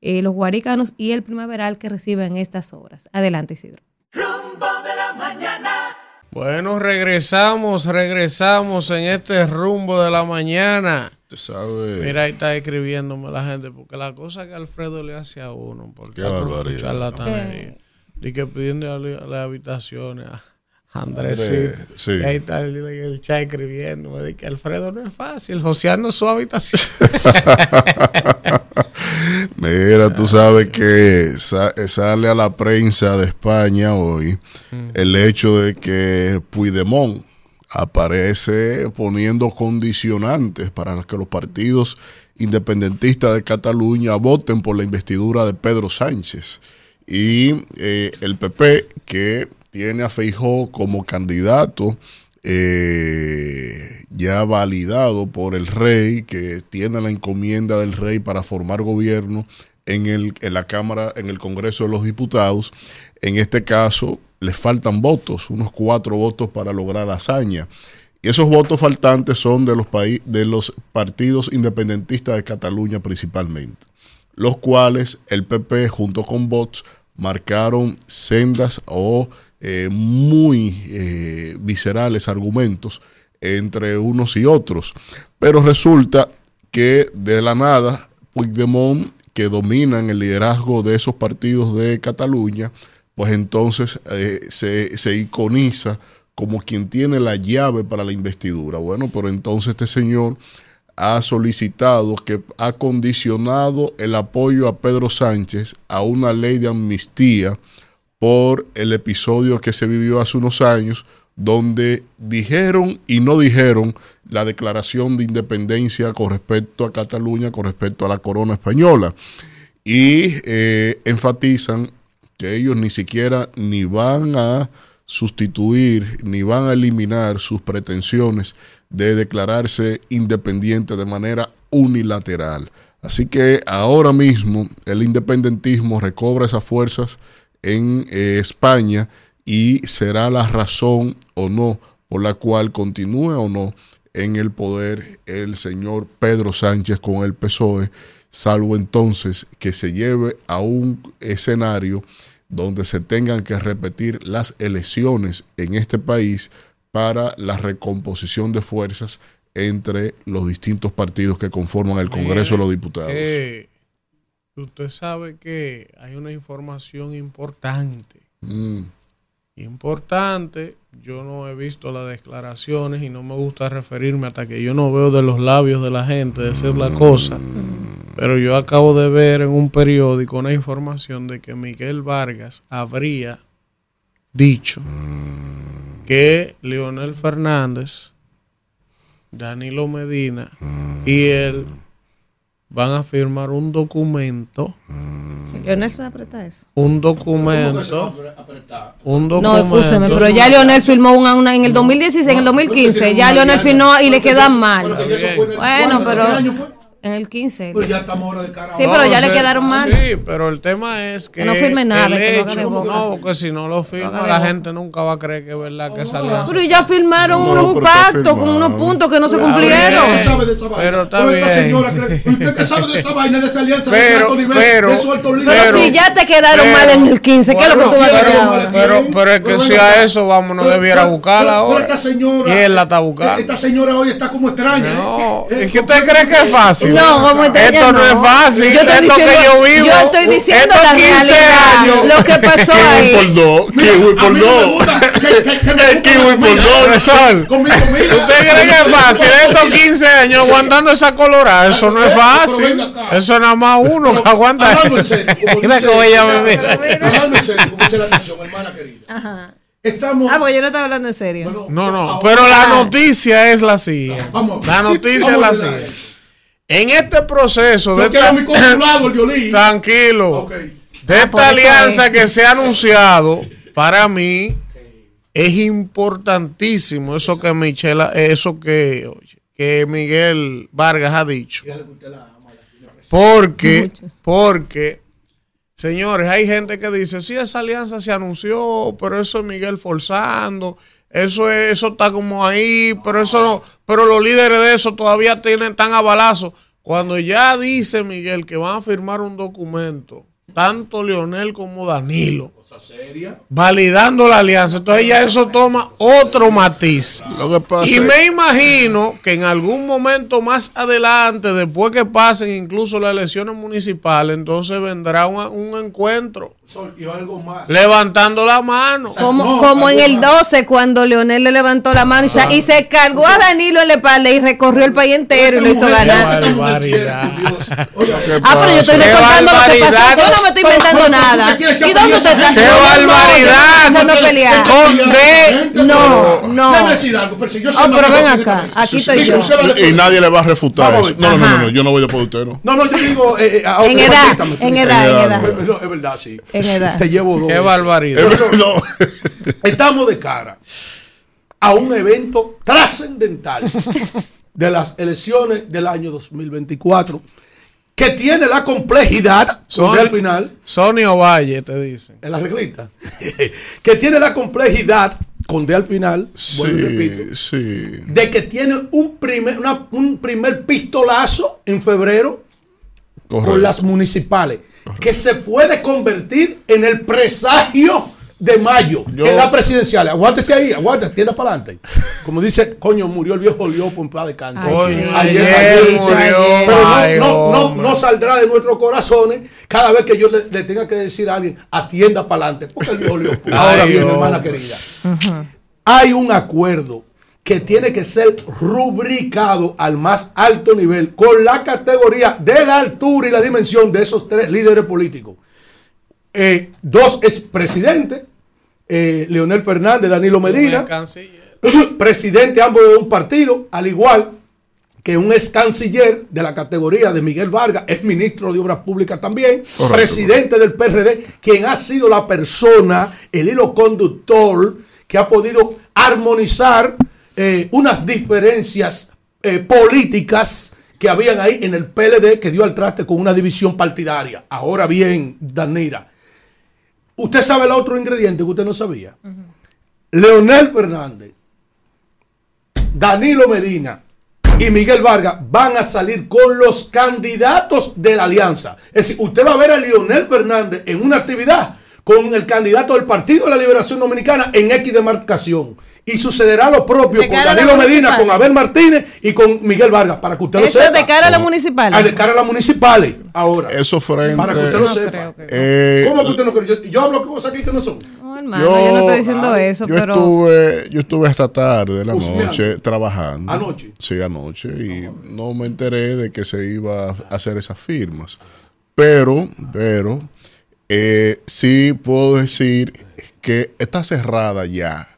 eh, los Guaricanos y el Primaveral que reciben estas obras. Adelante, Isidro. Rumbo de la mañana. Bueno, regresamos, regresamos en este rumbo de la mañana. Mira, ahí está escribiéndome la gente, porque la cosa que Alfredo le hace a uno, porque Qué charlatanería, y que pidiendo las habitaciones. Andrés, sí. ahí está el, el chat escribiendo. Me dice que Alfredo no es fácil, joseando su habitación. Mira, tú sabes que sale a la prensa de España hoy mm. el hecho de que Puigdemont aparece poniendo condicionantes para que los partidos independentistas de Cataluña voten por la investidura de Pedro Sánchez. Y eh, el PP, que tiene a Feijó como candidato eh, ya validado por el rey, que tiene la encomienda del rey para formar gobierno en, el, en la Cámara, en el Congreso de los Diputados. En este caso, les faltan votos, unos cuatro votos para lograr la hazaña. Y esos votos faltantes son de los, de los partidos independentistas de Cataluña principalmente, los cuales el PP junto con Vox marcaron sendas o eh, muy eh, viscerales argumentos entre unos y otros. Pero resulta que de la nada Puigdemont, que dominan el liderazgo de esos partidos de Cataluña, pues entonces eh, se, se iconiza como quien tiene la llave para la investidura. Bueno, pero entonces este señor ha solicitado que ha condicionado el apoyo a Pedro Sánchez a una ley de amnistía por el episodio que se vivió hace unos años, donde dijeron y no dijeron la declaración de independencia con respecto a Cataluña, con respecto a la corona española. Y eh, enfatizan que ellos ni siquiera ni van a sustituir ni van a eliminar sus pretensiones de declararse independiente de manera unilateral. Así que ahora mismo el independentismo recobra esas fuerzas en eh, España y será la razón o no por la cual continúe o no en el poder el señor Pedro Sánchez con el PSOE, salvo entonces que se lleve a un escenario donde se tengan que repetir las elecciones en este país para la recomposición de fuerzas entre los distintos partidos que conforman el Congreso de los Diputados. Eh, usted sabe que hay una información importante. Mm. Importante. Yo no he visto las declaraciones y no me gusta referirme hasta que yo no veo de los labios de la gente decir la cosa. Pero yo acabo de ver en un periódico una información de que Miguel Vargas habría dicho que Leonel Fernández, Danilo Medina y él van a firmar un documento, Leonel se aprieta eso. un documento, un No, documento. escúcheme, pero ya Leonel firmó una, una en el 2016, en el 2015, ya Leonel firmó y le quedan mal. Bueno, pero en el 15. Pues ya estamos ahora de cara Sí, pero ya le quedaron mal. Sí, pero el tema es que, Que no firme nada, el que no hecho, de boca. no, porque si no lo firma, de la gente nunca va a creer que es verdad que salió. Pero ya firmaron No, unos- un pero pacto con unos puntos que no se cumplieron. bien. sabe de esa vaina. Pero está Pero esta bien. señora cree- usted que sabe de esa vaina, de esa alianza de Pero- alto nivel, pero- de esos altos Pero, líderes. si ya te quedaron pero- mal en el 15, ¿qué es lo que tú vas a pero, quedar? pero, pero es que si a eso vamos, no Pero- debiera pero- buscarla pero- pero ahora. esta señora- y él la está buscando. Esta señora hoy está como extraña. No, ¿eh? es que usted cree que es fácil. No, como Esto no, no. es fácil. Yo estoy esto diciendo- que yo vivo. yo estoy diciendo la 15 realidad, años. lo que pasó Kiwi ahí. por dos, kiwi por dos. kiwi por dos. ¿Usted cree que es fácil? Estos 15 años aguantando esa colorada, eso no es fácil. Eso es nada más uno que aguanta. Hablando en serio, como Mira dice- cómo ella me mira. Hablando en serio, como dice la canción, hermana querida. Ajá. Estamos. Ah, pues yo no estaba hablando en serio. Bueno, No, no, ahora- pero la noticia es la siguiente. Vamos, La noticia es la siguiente. En este proceso de esta, mi consulado, el tranquilo, de Ah, esta alianza es. que se ha anunciado, para mí es importantísimo eso que Michela, eso que, oye, que Miguel Vargas ha dicho. Porque, porque, señores, hay gente que dice, sí, esa alianza se anunció, pero eso es Miguel forzando, eso es, eso está como ahí, pero eso no, pero los líderes de eso todavía tienen tan a balazo. Cuando ya dice Miguel que van a firmar un documento, tanto Leonel como Danilo, validando la alianza, entonces ya eso toma otro matiz. Lo que pasa Y es- me imagino que en algún momento más adelante, después que pasen incluso las elecciones municipales, entonces vendrá un, un encuentro Sol, Y algo más. levantando la mano. Como, No, como en el más. 12, cuando Leonel le levantó la mano y se, y se cargó a Danilo en la espalda y recorrió el país entero y lo hizo ganar. mujer barbaridad. Oye, Ah, pero yo estoy Qué recordando lo que pasó. barbaridad. Yo no me estoy inventando Pero- pero- nada. ¿Y dónde usted está? ¡Qué No, no, no, yo no barbaridad! estoy echando a pelear. Con D. No, no. Déjame decir algo, pero si yo soy Oh, pero ven acá, aquí estoy yo. Y, nadie le va a refutar eso. No, no, no, yo no voy de usted, ¿no? No, no, yo digo. Eh, eh, En edad, en edad, en edad. Es verdad, sí. En edad. Te llevo dos. Qué barbaridad. No. Estamos de cara a un evento trascendental de las elecciones del año 2024 que tiene la complejidad, donde al final, Sony Ovalle, te dicen. en la reglita, que tiene la complejidad, con D al final, vuelvo y repito, sí. de que tiene un primer, una- un primer pistolazo en febrero Correcto. con las municipales, que se puede convertir en el presagio de mayo, Yo- en la presidencial. Aguántese ahí, aguántese, tienda para adelante. Como dice, coño, murió el viejo Liopo en paz de cáncer. Ayer, ayer ayer, murió, Pero ay, no, no, no, hombre. no saldrá de nuestros corazones cada vez que yo le, le tenga que decir a alguien, atienda para adelante, porque el viejo Liopo. Ahora bien, hermana querida hay un acuerdo que tiene que ser rubricado al más alto nivel con la categoría de la altura y la dimensión de esos tres líderes políticos. Eh, dos es presidente, eh, Leonel Fernández, Danilo Medina, presidente ambos de un partido, al igual que un ex canciller de la categoría de Miguel Vargas, es ministro de Obras Públicas también, Correcto. presidente del PRD, quien ha sido la persona, el hilo conductor, que ha podido armonizar eh, unas diferencias eh, políticas que habían ahí en el PLD que dio al traste con una división partidaria. Ahora bien, Danira, usted sabe el otro ingrediente que usted no sabía. Leonel Fernández, Danilo Medina y Miguel Vargas van a salir con los candidatos de la alianza. Es decir, usted va a ver a Leonel Fernández en una actividad con el candidato del Partido de la Liberación Dominicana en X demarcación. Y sucederá lo propio De con Danilo Medina, con Abel Martínez y con Miguel Vargas, para que usted lo Eso sepa. es de cara a la municipal. Ah, de cara a las municipales, ahora. Eso frente. Para que usted lo No sepa. creo que- Eh, ¿Cómo que usted no cree? Yo, yo hablo cosas aquí que no son. No, hermano, yo, no estoy diciendo eso, yo pero estuve, yo estuve esta tarde de la noche trabajando. Anoche. Sí, anoche. Y no me enteré de que se iba a hacer esas firmas. Pero, pero, eh, sí puedo decir que está cerrada ya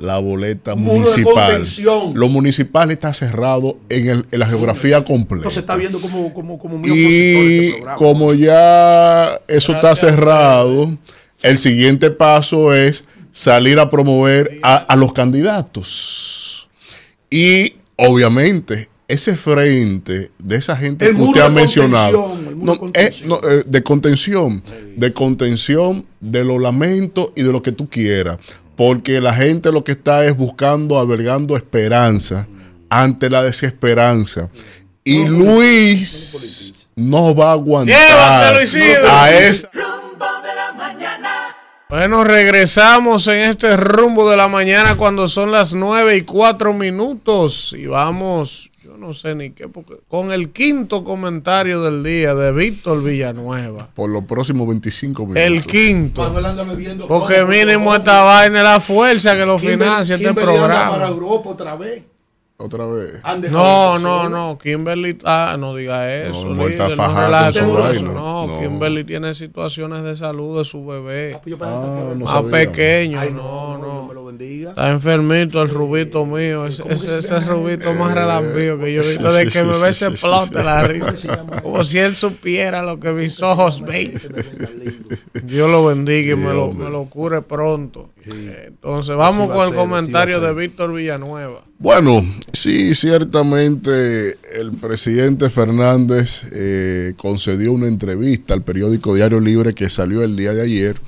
la boleta muro de municipal. contención. Lo municipal está cerrado en, el- en la geografía completa. Entonces está viendo como, como, como mi opositor Y este programa. como ya eso está cerrado, el siguiente paso es salir a promover a, a los candidatos. Y obviamente ese frente de esa gente El que usted ha de mencionado, contención, el muro no, de contención. eh, no, eh, de contención, de contención, de los lamentos y de lo que tú quieras. Porque la gente lo que está es buscando, albergando esperanza ante la desesperanza. Y Luis no va a aguantar a esa Rumbo de la mañana. Bueno, regresamos en este rumbo de la mañana cuando son las 9 y 4 minutos y vamos, no sé ni qué, porque con el quinto comentario del día de Víctor Villanueva. por los próximos 25 minutos. El quinto. Porque mínimo esta vaina es la fuerza que lo financia este anda para programa. Europa otra vez. Otra vez. No, no, no, Kimberly, ah, no diga eso. No, está su eso. No, No. Kimberly tiene situaciones de salud de su bebé. Ah, pues Ah, no Más pequeño, Ay, no, no, me lo bendiga. Está enfermito el rubito mío. Ese, ¿Cómo que ese, se ese rubito más Eh, relambío que yo he visto. De que me ve sí. de la risa. ¿Cómo se? Como si él supiera lo que mis ojos ven. Dios lo bendiga y me lo, me lo cure pronto. Eh, Entonces, vamos va con el comentario de. Víctor Villanueva. Bueno, sí, ciertamente el presidente Fernández eh, concedió una entrevista al periódico Diario Libre que salió el día de ayer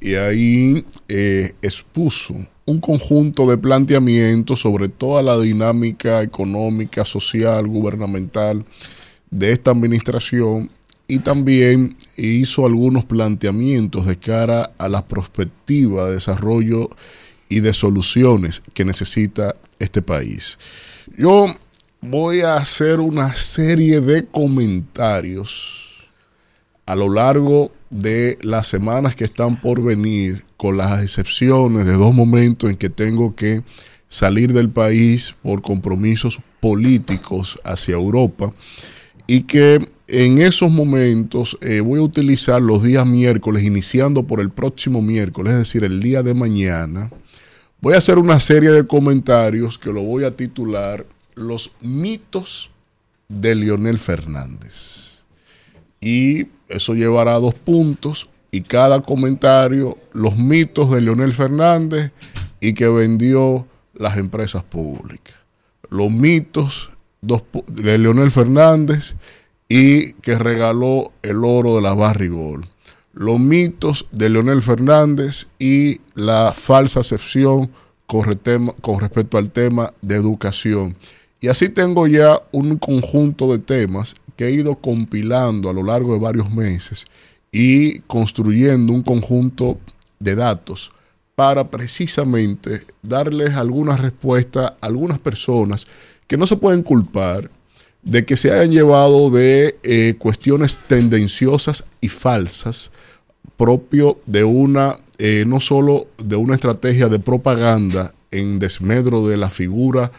y ahí eh, expuso un conjunto de planteamientos sobre toda la dinámica económica, social, gubernamental de esta administración y también hizo algunos planteamientos de cara a la perspectiva de desarrollo y de soluciones que necesita este país. Yo voy a hacer una serie de comentarios a lo largo de las semanas que están por venir, con las excepciones de dos momentos en que tengo que salir del país por compromisos políticos hacia Europa y que en esos momentos eh, voy a utilizar los días miércoles, iniciando por el próximo miércoles, es decir, el día de mañana. Voy a hacer una serie de comentarios que lo voy a titular Los mitos de Leonel Fernández. Y eso llevará dos puntos y cada comentario, los mitos de Leonel Fernández y que vendió las empresas públicas. Los mitos de Leonel Fernández y que regaló el oro de la Barrigol. Los mitos de Leonel Fernández y la falsa acepción con, con respecto al tema de educación. Y así tengo ya un conjunto de temas que he ido compilando a lo largo de varios meses y construyendo un conjunto de datos para precisamente darles alguna respuesta a algunas personas que no se pueden culpar de que se hayan llevado de eh, cuestiones tendenciosas y falsas propio de una, eh, no solo de una estrategia de propaganda en desmedro de la figura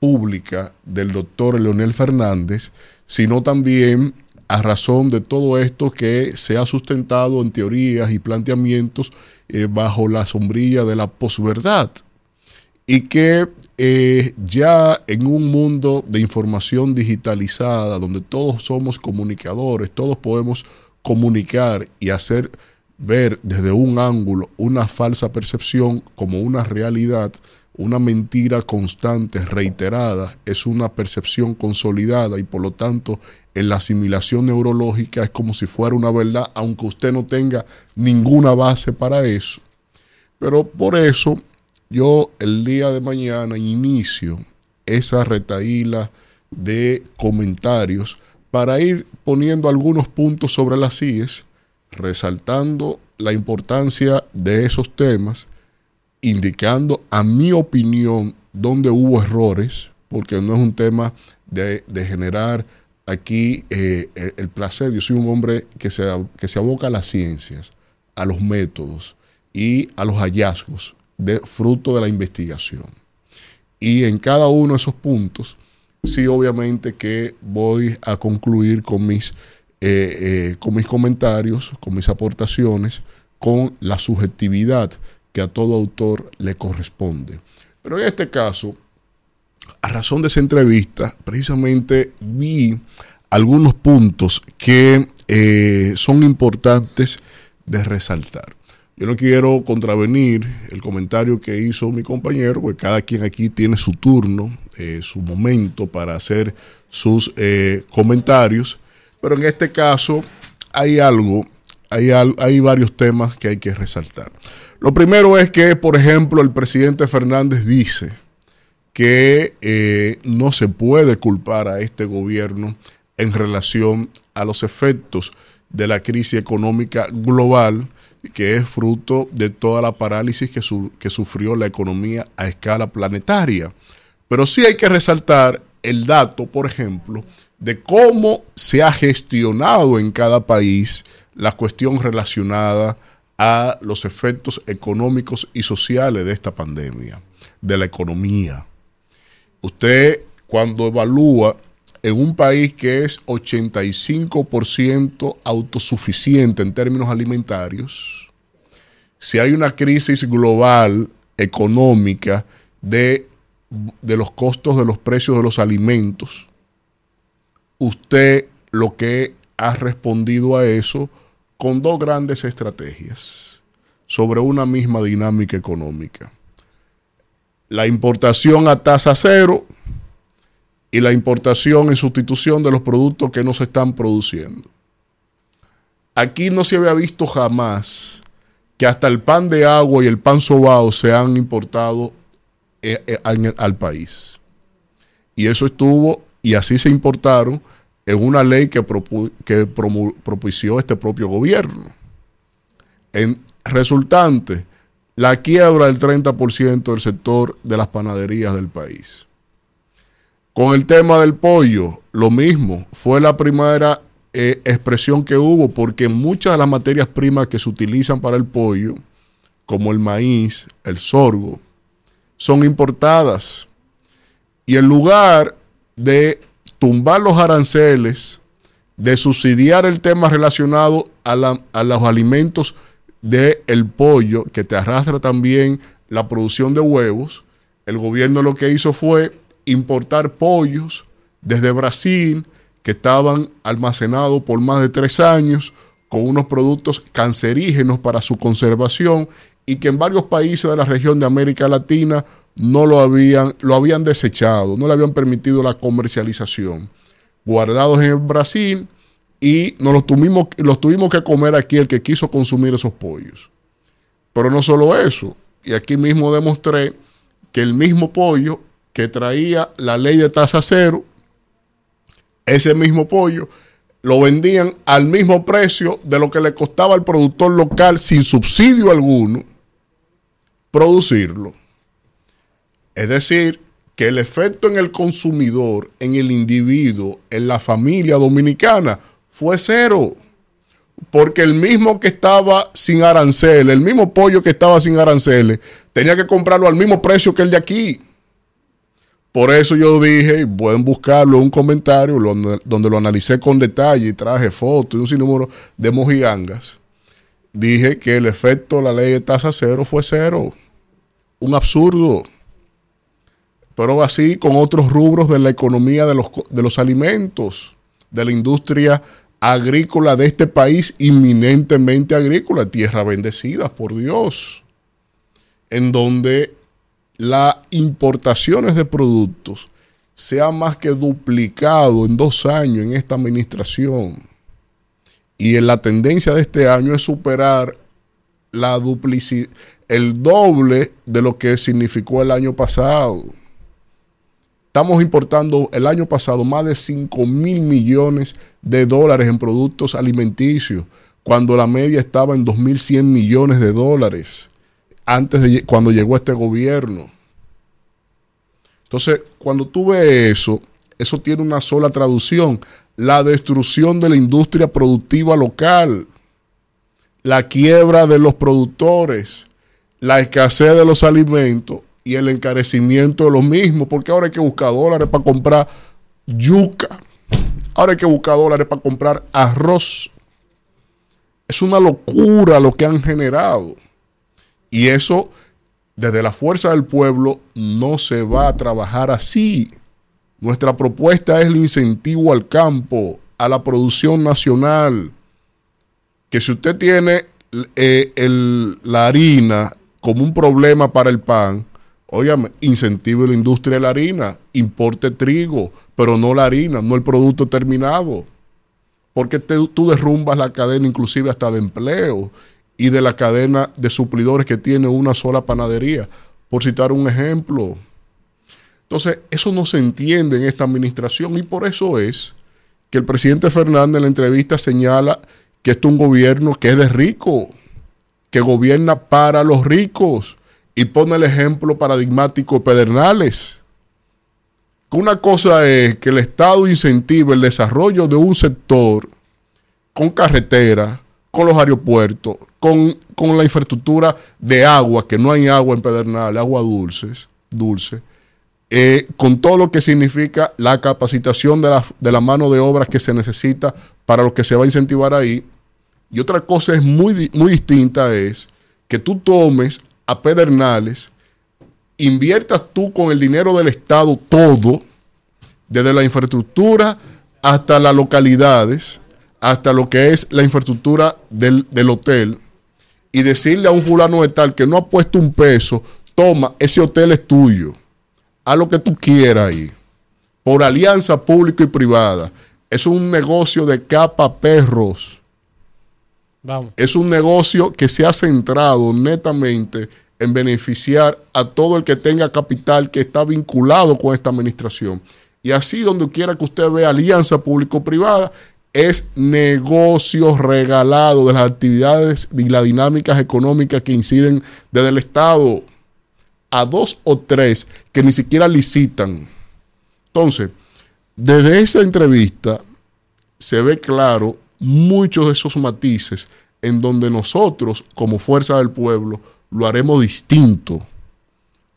pública del doctor Leonel Fernández, sino también a razón de todo esto que se ha sustentado en teorías y planteamientos eh, bajo la sombrilla de la posverdad. Y que eh, ya en un mundo de información digitalizada, donde todos somos comunicadores, todos podemos comunicar y hacer ver desde un ángulo una falsa percepción como una realidad, una mentira constante, reiterada, es una percepción consolidada y por lo tanto en la asimilación neurológica es como si fuera una verdad, aunque usted no tenga ninguna base para eso. Pero por eso yo el día de mañana inicio esa retaíla de comentarios para ir poniendo algunos puntos sobre las CIES, resaltando la importancia de esos temas, indicando a mi opinión dónde hubo errores, porque no es un tema de, generar aquí eh, el, el placer. Yo soy un hombre que se, que se aboca a las ciencias, a los métodos y a los hallazgos de fruto de la investigación. Y en cada uno de esos puntos, sí, obviamente que voy a concluir con mis, eh, eh, con mis comentarios, con mis aportaciones, con la subjetividad que a todo autor le corresponde. Pero en este caso, a razón de esa entrevista, precisamente vi algunos puntos que eh, son importantes de resaltar. Yo no quiero contravenir el comentario que hizo mi compañero, porque cada quien aquí tiene su turno, eh, su momento para hacer sus eh, comentarios, pero en este caso hay algo, hay, al- hay varios temas que hay que resaltar. Lo primero es que, por ejemplo, el presidente Fernández dice que eh, no se puede culpar a este gobierno en relación a los efectos de la crisis económica global que es fruto de toda la parálisis que, su- que sufrió la economía a escala planetaria. Pero sí hay que resaltar el dato, por ejemplo, de cómo se ha gestionado en cada país la cuestión relacionada a los efectos económicos y sociales de esta pandemia, de la economía. Usted cuando evalúa en un país que es 85% autosuficiente en términos alimentarios, si hay una crisis global económica de, de los costos de los precios de los alimentos, usted lo que ha respondido a eso con dos grandes estrategias sobre una misma dinámica económica. La importación a tasa cero y la importación en sustitución de los productos que no se están produciendo. Aquí no se había visto jamás que hasta el pan de agua y el pan sobao se han importado eh, eh, al país. Y eso estuvo, y así se importaron en una ley que, propició este propio gobierno. En resultante, la quiebra del 30% del sector de las panaderías del país. Con el tema del pollo, lo mismo, fue la primera eh, expresión que hubo, porque muchas de las materias primas que se utilizan para el pollo, como el maíz, el sorgo, son importadas. Y en lugar de tumbar los aranceles, de subsidiar el tema relacionado a, los alimentos del pollo, que te arrastra también la producción de huevos, el gobierno lo que hizo fue importar pollos desde Brasil, que estaban almacenados por más de tres años, con unos productos cancerígenos para su conservación y que en varios países de la región de América Latina no lo habían, lo habían desechado, no le habían permitido la comercialización. guardados en Brasil y nos los tuvimos, los tuvimos que comer aquí el que quiso consumir esos pollos. Pero no solo eso, y aquí mismo demostré que el mismo pollo que traía la ley de tasa cero, ese mismo pollo lo vendían al mismo precio de lo que le costaba al productor local sin subsidio alguno producirlo. Es decir, que el efecto en el consumidor, en el individuo, en la familia dominicana fue cero. Porque el mismo que estaba sin aranceles, el mismo pollo que estaba sin aranceles, tenía que comprarlo al mismo precio que el de aquí. Por eso yo dije, pueden buscarlo un comentario donde, lo analicé con detalle y traje fotos y un sinnúmero de mojigangas. Dije que el efecto de la ley de tasa cero fue cero. Un absurdo. Pero así con otros rubros de la economía de los, de los alimentos, de la industria agrícola de este país, inminentemente agrícola, tierra bendecida por Dios, en donde las importaciones de productos se ha más que duplicado en dos años en esta administración. Y en la tendencia de este año es superar la el doble de lo que significó el año pasado. Estamos importando el año pasado más de 5 mil millones de dólares en productos alimenticios, cuando la media estaba en 2.100 millones de dólares antes de cuando llegó este gobierno. Entonces, cuando tú ves eso, eso tiene una sola traducción, la destrucción de la industria productiva local, la quiebra de los productores, la escasez de los alimentos y el encarecimiento de los mismos, porque ahora hay que buscar dólares para comprar yuca, ahora hay que buscar dólares para comprar arroz. Es una locura lo que han generado. Y eso, desde la fuerza del pueblo, no se va a trabajar así. Nuestra propuesta es el incentivo al campo, a la producción nacional. Que si usted tiene eh, la harina como un problema para el pan, Óyame, incentive la industria de la harina, importe trigo, pero no la harina, no el producto terminado. Porque tú derrumbas la cadena inclusive hasta de empleo y de la cadena de suplidores que tiene una sola panadería, por citar un ejemplo. Entonces, eso no se entiende en esta administración y por eso es que el presidente Fernández en la entrevista señala que esto es un gobierno que es de rico, que gobierna para los ricos y pone el ejemplo paradigmático de Pedernales. Una cosa es que el Estado incentive el desarrollo de un sector con carretera, con los aeropuertos, con, la infraestructura de agua, que no hay agua en Pedernales, agua dulce, eh, con todo lo que significa la capacitación de la, de la mano de obra que se necesita para lo que se va a incentivar ahí. Y otra cosa es muy, muy distinta es que tú tomes a Pedernales, inviertas tú con el dinero del Estado todo, desde la infraestructura hasta las localidades, hasta lo que es la infraestructura del, hotel, y decirle a un fulano de tal que no ha puesto un peso, toma, ese hotel es tuyo, haz lo que tú quieras ahí, por alianza pública y privada. Es un negocio de capa perros. Es un negocio que se ha centrado netamente en beneficiar a todo el que tenga capital que está vinculado con esta administración. Y así donde quiera que usted vea alianza público-privada, es negocio regalado de las actividades y las dinámicas económicas que inciden desde el Estado a dos o tres que ni siquiera licitan. Entonces, desde esa entrevista se ve claro muchos de esos matices en donde nosotros, como fuerza del pueblo, lo haremos distinto,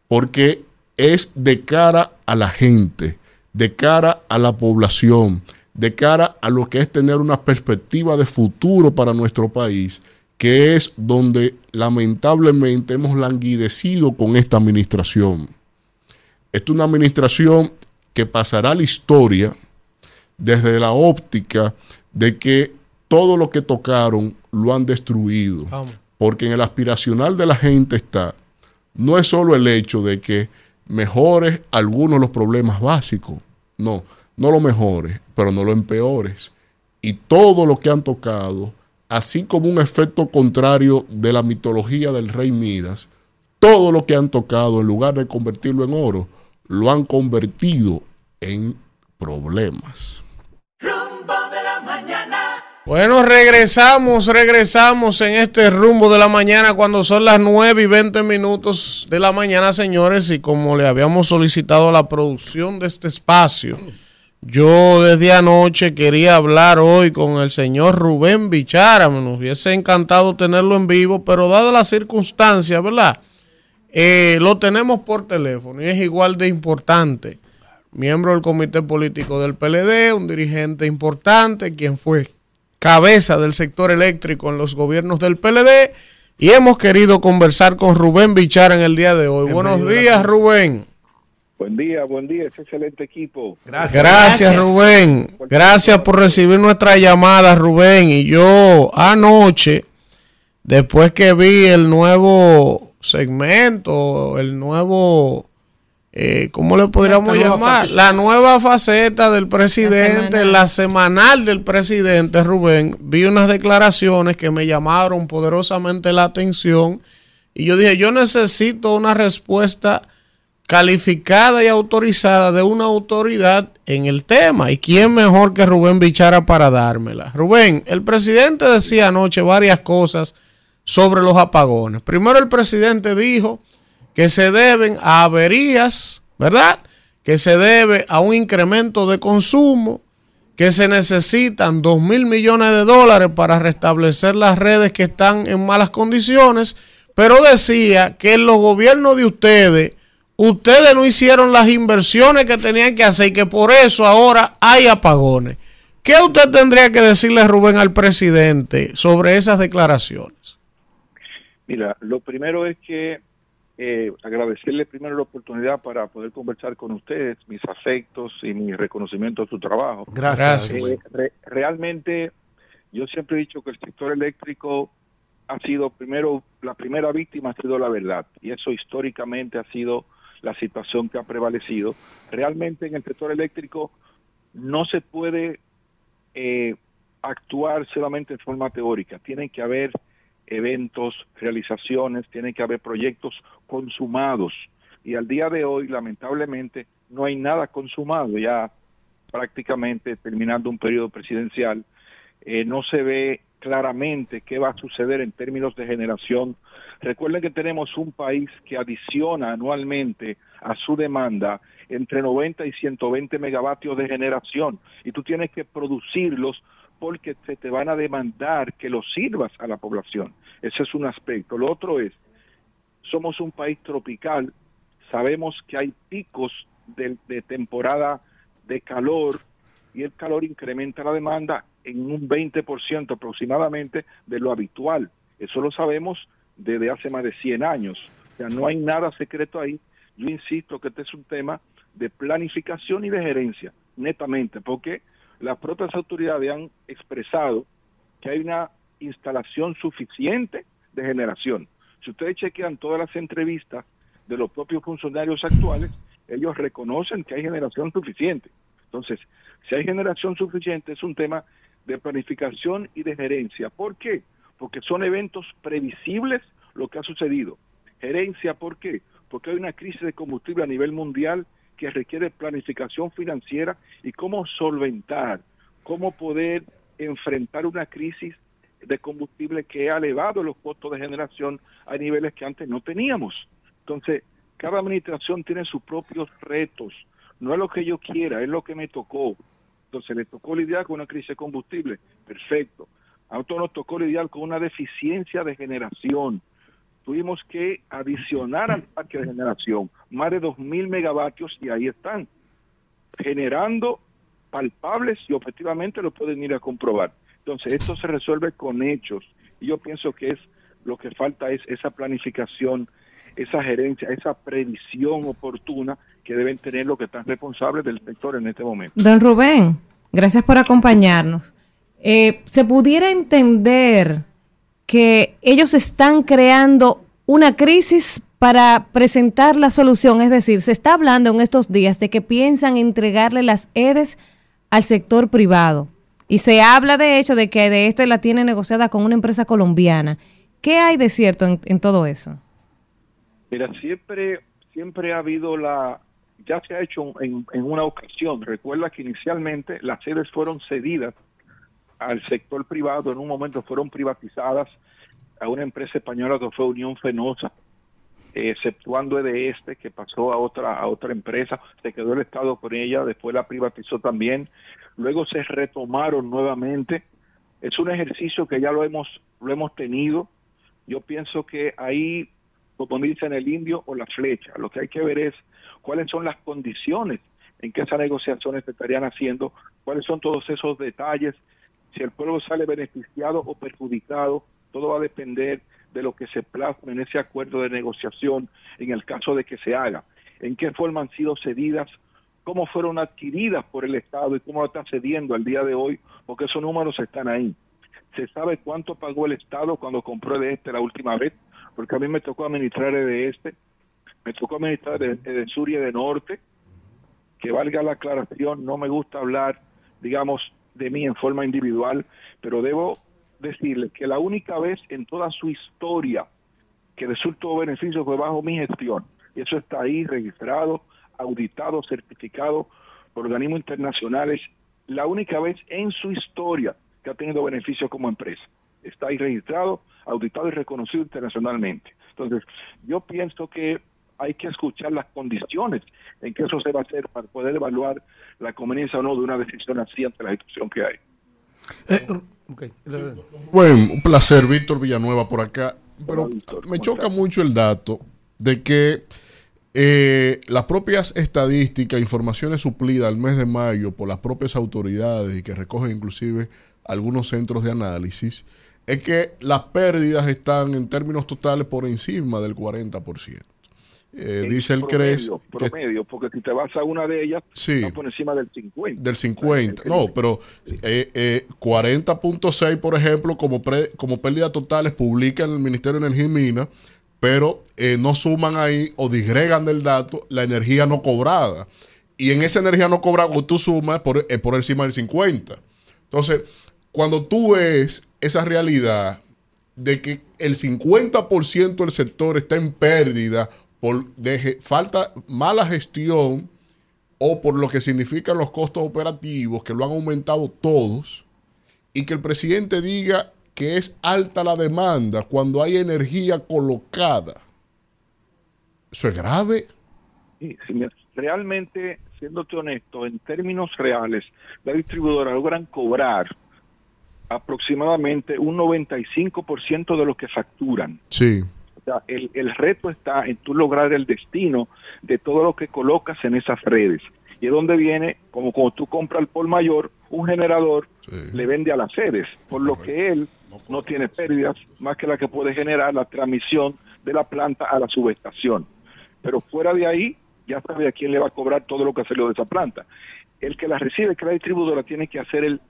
porque es de cara a la gente, de cara a la población, de cara a lo que es tener una perspectiva de futuro para nuestro país, que es donde lamentablemente hemos languidecido con esta administración. Esta es una administración que pasará a la historia desde la óptica de que todo lo que tocaron lo han destruido. Porque en el aspiracional de la gente está, no es solo el hecho de que mejores algunos de los problemas básicos, no, no lo mejores, pero no lo empeores. Y todo lo que han tocado, así como un efecto contrario de la mitología del rey Midas, todo lo que han tocado, en lugar de convertirlo en oro, lo han convertido en problemas. Rumbo de la mañana. Bueno, regresamos, regresamos en este rumbo de la mañana cuando son las 9 y 20 minutos de la mañana, señores, y como le habíamos solicitado la producción de este espacio, yo desde anoche quería hablar hoy con el señor Rubén Bichara, me hubiese encantado tenerlo en vivo, pero dada las circunstancias, ¿verdad? Eh, lo tenemos por teléfono y es igual de importante. Miembro del comité político del PLD, un dirigente importante, quien fue cabeza del sector eléctrico en los gobiernos del PLD. Y hemos querido conversar con Rubén Bichara en el día de hoy. Buenos días, Rubén. Buen día, buen día, es excelente equipo. Gracias, Rubén. Gracias por recibir nuestra llamada, Rubén. Y yo anoche, después que vi el nuevo segmento, el nuevo, eh, ¿cómo le podríamos llamar? La nueva faceta del presidente, la semanal del presidente, Rubén, vi unas declaraciones que me llamaron poderosamente la atención. Y yo dije, yo necesito una respuesta calificada y autorizada de una autoridad en el tema. ¿Y quién mejor que Rubén Bichara para dármela? Rubén, el presidente decía anoche varias cosas sobre los apagones. Primero el presidente dijo que se deben a averías, ¿verdad? Que se debe a un incremento de consumo, que se necesitan 2 mil millones de dólares para restablecer las redes que están en malas condiciones, pero decía que en los gobiernos de ustedes, ustedes no hicieron las inversiones que tenían que hacer y que por eso ahora hay apagones. ¿Qué usted tendría que decirle, Rubén, al presidente sobre esas declaraciones? Mira, lo primero es que eh, agradecerle primero la oportunidad para poder conversar con ustedes, mis afectos y mi reconocimiento a su trabajo. Gracias. Eh, re- realmente, yo siempre he dicho que el sector eléctrico ha sido primero, la primera víctima ha sido la verdad, y eso históricamente ha sido la situación que ha prevalecido. Realmente en el sector eléctrico no se puede eh, actuar solamente en forma teórica, tienen que haber eventos, realizaciones, tienen que haber proyectos consumados. Y al día de hoy, lamentablemente, no hay nada consumado, ya prácticamente terminando un periodo presidencial, eh, no se ve claramente qué va a suceder en términos de generación. Recuerden que tenemos un país que adiciona anualmente a su demanda entre 90 y 120 megavatios de generación y tú tienes que producirlos porque se te van a demandar que los sirvas a la población. Ese es un aspecto. Lo otro es, somos un país tropical, sabemos que hay picos de, de temporada de calor y el calor incrementa la demanda en un 20% aproximadamente de lo habitual. Eso lo sabemos desde hace más de 100 años. O sea, no hay nada secreto ahí. Yo insisto que este es un tema de planificación y de gerencia, netamente, porque las propias autoridades han expresado que hay una instalación suficiente de generación. Si ustedes chequean todas las entrevistas de los propios funcionarios actuales, ellos reconocen que hay generación suficiente. Entonces, si hay generación suficiente, es un tema de planificación y de gerencia. ¿Por qué? Porque son eventos previsibles lo que ha sucedido. Gerencia, ¿por qué? Porque hay una crisis de combustible a nivel mundial que requiere planificación financiera y cómo solventar, cómo poder enfrentar una crisis de combustible que ha elevado los costos de generación a niveles que antes no teníamos. Entonces, cada administración tiene sus propios retos. No es lo que yo quiera, es lo que me tocó. Entonces, le tocó lidiar con una crisis de combustible. Perfecto. A nosotros nos tocó lidiar con una deficiencia de generación. Tuvimos que adicionar al parque de generación más de 2.000 megavatios y ahí están, generando palpables y objetivamente lo pueden ir a comprobar. Entonces, esto se resuelve con hechos y yo pienso que es lo que falta es esa planificación, esa gerencia, esa previsión oportuna que deben tener los que están responsables del sector en este momento. Don Rubén, gracias por acompañarnos. Eh, ¿Se pudiera entender que ellos están creando una crisis para presentar la solución? Es decir, se está hablando en estos días de que piensan entregarle las EDES al sector privado. Y se habla de hecho de que de este la tiene negociada con una empresa colombiana. ¿Qué hay de cierto en, todo eso? Mira, siempre, siempre ha habido la, ya se ha hecho en, en una ocasión. Recuerda que inicialmente las sedes fueron cedidas al sector privado, en un momento fueron privatizadas a una empresa española que fue Unión Fenosa, exceptuando de este que pasó a otra a otra empresa, se quedó el Estado con ella, después la privatizó también, luego se retomaron nuevamente. Es un ejercicio que ya lo hemos lo hemos tenido. Yo pienso que ahí, como dicen el indio o la flecha, lo que hay que ver es cuáles son las condiciones en que esas negociaciones se estarían haciendo, cuáles son todos esos detalles, si el pueblo sale beneficiado o perjudicado, todo va a depender de lo que se plasma en ese acuerdo de negociación en el caso de que se haga, en qué forma han sido cedidas, cómo fueron adquiridas por el Estado y cómo lo están cediendo al día de hoy, porque esos números están ahí. Se sabe cuánto pagó el Estado cuando compró de este la última vez, porque a mí me tocó administrar de este, me tocó administrar de, de sur y de norte, que valga la aclaración, no me gusta hablar, digamos, de mí en forma individual, pero debo decirle que la única vez en toda su historia que resultó beneficio fue bajo mi gestión. Y eso está ahí registrado, auditado, certificado por organismos internacionales. La única vez en su historia que ha tenido beneficio como empresa. Está ahí registrado, auditado y reconocido internacionalmente. Entonces, yo pienso que hay que escuchar las condiciones en que eso se va a hacer para poder evaluar la conveniencia o no de una decisión así ante la situación que hay. Bueno, un placer, Víctor Villanueva por acá. Pero me choca mucho el dato de que eh, las propias estadísticas, informaciones suplidas al mes de mayo por las propias autoridades y que recogen inclusive algunos centros de análisis, es que las pérdidas están en términos totales por encima del 40%. Eh, En dice el promedio, CRES que promedio, porque si te vas a una de ellas, Sí. está por encima del 50. del 50. No, pero eh, eh, 40.6, por ejemplo, como, pre- como pérdida totales publica el Ministerio de Energía y Minas, pero eh, no suman ahí o disgregan del dato la energía no cobrada. Y en esa energía no cobrada, cuando tú sumas, por, eh, por encima del 50. Entonces, cuando tú ves esa realidad de que el 50% del sector está en pérdida por de falta, mala gestión o por lo que significan los costos operativos, que lo han aumentado todos, y que el presidente diga que es alta la demanda cuando hay energía colocada. Eso es grave. Sí, realmente, siéndote honesto, en términos reales, las distribuidoras logran cobrar aproximadamente un 95% de lo que facturan. Sí. El, el reto está en tú lograr el destino de todo lo que colocas en esas redes. Y es donde viene, como cuando tú compras el por mayor, un generador le vende a las sedes, por lo que él no tiene pérdidas más que la que puede generar la transmisión de la planta a la subestación. Pero fuera de ahí, ya sabe a quién le va a cobrar todo lo que salió de esa planta. El que la recibe, que la distribuidora, tiene que hacer el,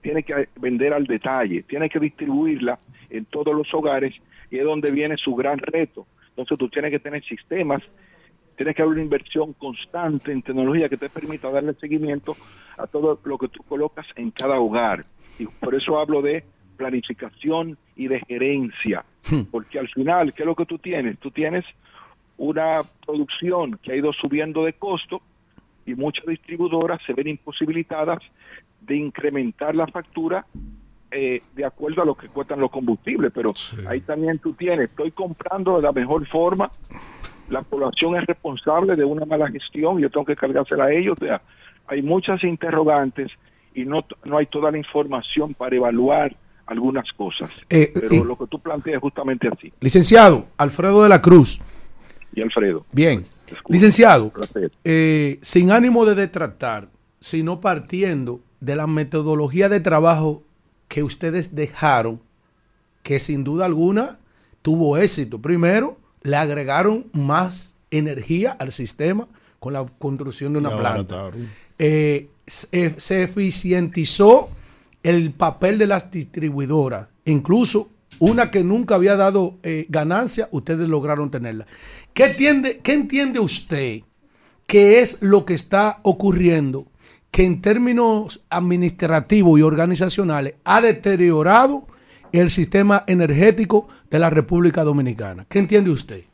tiene que vender al detalle, tiene que distribuirla en todos los hogares y es donde viene su gran reto. Entonces tú tienes que tener sistemas, tienes que haber una inversión constante en tecnología que te permita darle seguimiento a todo lo que tú colocas en cada hogar. Y por eso hablo de planificación y de gerencia, porque al final, ¿qué es lo que tú tienes? Tú tienes una producción que ha ido subiendo de costo y muchas distribuidoras se ven imposibilitadas de incrementar la factura eh, de acuerdo a lo que cuestan los combustibles, pero ahí también tú tienes, estoy comprando de la mejor forma, la población es responsable de una mala gestión, yo tengo que cargársela a ellos, o sea, hay muchas interrogantes y no, no hay toda la información para evaluar algunas cosas, Eh, pero y- lo que tú planteas es justamente así. Licenciado Alfredo de la Cruz. Y Alfredo. Bien. Licenciado, eh, sin ánimo de detratar, sino partiendo de la metodología de trabajo que ustedes dejaron, que sin duda alguna tuvo éxito. Primero, le agregaron más energía al sistema con la construcción de una La planta. Eh, se, se eficientizó el papel de las distribuidoras. Incluso una que nunca había dado eh, ganancia, ustedes lograron tenerla. ¿Qué entiende, ¿Qué entiende usted que es lo que está ocurriendo que en términos administrativos y organizacionales ha deteriorado el sistema energético de la República Dominicana? ¿Qué entiende usted?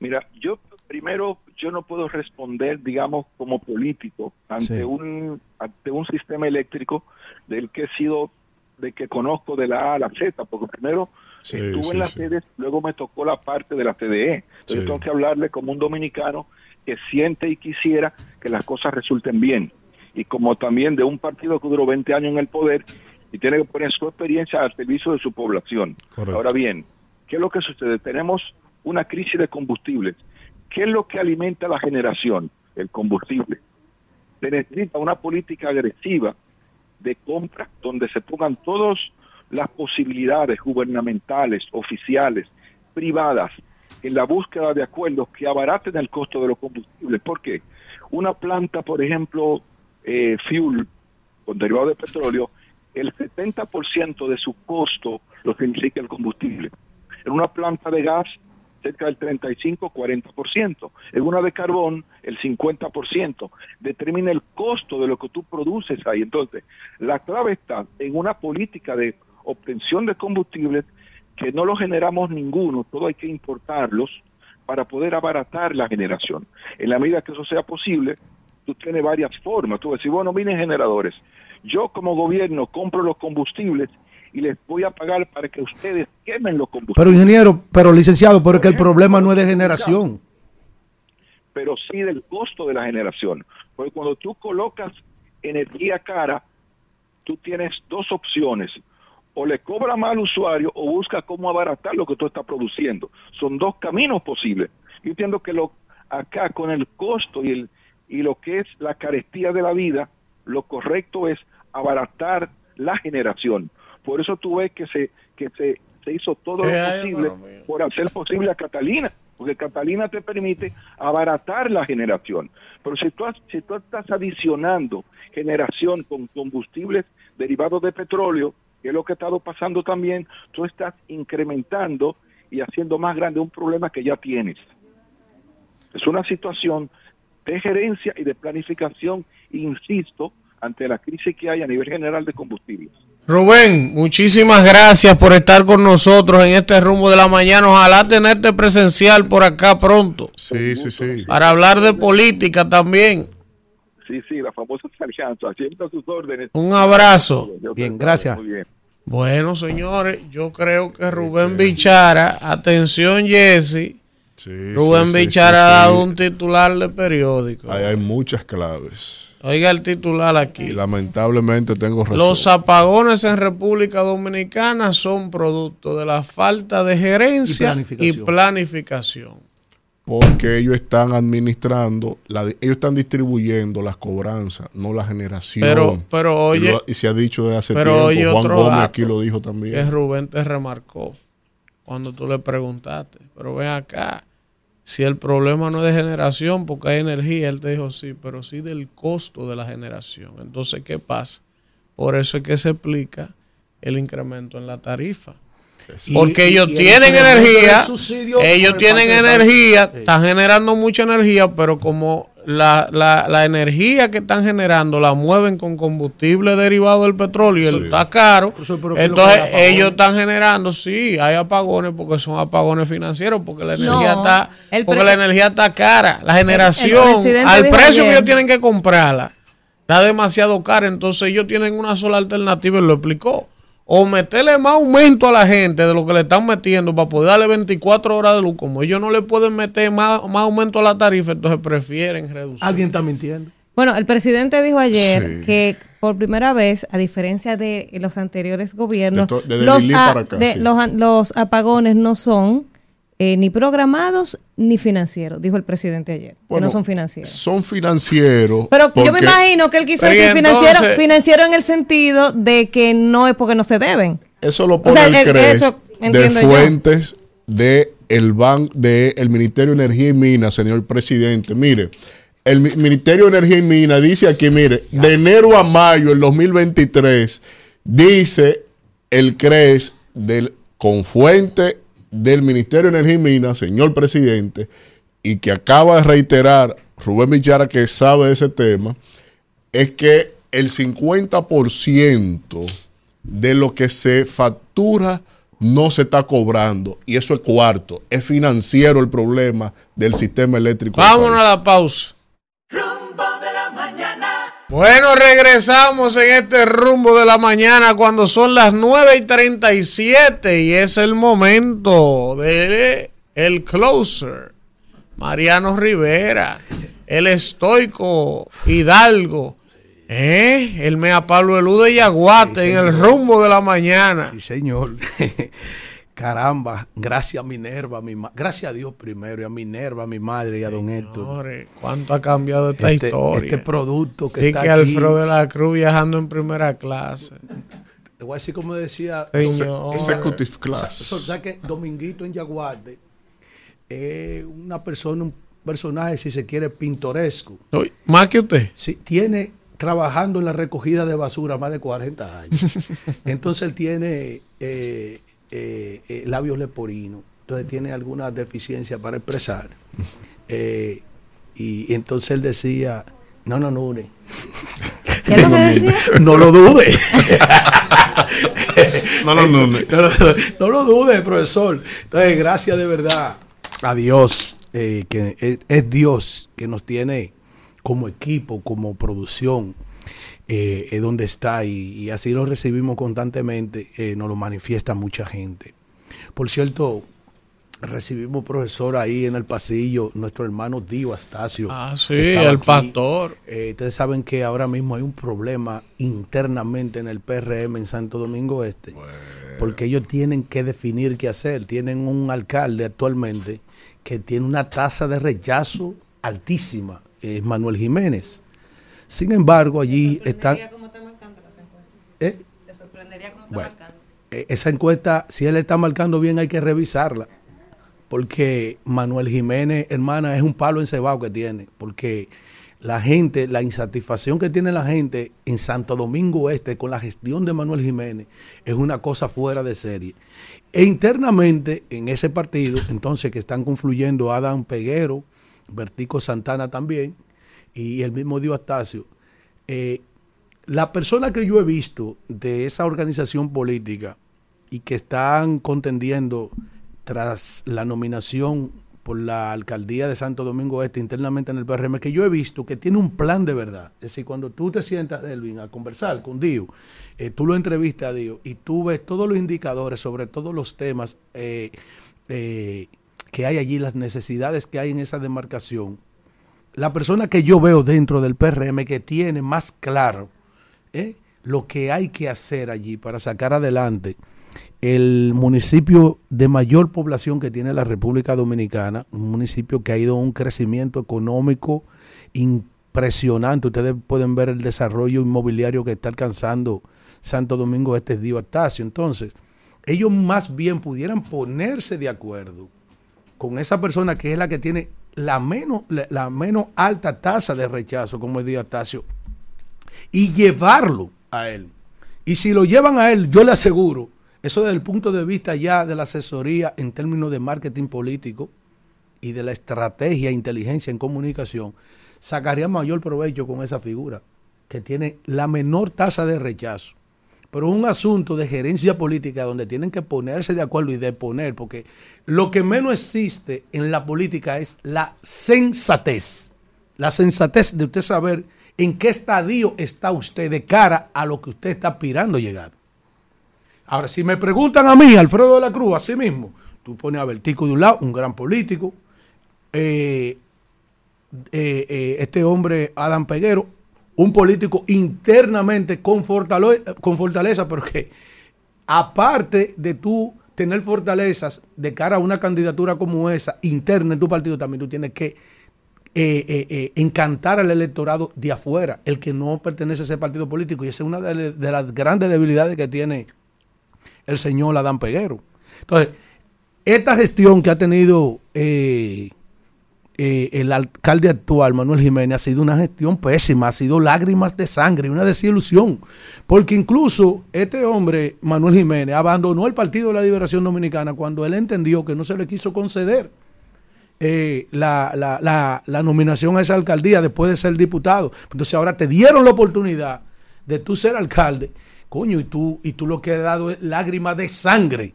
Mira, yo primero yo no puedo responder, digamos, como político ante Sí. un ante un sistema eléctrico del que he sido, de que conozco de la A a la Z, porque primero Sí, estuve sí, en la sí. sede, luego me tocó la parte de la CDE. Entonces tengo que hablarle como un dominicano que siente y quisiera que las cosas resulten bien. Y como también de un partido que duró 20 años en el poder y tiene que poner su experiencia al servicio de su población. Correcto. Ahora bien, ¿qué es lo que sucede? Tenemos una crisis de combustibles. ¿Qué es lo que alimenta la generación? El combustible. Se necesita una política agresiva de compra donde se pongan todas las posibilidades gubernamentales, oficiales, privadas, en la búsqueda de acuerdos que abaraten el costo de los combustibles. ¿Por qué? Una planta, por ejemplo, eh, fuel, con derivado de petróleo, el 70% de su costo lo significa el combustible. En una planta de gas, cerca del 35-40%. En una de carbón, el 50%. Determina el costo de lo que tú produces ahí. Entonces, la clave está en una política de obtención de combustibles que no lo generamos ninguno, todo hay que importarlos para poder abaratar la generación. En la medida que eso sea posible, tú tienes varias formas. Tú decís, bueno, miren generadores, yo como gobierno compro los combustibles y les voy a pagar para que ustedes quemen los combustibles. Pero ingeniero, pero licenciado, pero es que el problema no es de generación. pero sí del costo de la generación. Porque cuando tú colocas energía cara, tú tienes dos opciones. O le cobra más al usuario o busca cómo abaratar lo que tú estás produciendo. Son dos caminos posibles. Yo entiendo que lo, acá con el costo y, el, y lo que es la carestía de la vida, lo correcto es abaratar la generación. Por eso tú ves que se, que se, se hizo todo lo ¿Qué hay, posible por hacer posible a Catalina, porque Catalina te permite abaratar la generación. Pero si tú, si tú estás adicionando generación con combustibles derivados de petróleo, que es lo que ha estado pasando también, tú estás incrementando y haciendo más grande un problema que ya tienes. Es una situación de gerencia y de planificación, insisto, ante la crisis que hay a nivel general de combustibles. Rubén, muchísimas gracias por estar con nosotros en este rumbo de la mañana. Ojalá tenerte presencial por acá pronto. Sí, sí, sí. Para hablar de política también. Sí, sí, la famosa alianza, siempre a sus órdenes. Un abrazo. Bien, gracias. Muy bien. Bueno, señores, yo creo que Rubén Bichara, atención Jesse, Rubén sí, sí, Bichara sí, ha dado un titular de periódico. Ahí hay muchas claves. Oiga el titular Y aquí. lamentablemente tengo razón. Los apagones en República Dominicana son producto de la falta de gerencia y planificación. planificación. Porque ellos están administrando, la, ellos están distribuyendo las cobranzas, no la generación. Pero- pero oye- y, lo- y se ha dicho desde hace Pero tiempo. oye Juan otro Gómez dato aquí lo dijo también. que Rubén te remarcó cuando tú le preguntaste. Pero ven acá, si el problema no es de generación porque hay energía, él te dijo sí, pero sí del costo de la generación. Entonces, ¿qué pasa? Por eso es que se explica el incremento en la tarifa. Y- Porque y- ellos y el tienen energía, ellos tienen energía, Sí. están generando mucha energía, pero como la, la, la energía que están generando la mueven con combustible derivado del petróleo y Sí. el- está caro, Eso, pero ¿qué es lo entonces ellos están generando, sí, hay apagones porque son apagones financieros, porque la energía No, está, porque la energía está cara, la generación, al precio que ellos tienen que comprarla, está demasiado cara, entonces ellos tienen una sola alternativa y lo explicó. O meterle más aumento a la gente de lo que le están metiendo para poder darle 24 horas de luz. Como ellos no le pueden meter más, más aumento a la tarifa, entonces prefieren reducir. Alguien está mintiendo. Bueno, el presidente dijo ayer Sí. que por primera vez, a diferencia de los anteriores gobiernos, De to- los, a- para acá, de- sí. los, an- los apagones no son eh, ni programados ni financieros, dijo el presidente ayer, que no son financieros. Son financieros. Pero yo me imagino que él quiso decir financiero, entonces- financiero en el sentido de que no es porque no se deben. Eso lo pone sea, el el- CRES eso de yo. fuentes de el ban de el Ministerio de Energía y Minas, señor presidente. Mire, el Mi- Ministerio de Energía y Minas dice aquí, mire, de enero a mayo del 2023, dice el CRES del, con fuente del Ministerio de Energía y Minas, señor presidente, y que acaba de reiterar Rubén Michara, que sabe de ese tema, es que el 50% de lo que se factura no se está cobrando. Y eso es cuarto. Es financiero el problema del sistema eléctrico. Vámonos a la pausa. Bueno, regresamos en este rumbo de la mañana cuando son las 9 y 37 y es el momento de el closer, Mariano Rivera, el estoico Hidalgo, ¿eh? el mea Pablo Elú de Yaguate en el rumbo de la mañana. Sí, señor. Caramba, gracias a Minerva, a mi ma- gracias a Dios primero, y a Minerva, a mi madre y a don Héctor. Señores, ¿Cuánto ha cambiado esta Este- historia? este producto que y está que aquí. Alfredo de la Cruz viajando en primera clase. Te voy a decir como decía Señor. Executive class. Sa- ¿sabes que Dominguito en Yaguarte es una persona, un personaje, si se quiere, pintoresco. Más que usted. Sí, tiene trabajando en la recogida de basura más de 40 años. Entonces él tiene eh, eh, eh, labios leporinos. Entonces tiene alguna deficiencia para expresar. Eh, y, y entonces él decía, no, no, no, ne. ¿Qué es lo decía? no lo dude. No, no, no, no. No, lo- no lo dude, profesor. Entonces, gracias de verdad a Dios, eh, que es, es Dios que nos tiene como equipo, como producción, eh, es donde está y, y así lo recibimos constantemente, eh, nos lo manifiesta mucha gente. Por cierto, recibimos profesor ahí en el pasillo, nuestro hermano Dio Astacio. Ah, sí, el aquí. pastor. Eh, ustedes saben que ahora mismo hay un problema internamente en el PRM en Santo Domingo Este, porque ellos tienen que definir qué hacer. Tienen un alcalde actualmente que tiene una tasa de rechazo altísima, es Manuel Jiménez. Sin embargo, allí están... ¿Eh? Bueno, eh, esa encuesta, si él está marcando bien, hay que revisarla. Porque Manuel Jiménez, hermana, es un palo encebado que tiene. Porque la gente, la insatisfacción que tiene la gente en Santo Domingo Este con la gestión de Manuel Jiménez es una cosa fuera de serie. E internamente en ese partido, entonces que están confluyendo Adam Peguero, Vertico Santana también, y el mismo Dio Astacio, eh, la persona que yo he visto de esa organización política y que están contendiendo tras la nominación por la alcaldía de Santo Domingo Este internamente en el PRM, que yo he visto que tiene un plan de verdad. Es decir, cuando tú te sientas, Elvin, a conversar con Dio, eh, tú lo entrevistas a Dio y tú ves todos los indicadores sobre todos los temas eh, que hay allí, las necesidades que hay en esa demarcación. La persona que yo veo dentro del PRM que tiene más claro ¿eh? lo que hay que hacer allí para sacar adelante el municipio de mayor población que tiene la República Dominicana, un municipio que ha ido a un crecimiento económico impresionante. Ustedes pueden ver el desarrollo inmobiliario que está alcanzando Santo Domingo Este Dio Astacio. Entonces, ellos más bien pudieran ponerse de acuerdo con esa persona que es la que tiene la menos, la, menos alta tasa de rechazo, como es Dio Astacio, y llevarlo a él. Y si lo llevan a él, yo le aseguro, eso desde el punto de vista ya de la asesoría en términos de marketing político y de la estrategia e inteligencia en comunicación, sacaría mayor provecho con esa figura, que tiene la menor tasa de rechazo. Pero es un asunto de gerencia política donde tienen que ponerse de acuerdo y deponer, porque lo que menos existe en la política es la sensatez. La sensatez de usted saber en qué estadio está usted de cara a lo que usted está aspirando a llegar. Ahora, si me preguntan a mí, Alfredo de la Cruz, así mismo, tú pones a Bertico de un lado, un gran político, eh, eh, eh, este hombre, Adam Peguero, un político internamente con, fortale con fortaleza, porque aparte de tú tener fortalezas de cara a una candidatura como esa, interna en tu partido, también tú tienes que eh, eh, eh, encantar al electorado de afuera, el que no pertenece a ese partido político. Y esa es una de, las grandes debilidades que tiene el señor Adán Peguero. Entonces, esta gestión que ha tenido eh, el alcalde actual, Manuel Jiménez, ha sido una gestión pésima, ha sido lágrimas de sangre, una desilusión. Porque incluso este hombre, Manuel Jiménez, abandonó el Partido de la Liberación Dominicana cuando él entendió que no se le quiso conceder. eh, la, la- la- la nominación a esa alcaldía después de ser diputado. Entonces ahora te dieron la oportunidad de tú ser alcalde, coño, y tú, y tú lo que has dado es lágrimas de sangre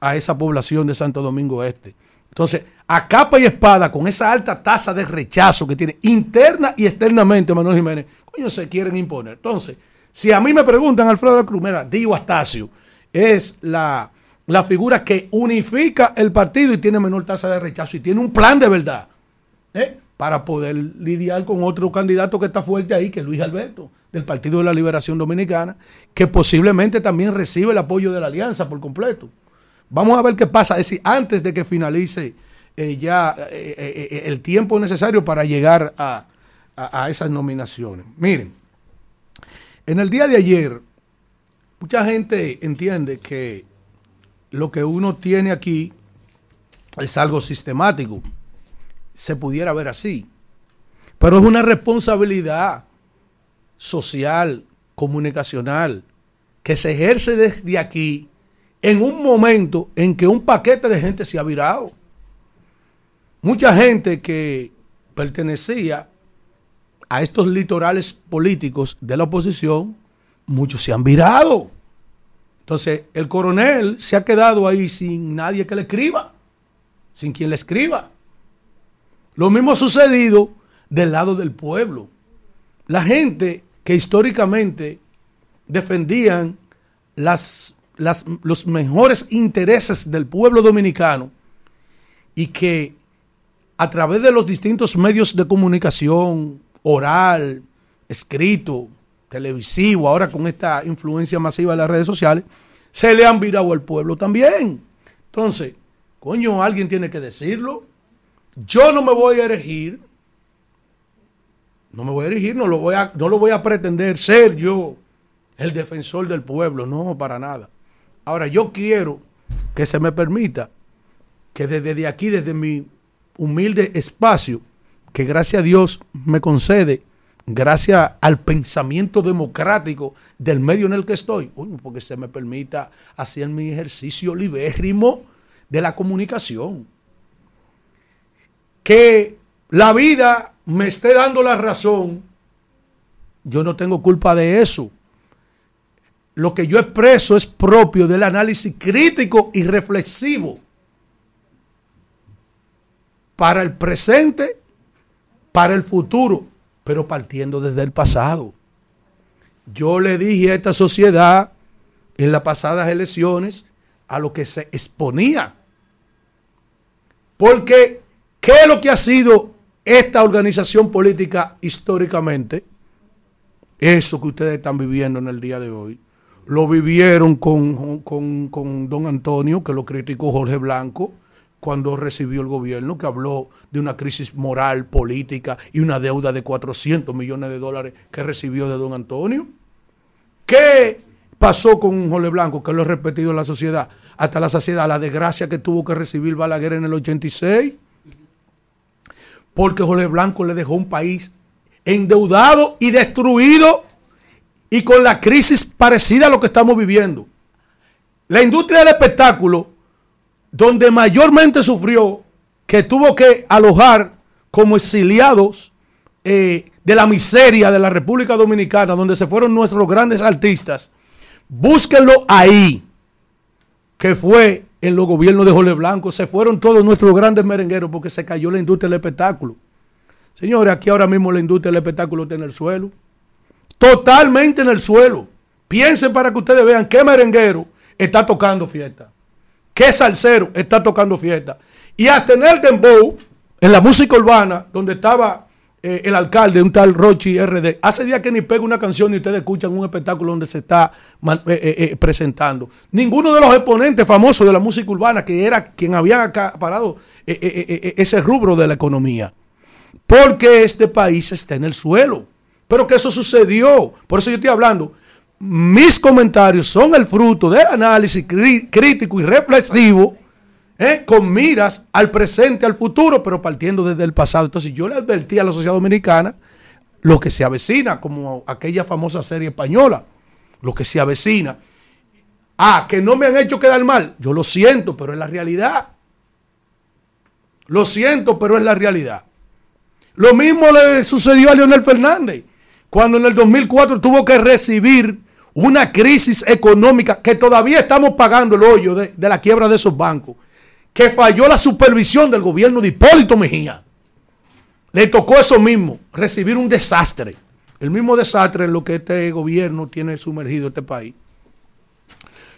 a esa población de Santo Domingo Este. Entonces, a capa y espada, con esa alta tasa de rechazo que tiene interna y externamente Manuel Jiménez, coño, se quieren imponer. Entonces, si a mí me preguntan, Alfredo de la Cruz, mira, Dio Astacio es la, la figura que unifica el partido y tiene menor tasa de rechazo y tiene un plan de verdad ¿eh? para poder lidiar con otro candidato que está fuerte ahí, que es Luis Alberto, del Partido de la Liberación Dominicana, que posiblemente también recibe el apoyo de la alianza por completo. Vamos a ver qué pasa, es decir, antes de que finalice eh, ya eh, eh, el tiempo necesario para llegar a- a esas nominaciones. Miren, en el día de ayer, mucha gente entiende que lo que uno tiene aquí es algo sistemático. Se pudiera ver así. Pero es una responsabilidad social, comunicacional, que se ejerce desde aquí en un momento en que un paquete de gente se ha virado. Mucha gente que pertenecía a estos litorales políticos de la oposición, muchos se han virado. Entonces, el coronel se ha quedado ahí sin nadie que le escriba, sin quien le escriba. Lo mismo ha sucedido del lado del pueblo. La gente que históricamente defendían las, los mejores intereses del pueblo dominicano y que a través de los distintos medios de comunicación, oral, escrito, televisivo, ahora con esta influencia masiva de las redes sociales, se le han virado al pueblo también. Entonces, coño, alguien tiene que decirlo. Yo no me voy a erigir, no me voy a erigir, no lo voy a, no lo voy a pretender ser yo el defensor del pueblo, no, para nada. Ahora, yo quiero que se me permita que desde de aquí, desde mi humilde espacio, que gracias a Dios me concede, gracias al pensamiento democrático del medio en el que estoy, porque se me permita hacer mi ejercicio libérrimo de la comunicación. Que la vida me esté dando la razón, yo no tengo culpa de eso. Lo que yo expreso es propio del análisis crítico y reflexivo para el presente, para el futuro, pero partiendo desde el pasado. Yo le dije a esta sociedad en las pasadas elecciones a lo que se exponía. Porque, ¿qué es lo que ha sido esta organización política históricamente? Eso que ustedes están viviendo en el día de hoy. Lo vivieron con, con- con don Antonio, que lo criticó Jorge Blanco cuando recibió el gobierno, que habló de una crisis moral, política y una deuda de 400 millones de dólares que recibió de don Antonio. ¿Qué pasó con Jorge Blanco? Que lo he repetido en la sociedad, hasta la saciedad, la desgracia que tuvo que recibir Balaguer en el 86. Porque Jorge Blanco le dejó un país endeudado y destruido y con la crisis parecida a lo que estamos viviendo. La industria del espectáculo, donde mayormente sufrió, que tuvo que alojar como exiliados eh, de la miseria de la República Dominicana, donde se fueron nuestros grandes artistas, búsquenlo ahí, que fue en los gobiernos de Jorge Blanco, se fueron todos nuestros grandes merengueros porque se cayó la industria del espectáculo. Señores, aquí ahora mismo la industria del espectáculo está en el suelo. Totalmente en el suelo. Piensen para que ustedes vean qué merenguero está tocando fiesta. Qué salsero está tocando fiesta. Y hasta en el dembow, en la música urbana, donde estaba eh, el alcalde, un tal Rochi RD, hace días que ni pega una canción y ustedes escuchan un espectáculo donde se está eh, eh, presentando. Ninguno de los exponentes famosos de la música urbana, que era quien había acaparado ese rubro de la economía, porque este país está en el suelo. Pero que eso sucedió. Por eso yo estoy hablando. Mis comentarios son el fruto del análisis crí- crítico y reflexivo ¿eh? con miras al presente, al futuro, pero partiendo desde el pasado. Entonces yo le advertí a la sociedad dominicana lo que se avecina, como aquella famosa serie española, lo que se avecina. Ah, que no me han hecho quedar mal. Yo lo siento, pero es la realidad. Lo siento, pero es la realidad. Lo mismo le sucedió a Leonel Fernández, cuando en el 2004 tuvo que recibir una crisis económica que todavía estamos pagando el hoyo de, la quiebra de esos bancos, que falló la supervisión del gobierno de Hipólito Mejía. Le tocó eso mismo, recibir un desastre. El mismo desastre en lo que este gobierno tiene sumergido este país.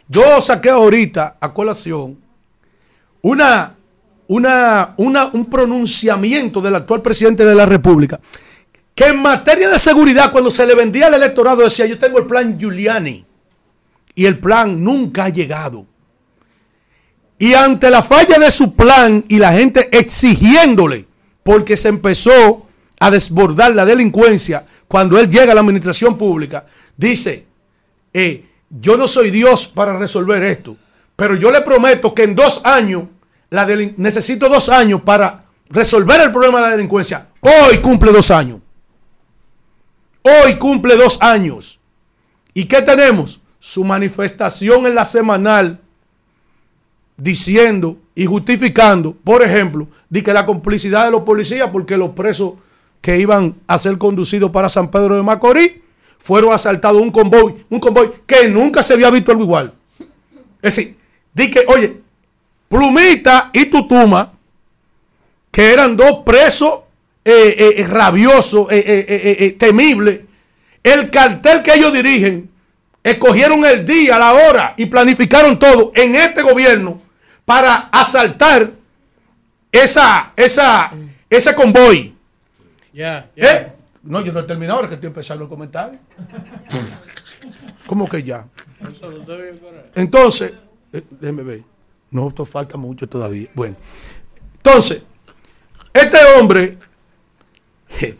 Yo saqué ahorita a colación una, una, un pronunciamiento del actual presidente de la República en materia de seguridad, cuando se le vendía al electorado, decía, yo tengo el plan Giuliani. Y el plan nunca ha llegado. Y ante la falla de su plan y la gente exigiéndole, porque se empezó a desbordar la delincuencia cuando él llega a la administración pública, dice, eh, yo no soy Dios para resolver esto, pero yo le prometo que en dos años, la necesito dos años para resolver el problema de la delincuencia. Hoy cumple dos años. Hoy cumple dos años. ¿Y qué tenemos? Su manifestación en la semanal diciendo y justificando, por ejemplo, de que la complicidad de los policías, porque los presos que iban a ser conducidos para San Pedro de Macorís fueron asaltados un convoy, un convoy que nunca se había visto algo igual. Es decir, di que, oye, Plumita y Tutuma, que eran dos presos eh, eh, eh, rabiosos, temibles, el cartel que ellos dirigen, escogieron el día, la hora y planificaron todo en este gobierno para asaltar esa, esa, ese convoy. Ya, ¿Eh? No, yo no he terminado, ahora que estoy empezando el comentario. ¿Cómo que ya? Entonces, eh, déjeme ver. No, esto falta mucho todavía. Bueno, entonces, este hombre,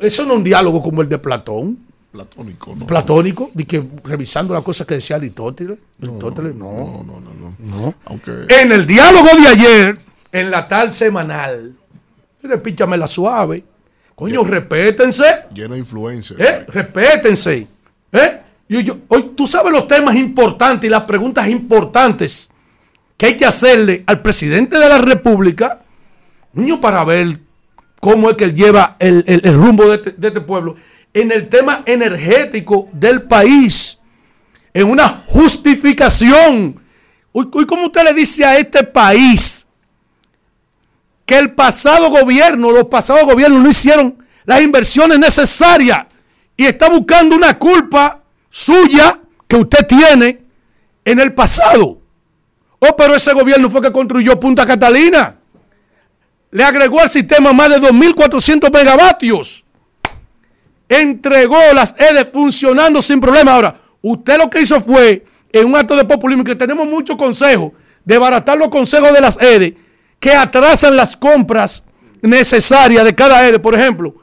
eso no es un diálogo como el de Platón. Platónico, ¿no? Platónico, de que revisando las cosas que decía Aristóteles. Aristóteles, no. No, no, no. no. Aunque... En el diálogo de ayer, en la tal semanal, mire, píchame la suave. Coño, respétense. Llena de influencia. ¿Eh? Respétense. ¿Eh? Y yo, hoy tú sabes los temas importantes y las preguntas importantes que hay que hacerle al presidente de la República, niño, para ver cómo es que él lleva el, el, rumbo de este, de este pueblo en el tema energético del país, en una justificación. Hoy, ¿cómo usted le dice a este país que el pasado gobierno, los pasados gobiernos no hicieron las inversiones necesarias y está buscando una culpa suya que usted tiene en el pasado? Oh, pero ese gobierno fue que construyó Punta Catalina. Le agregó al sistema más de 2.400 megavatios entregó las EDE funcionando sin problema. Ahora, usted lo que hizo fue, en un acto de populismo, que tenemos muchos consejos, de baratar los consejos de las EDE, que atrasan las compras necesarias de cada EDE. Por ejemplo,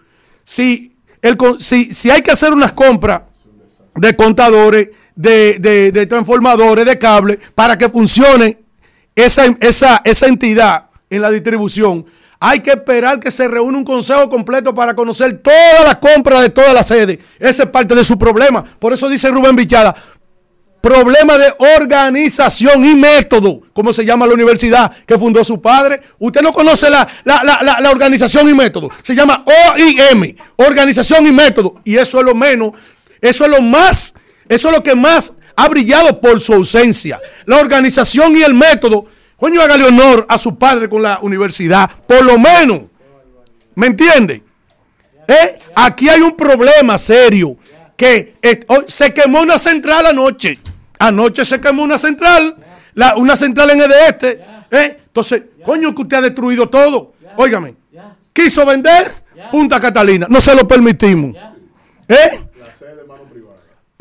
si, el, si, si hay que hacer unas compras de contadores, de, de, transformadores, de cable, para que funcione esa, esa, esa entidad en la distribución, hay que esperar que se reúna un consejo completo para conocer todas las compras de todas las sedes. Ese es parte de su problema. Por eso dice Rubén Vichada, problema de organización y método, como se llama la universidad que fundó su padre. Usted no conoce la, la, la, la, organización y método. Se llama OIM, organización y método. Y eso es lo menos, eso es lo más, eso es lo que más ha brillado por su ausencia. La organización y el método Coño, hágale honor a su padre con la universidad, por lo menos. ¿Me entiende? ¿Eh? Aquí hay un problema serio. Que eh, se quemó una central anoche. Anoche se quemó una central. Una central en el de este. ¿eh? Entonces, coño, que usted ha destruido todo. Óigame. Quiso vender Punta Catalina. No se lo permitimos. ¿Eh?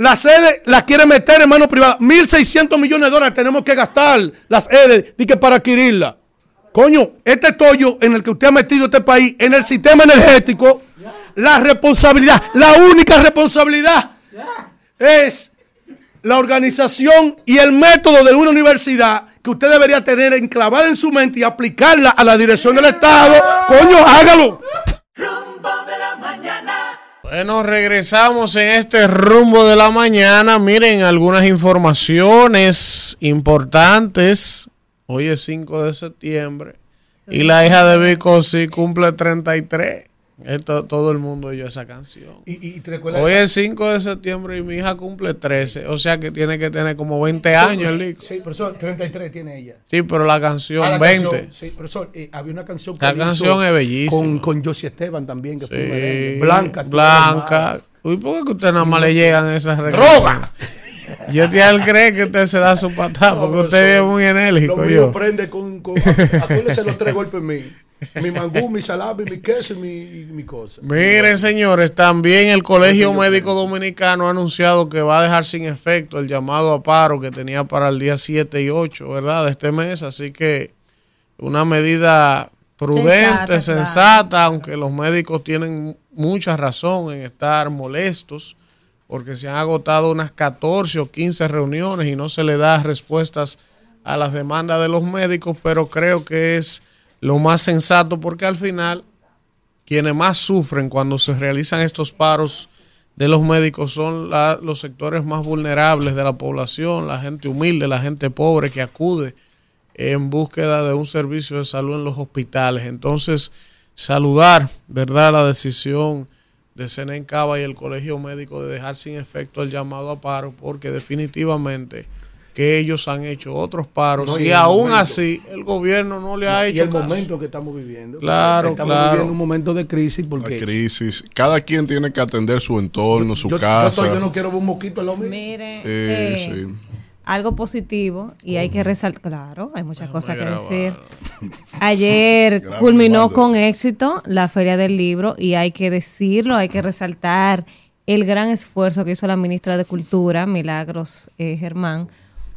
La sede la quiere meter en manos privadas. 1.600 millones de dólares tenemos que gastar las sedes para adquirirla. Coño, este tollo en el que usted ha metido este país, en el sistema energético, la responsabilidad, la única responsabilidad es la organización y el método de una universidad que usted debería tener enclavada en su mente y aplicarla a la dirección del Estado. Coño, hágalo. Rumbo de la. Bueno, regresamos en este rumbo de la mañana. Miren, algunas informaciones importantes. Hoy es 5 de septiembre. Y la hija de Vico sí cumple 33. Esto, todo el mundo oyó esa canción. Y, y te recuerdas Hoy esa- es 5 de septiembre y mi hija cumple 13. O sea que tiene que tener como 20 años el Lico. Sí, profesor, 33 tiene ella. Sí, pero la canción Ah, la 20. canción, sí, profesor, eh, había una canción La él hizo canción es bellísima. Con, con Josie Esteban también, que fue Sí, merengue. Blanca. Blanca. Uy, ¿por qué que usted nada más le llegan esas ¡Droga! Yo te él cree que usted se da su patada No, porque profesor, usted es muy enérgico. Lo mío Yo. prende con, con acuérdese los tres golpes míos. Mi mangú, mi salami, mi queso y mi, y mi cosa. Miren, señores, también el Colegio Médico Dominicano ha anunciado que va a dejar sin efecto el llamado a paro que tenía para el día 7 y 8, ¿verdad? De este mes. Así que una medida prudente, Sensata, sensata, claro. aunque los médicos tienen mucha razón en estar molestos porque se han agotado unas 14 o 15 reuniones y no se le da respuestas a las demandas de los médicos, pero creo que es lo más sensato porque al final quienes más sufren cuando se realizan estos paros de los médicos son la- los sectores más vulnerables de la población, la gente humilde, la gente pobre que acude en búsqueda de un servicio de salud en los hospitales. Entonces, saludar, ¿verdad?, la decisión de Senen Cava y el Colegio Médico de dejar sin efecto el llamado a paro, porque definitivamente que ellos han hecho otros paros No, y, y el aún momento- así el gobierno no le ha y hecho el caso. momento que estamos viviendo. Claro, estamos claro. viviendo un momento de crisis porque La crisis. Cada quien tiene que atender su entorno, su yo, yo casa. estoy- yo no quiero ver un mosquito en lo. Miren, Eh, eh, sí. algo positivo y hay que resaltar, claro, hay muchas cosas que grabar. decir. Ayer culminó con éxito la Feria del Libro y hay que decirlo, hay que resaltar el gran esfuerzo que hizo la ministra de Cultura, Milagros eh, Germán,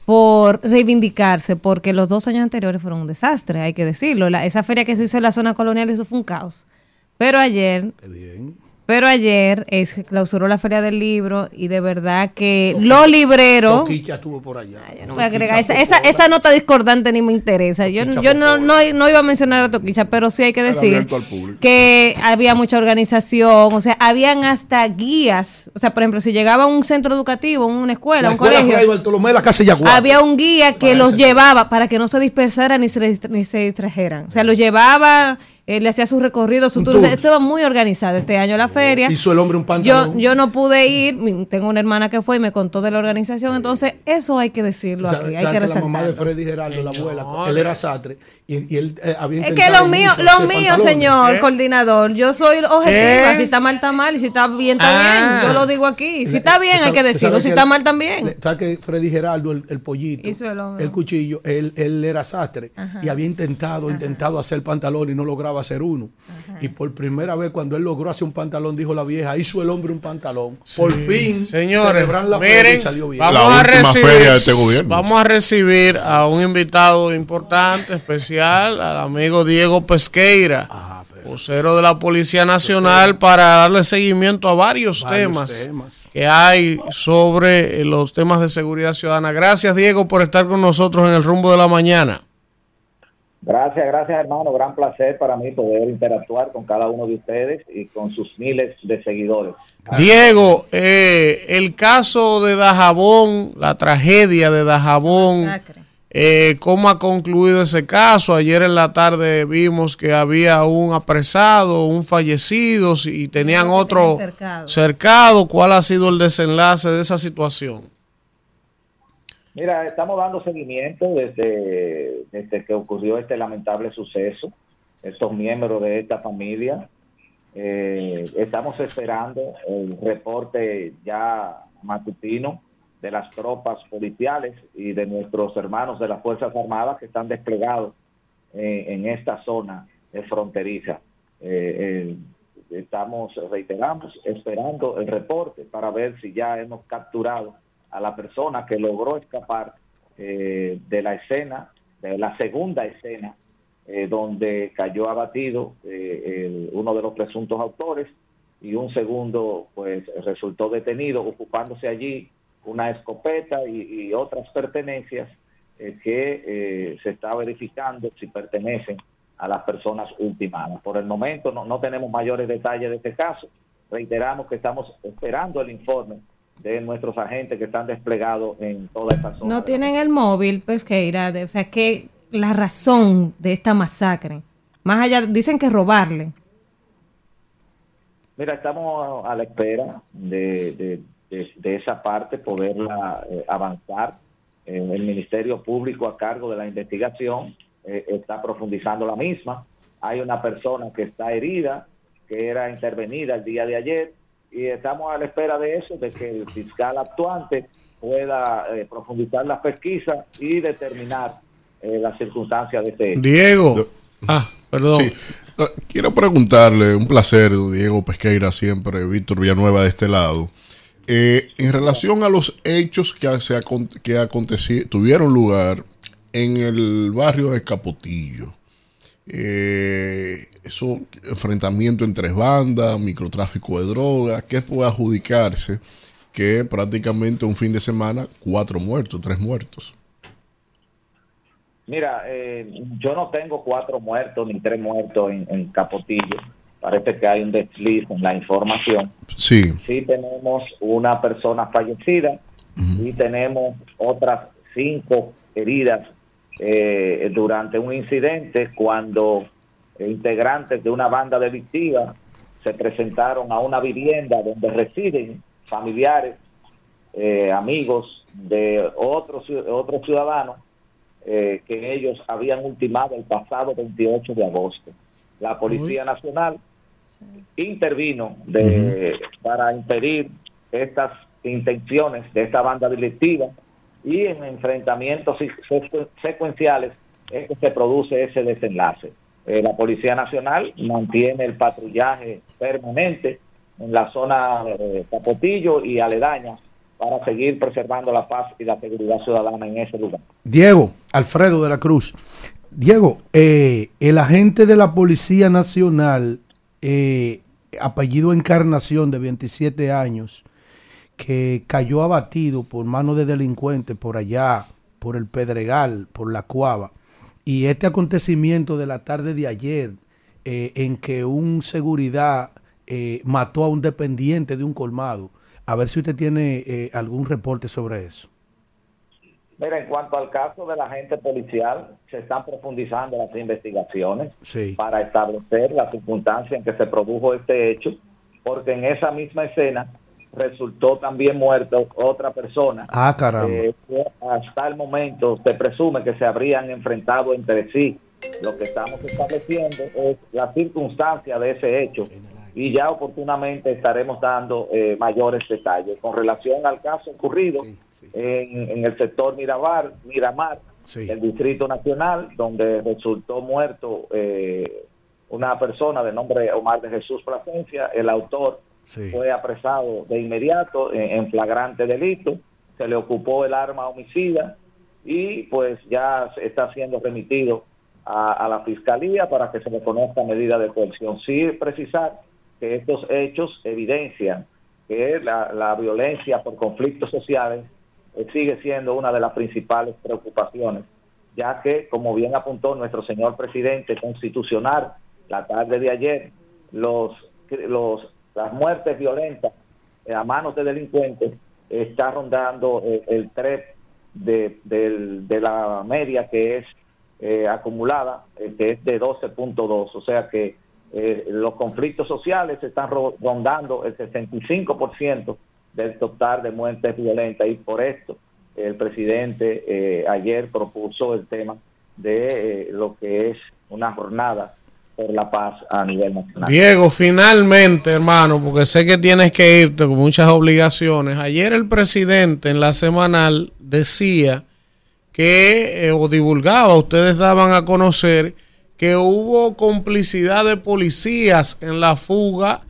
por reivindicarse, porque los dos años anteriores fueron un desastre, hay que decirlo. La- esa feria que se hizo en la zona colonial, eso fue un caos. Pero ayer pero ayer clausuró la Feria del Libro y de verdad que los libreros... Toquicha estuvo por allá. No voy a agregar, esa, esa, esa nota discordante ni me interesa. Yo, yo no, no, no iba a mencionar a Toquicha, pero sí hay que decir que había mucha organización, o sea, habían hasta guías. O sea, por ejemplo, si llegaba a un centro educativo, una escuela, La un escuela colegio, Bartolomé la casa había un guía que los llevaba para que no se dispersaran ni se, ni se distrajeran. O sea, los llevaba, eh, le hacía su recorrido, su tour. O sea, tour. Estaba muy organizado este año la feria. Hizo el hombre un Yo, pantalón. yo no pude ir, tengo una hermana que fue y me contó de la organización, entonces eso hay que decirlo ¿Sabe- aquí, hay que la mamá de resaltarlo. Freddy Geraldo, la abuela, él era sastre y, y él eh, había Es que lo mío, lo mío, señor coordinador, yo soy objetiva, ¿Qué? si está mal, está mal, y si está bien, está Ah. bien, yo lo digo aquí, si está bien, ¿sabe- hay que decirlo, si está él- mal también. le- ¿Sabe que Freddy Geraldo, el, el pollito, Hizo el hombre. el cuchillo, él, él era sastre y había intentado, intentado hacer pantalón y no lograba hacer uno. Y por primera vez cuando él logró hacer un pantalón, dijo la vieja, hizo el hombre un pantalón. Por fin, Señores, la miren, y salió bien. vamos La a recibir, feria de este gobierno. vamos a recibir a un invitado importante, especial, al amigo Diego Pesqueira, Ah, vocero de la Policía Nacional, para darle seguimiento a varios, Varios temas, temas. que hay sobre los temas de seguridad ciudadana. Gracias, Diego, por estar con nosotros en el rumbo de la mañana. Gracias, gracias hermano, gran placer para mí poder interactuar con cada uno de ustedes y con sus miles de seguidores. Diego, eh, el caso de Dajabón, la tragedia de Dajabón, eh, ¿cómo ha concluido ese caso? Ayer en la tarde vimos que había un apresado, un fallecido y tenían otro cercado. ¿Cuál ha sido el desenlace de esa situación? Mira, estamos dando seguimiento desde, desde que ocurrió este lamentable suceso. Estos miembros de esta familia, eh, estamos esperando el reporte ya matutino de las tropas policiales y de nuestros hermanos de las Fuerzas Armadas que están desplegados eh, en esta zona fronteriza. Eh, estamos, reiteramos, esperando el reporte para ver si ya hemos capturado a la persona que logró escapar eh, de la escena, de la segunda escena, eh, donde cayó abatido eh, uno de los presuntos autores y un segundo pues resultó detenido ocupándose allí una escopeta y, otras pertenencias eh, que se está verificando si pertenecen a las personas ultimadas. Por el momento no tenemos mayores detalles de este caso. Reiteramos que estamos esperando el informe de nuestros agentes que están desplegados en toda esta zona. No tienen el móvil, Pesqueira, de- o sea, que la razón de esta masacre, Más allá, dicen que robarle. Mira, estamos a la espera de, de, de- de esa parte, poderla eh, avanzar. Eh, el Ministerio Público a cargo de la investigación eh, está profundizando la misma. Hay una persona que está herida, que era intervenida el día de ayer, y estamos a la espera de eso, de que el fiscal actuante pueda eh, profundizar las pesquisas y determinar eh, las circunstancias de este hecho. Diego. Ah, perdón. Sí. Eh, Quiero preguntarle, un placer, Diego Pesqueira, siempre, Víctor Villanueva de este lado. Eh, en relación a los hechos que, se que tuvieron lugar en el barrio de Capotillo, eh, eso, enfrentamiento entre bandas, microtráfico de drogas, ¿qué puede adjudicarse? Que prácticamente un fin de semana, cuatro muertos, tres muertos. Mira, eh, yo no tengo cuatro muertos ni tres muertos en, en Capotillo. Parece que hay un desliz en la información. Sí. Sí tenemos una persona fallecida y tenemos otras cinco heridas eh, durante un incidente cuando integrantes de una banda delictiva se presentaron a una vivienda donde residen familiares, eh, amigos de otros otros ciudadanos eh, que ellos habían ultimado el pasado 28 de agosto. La Policía Nacional intervino de, para impedir estas intenciones de esta banda delictiva y en enfrentamientos secu- secuenciales es que se produce ese desenlace. Eh, la Policía Nacional mantiene el patrullaje permanente en la zona de Capotillo y aledaña para seguir preservando la paz y la seguridad ciudadana en ese lugar. Diego, Alfredo de la Cruz. Diego, eh, el agente de la Policía Nacional, eh, apellido Encarnación, de 27 años, que cayó abatido por mano de delincuentes por allá, por el Pedregal, por la Cuava, y este acontecimiento de la tarde de ayer, eh, en que un seguridad eh, mató a un dependiente de un colmado, a ver si usted tiene eh, algún reporte sobre eso. Mira, en cuanto al caso del agente policial, se están profundizando las investigaciones Sí. para establecer la circunstancia en que se produjo este hecho, porque en esa misma escena resultó también muerto otra persona. Ah, caramba. Eh, hasta el momento se presume que se habrían enfrentado entre sí. Lo que estamos estableciendo es la circunstancia de ese hecho y ya oportunamente estaremos dando eh, mayores detalles. Con relación al caso ocurrido en, en el sector Miramar, Miramar del Distrito Nacional, donde resultó muerto eh, una persona de nombre Omar de Jesús Plasencia, el autor fue apresado de inmediato en, flagrante delito, se le ocupó el arma homicida y pues ya está siendo remitido a, la fiscalía para que se le conozca medida de coerción. Sí precisar que estos hechos evidencian que la, la violencia por conflictos sociales sigue siendo una de las principales preocupaciones, ya que, como bien apuntó nuestro señor presidente constitucional la tarde de ayer, los, los, las muertes violentas eh, a manos de delincuentes está rondando eh, el TREP de, del- de la media que es eh, acumulada, eh, que es de 12.2, o sea que los conflictos sociales están ro- rondando el 65% del total de muertes violentas. Y por esto el presidente eh, ayer propuso el tema de lo que es una jornada por la paz a nivel nacional. Diego, finalmente, hermano, porque sé que tienes que irte con muchas obligaciones. Ayer el presidente en la semanal decía que, eh, o divulgaba, ustedes daban a conocer que hubo complicidad de policías en la fuga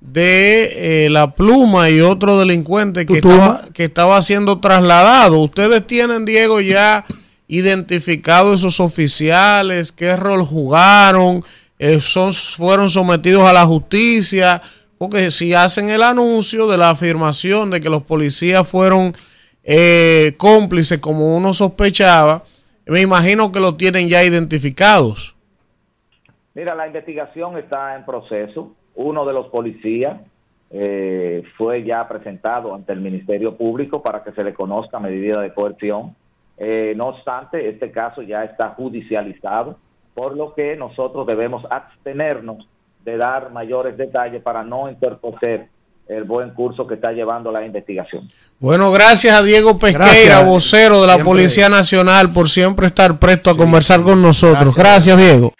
de eh, la pluma y otro delincuente que estaba, que estaba siendo trasladado. Ustedes tienen, Diego, ya identificado esos oficiales, qué rol jugaron, eh, son, fueron sometidos a la justicia, porque si hacen el anuncio de la afirmación de que los policías fueron eh, cómplices como uno sospechaba, me imagino que lo tienen ya identificados. Mira, la investigación está en proceso. Uno de los policías eh, fue ya presentado ante el Ministerio Público para que se le conozca medida de coerción. Eh, no obstante, este caso ya está judicializado por lo que nosotros debemos abstenernos de dar mayores detalles para no interponer el buen curso que está llevando la investigación. Bueno, gracias a Diego Pesqueira, Gracias. vocero de la Siempre. Policía Nacional, por siempre estar presto a conversar con nosotros. Gracias, Diego.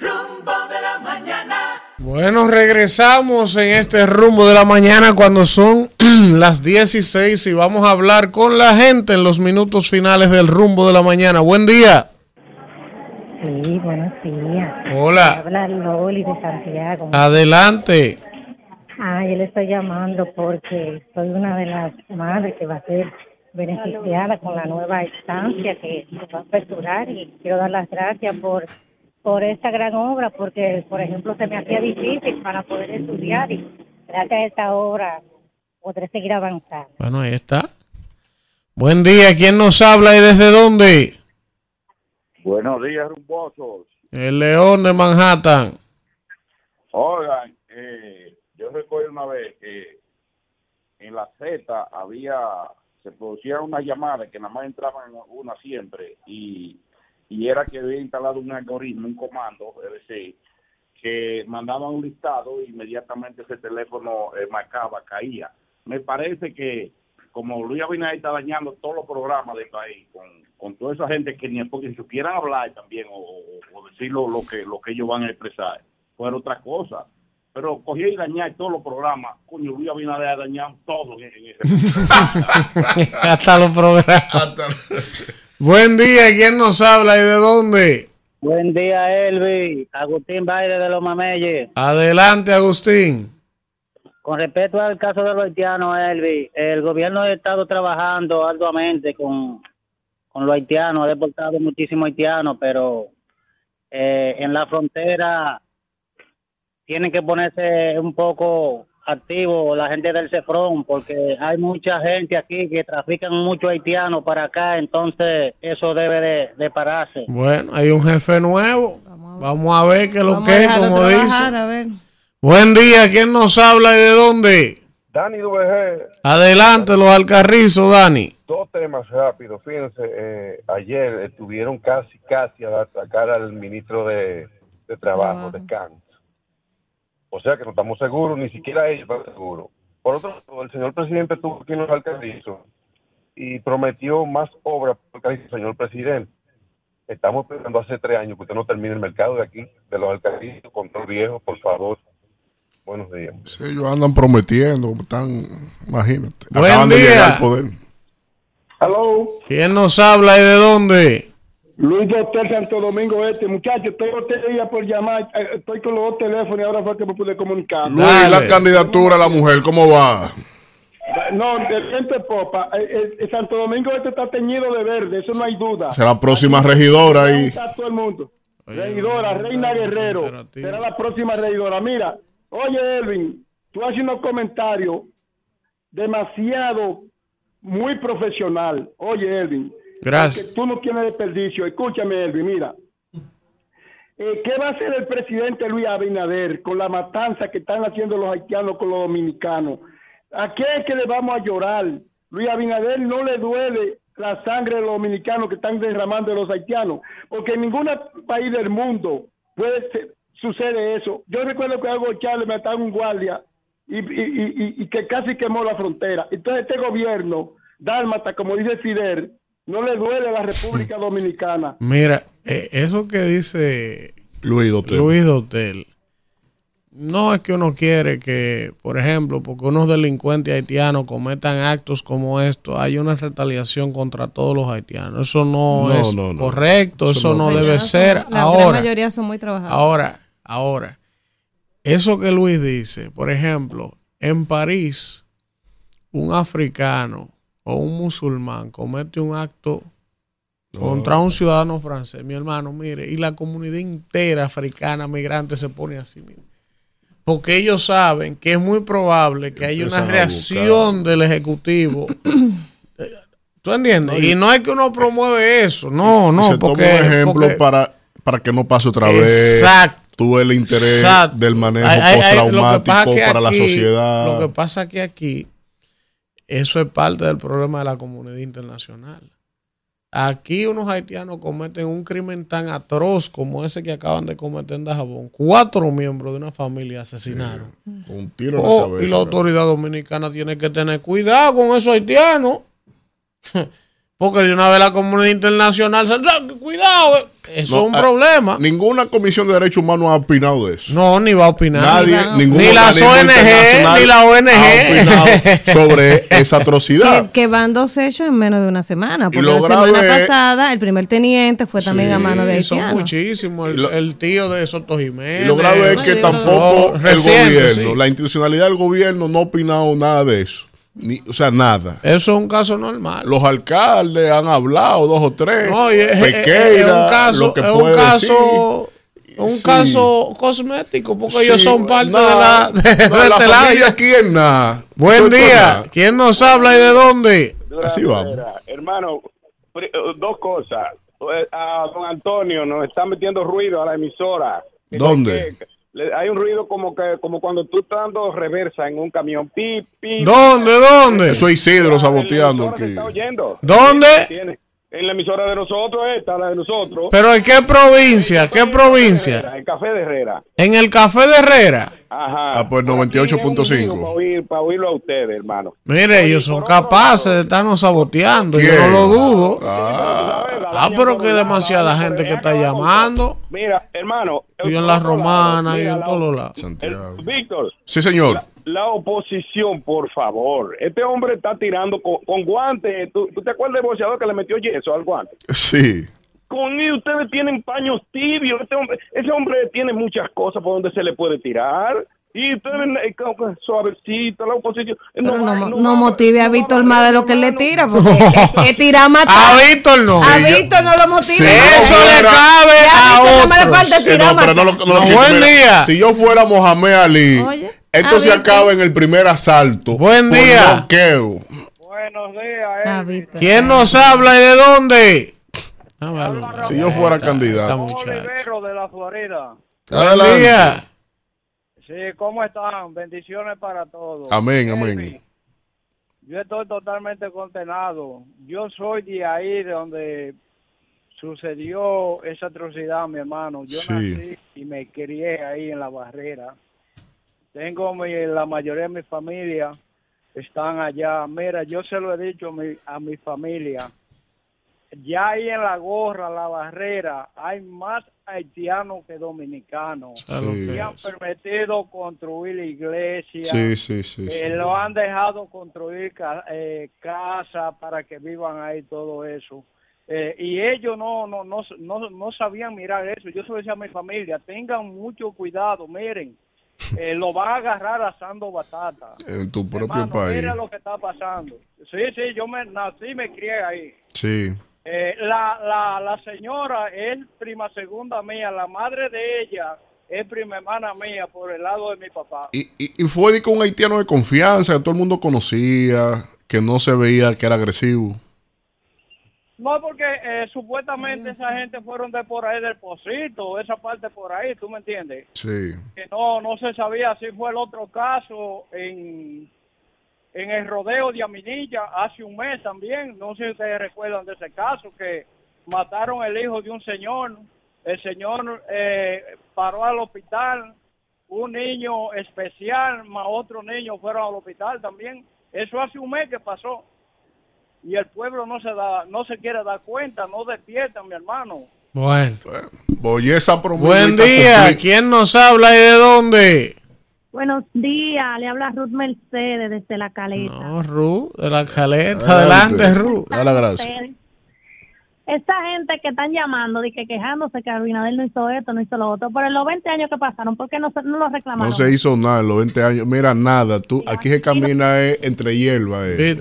Bueno, regresamos en este rumbo de la mañana cuando son las 16 y vamos a hablar con la gente en los minutos finales del rumbo de la mañana. Buen día. Sí, buenos días. Hola. Habla Loli de Santiago. Adelante. Ah, yo le estoy llamando porque soy una de las madres que va a ser beneficiada con la nueva estancia que se va a aperturar y quiero dar las gracias por por esta gran obra porque, por ejemplo, se me hacía difícil para poder estudiar y gracias a esta obra podré seguir avanzando. Bueno, ahí está. Buen día. ¿Quién nos habla y desde dónde? Buenos días, rumbosos. El León de Manhattan. Oigan, eh, yo recuerdo una vez que en la Z había, se producía una llamada que nada más entraban una siempre y, y era que había instalado un algoritmo, un comando, es decir, que mandaban un listado e inmediatamente ese teléfono eh, marcaba, caía. Me parece que como Luis Abinader está dañando todos los programas del país con, con toda esa gente que ni porque supieran hablar también o, decir lo, lo que lo que ellos van a expresar fuera otra cosa pero cogía y dañar todos los programas coño Luis Abinader ha dañado todo en, en ese Hasta los programas. Buen día. ¿Quién nos habla y de dónde? Buen día, Elvi. Agustín Baile de los Mameyes. Adelante, Agustín. Con respecto al caso de los haitianos, Elvi, el gobierno ha estado trabajando arduamente con, con los haitianos, ha deportado muchísimos haitianos, pero eh, en la frontera tienen que ponerse un poco activos la gente del Cefrón, porque hay mucha gente aquí que trafican mucho haitiano para acá, entonces eso debe de, de pararse. Bueno, hay un jefe nuevo. Vamos a ver qué es lo que es, como trabajar, dice. a ver. Buen día. ¿Quién nos habla y de dónde? Dani VG, Adelante, los alcarrizos, Dani. Dos temas rápidos. Fíjense, eh, ayer estuvieron casi, casi a atacar al ministro de, de Trabajo, de Cans. O sea que no estamos seguros, ni siquiera ellos están seguros. Por otro lado, el señor presidente estuvo aquí en los alcarrizos y prometió más obras por el señor presidente. Estamos esperando hace tres años que usted no termine el mercado de aquí, de los alcarrizos, control viejo, por favor. Buenos días. Sí, ellos andan prometiendo, están, imagínate. Buen acaban de día. llegar al poder. Aló, ¿Quién nos habla y de dónde? Luis Doctor Santo Domingo Este. Muchachos, tres días por llamar. eh, Estoy con los dos teléfonos y ahora fue que me pude comunicar. Luis, la candidatura a la mujer, ¿cómo va? No, de frente popa. Eh, eh, eh, Santo Domingo Este está teñido de verde, eso no hay duda. Será la próxima regidora ahí. Está todo el mundo. Regidora, Reina Guerrero. Será la próxima regidora. Mira, oye, Elvin, tú haces unos comentarios demasiado, muy profesional. Oye, Elvin. Gracias. tú no tienes desperdicio. Escúchame, Elvin, mira. Eh, ¿Qué va a hacer el presidente Luis Abinader con la matanza que están haciendo los haitianos con los dominicanos? ¿A qué es que le vamos a llorar? Luis Abinader no le duele la sangre de los dominicanos que están derramando de los haitianos, porque en ningún país del mundo puede ser- sucede eso. Yo recuerdo que algo Charles me ataba un guardia y, y- y- y- que casi quemó la frontera. Entonces este gobierno, dálmata, como dice Fidel, no le duele a la República Dominicana. Mira, eh, eso que dice Luis Dotel. Luis Dotel, no es que uno quiere que, por ejemplo, porque unos delincuentes haitianos cometan actos como estos, hay una retaliación contra todos los haitianos. Eso no, No, es no, no. correcto, eso, Eso no, no. debe La ser. gran Ahora, mayoría son muy trabajadores. ahora, ahora, eso que Luis dice, por ejemplo, en París, un africano o un musulmán comete un acto contra un ciudadano francés, mi hermano, mire, y la comunidad entera africana migrante se pone así, mire. Porque ellos saben que es muy probable que haya una reacción del Ejecutivo. ¿Tú entiendes? No, y- no es que uno promueve eso, no, no, se porque... toma un ejemplo porque- para, para que no pase otra vez. Exacto. Tú el interés Exacto. del manejo Hay- que postraumático que para la sociedad. Lo que pasa que aquí, eso es parte del problema de la comunidad internacional. Aquí unos haitianos cometen un crimen tan atroz como ese que acaban de cometer en Dajabón. Cuatro miembros de una familia asesinaron. Un tiro en la Oh, cabeza. y la autoridad dominicana tiene que tener cuidado con esos haitianos. Porque de una vez la comunidad internacional cuidado, eso No, es un ah, problema. Ninguna comisión de derechos humanos ha opinado de eso. No, ni va a opinar. Nadie, Ni va- ningún Ni las ONG, ni la ONG. ha opinado sobre esa atrocidad. Que, que van dos hechos en menos de una semana. Porque la semana pasada el primer teniente fue también a mano de son haitianos. muchísimos. El, el tío de Soto Jiménez. Y lo grave es que No, tampoco el reciente, gobierno, sí. la institucionalidad del gobierno no ha opinado nada de eso. Ni, o sea, nada. Eso es un caso normal. Los alcaldes han hablado, dos o tres. No, y es, Pequeira, un caso, lo que es un puede caso, un Sí. caso cosmético, porque Sí, ellos son parte de la, de, no, de la este familia quién nada. Buen Soy día. ¿Quién nos habla y de dónde? Así vamos. Hermano, eh, dos cosas. Eh, A don Antonio nos está metiendo ruido a la emisora. ¿Dónde? Que- hay un ruido como que como cuando tú estás dando reversa en un camión. Pip, pip. ¿Dónde, dónde? Eso es Isidro saboteando ¿Se aquí. está oyendo? ¿Dónde? Tiene. En la emisora de nosotros, esta, la de nosotros. ¿Pero en qué provincia? ¿Qué provincia? El Café de Herrera. En el Café de Herrera. Ajá. Ah, pues Para 98.5. oír, para oírlo a ustedes, hermano. Mire, ellos son capaces de estarnos saboteando. Yo no lo dudo. Ah, Ah, pero que demasiada gente que está llamando. Mira, hermano. Y en la romana y en la- todos lados. Santiago. Víctor. Sí, señor. La, la oposición, por favor. Este hombre está tirando con, con guantes. ¿Tú, tú te acuerdas del boxeador que le metió yeso al guante? Sí. Con él ustedes tienen paños tibios. Este hombre, ese hombre tiene muchas cosas por donde se le puede tirar. Y ustedes, como que suavecito, la oposición. No, no no va- motive a Víctor más de lo que él le tira, porque es, tirar a matar. A Víctor no. A Víctor no lo motive. Sí, Eso le cabe a a Víctor no le otros. falta tirar no, no no No, buen Mira, día. Si yo fuera Mohamed Ali, Oye, esto se acaba en el primer asalto. Buen día. Buenos días. ¿Quién nos habla y de dónde? Si yo fuera candidato. Olivero de la Florida. Buen día. Sí, ¿cómo están? Bendiciones para todos. Amén, amén. Yo estoy totalmente condenado. Yo soy de ahí de donde sucedió esa atrocidad, mi hermano. Yo Sí. nací y me crié ahí en la barrera. Tengo mi, la mayoría de mi familia están allá. Mira, yo se lo he dicho a mi, a mi familia. Ya ahí en la gorra, la barrera, hay más haitianos que dominicanos. Sí. Y han permitido construir iglesias. Sí, sí, sí. Eh, sí. lo han dejado construir ca- eh, casa para que vivan ahí todo eso. Eh, y ellos no, no, no, no, no sabían mirar eso. Yo se lo decía a mi familia, tengan mucho cuidado, miren, eh, lo van a agarrar asando batata. En tu propio Hermano, país. mira lo que está pasando. Sí, sí, yo me nací y me crié ahí. Sí. Eh, la, la, la señora es prima segunda mía, la madre de ella es prima hermana mía por el lado de mi papá. Y, y, y fue de que un haitiano de confianza que todo el mundo conocía, que no se veía que era agresivo. No, porque eh, supuestamente esa gente fueron de por ahí del Pocito, esa parte por ahí, ¿tú me entiendes? Sí. Que no, no se sabía si fue el otro caso en, en el rodeo de Aminilla hace un mes también. No sé si ustedes recuerdan de ese caso, que mataron el hijo de un señor. El señor eh, paró al hospital, un niño especial, más otro niño fueron al hospital también. Eso hace un mes que pasó y el pueblo no se da, no se quiere dar cuenta, no despierta, mi hermano. Bueno. Voy esa promesa. Buen día. ¿Quién nos habla y de dónde? Buenos días, le habla Ruth Mercedes desde la caleta. No, Ru, de la caleta. Adelante, Ru. Da la gracia. Ustedes. Esta gente que están llamando, de que quejándose que Abinader no hizo esto, no hizo lo otro, pero en los 20 años que pasaron, ¿por qué no, se- no lo reclamaron? No se hizo nada en los 20 años. Mira, nada. Tú, aquí se camina eh, entre hierba. eh.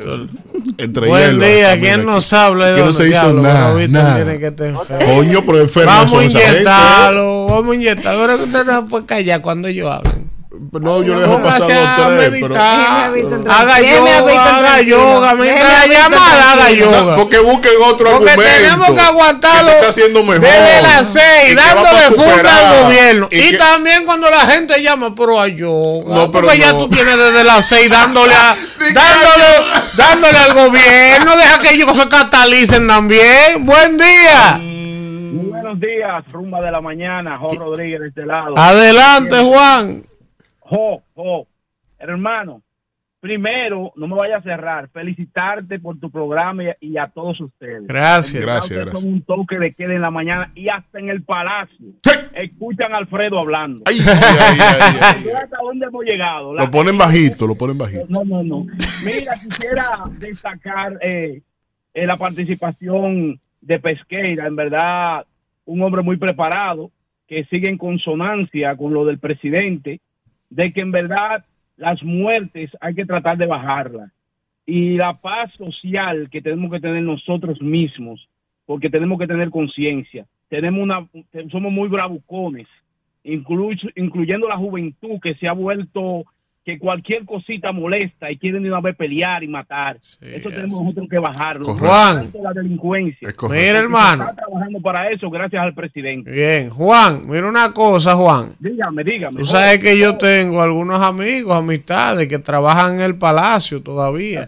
Entre Buen hierba, día. camina ¿Quién nos habla Aquí no se hizo Diablo, nada. nada. tiene que. Coño, pero enfermo Vamos a inyectarlo. Vamos a inyectarlo. Pero usted no puede callar cuando ellos hablan. No, yo le dejo pasar los tres. pero- Haga yoga, haga yoga. Mientras la llamada, haga yoga. Porque busquen otro Porque argumento. tenemos que aguantarlo que se está haciendo mejor. desde las seis, dándole funda al gobierno. Y Y, que- también cuando la gente llama, pero a yoga. No, pero porque ya no. tú tienes desde las seis dándole, a, dándole, dándole al gobierno. Deja que ellos se catalicen también. Buen día. Buenos días, rumba de la mañana, Jo Rodríguez de este lado. Adelante, Juan. Jo, Jo, hermano, primero, no me vaya a cerrar, felicitarte por tu programa y, y a todos ustedes. Gracias. Gracias, gracias. Son un toque de queda en la mañana y hasta en el palacio. Escuchan a Alfredo hablando. Ay, ay, ay, ay, ay. Mira hasta dónde hemos llegado. La- Lo ponen bajito, lo ponen bajito. no, no, no. Mira, quisiera destacar eh, eh, la participación de Pesqueira, en verdad, un hombre muy preparado, que sigue en consonancia con lo del presidente, de que en verdad las muertes hay que tratar de bajarlas. Y la paz social que tenemos que tener nosotros mismos, porque tenemos que tener conciencia. Tenemos una, somos muy bravucones, inclu- incluyendo la juventud que se ha vuelto que cualquier cosita molesta y quieren de una vez pelear y matar. eso tenemos nosotros que bajarlo. Juan. La delincuencia. Mira, hermano. Está trabajando para eso gracias al presidente. Bien, Juan, mira una cosa, Juan. Dígame, dígame. Tú sabes que yo tengo algunos amigos, amistades que trabajan en el palacio todavía.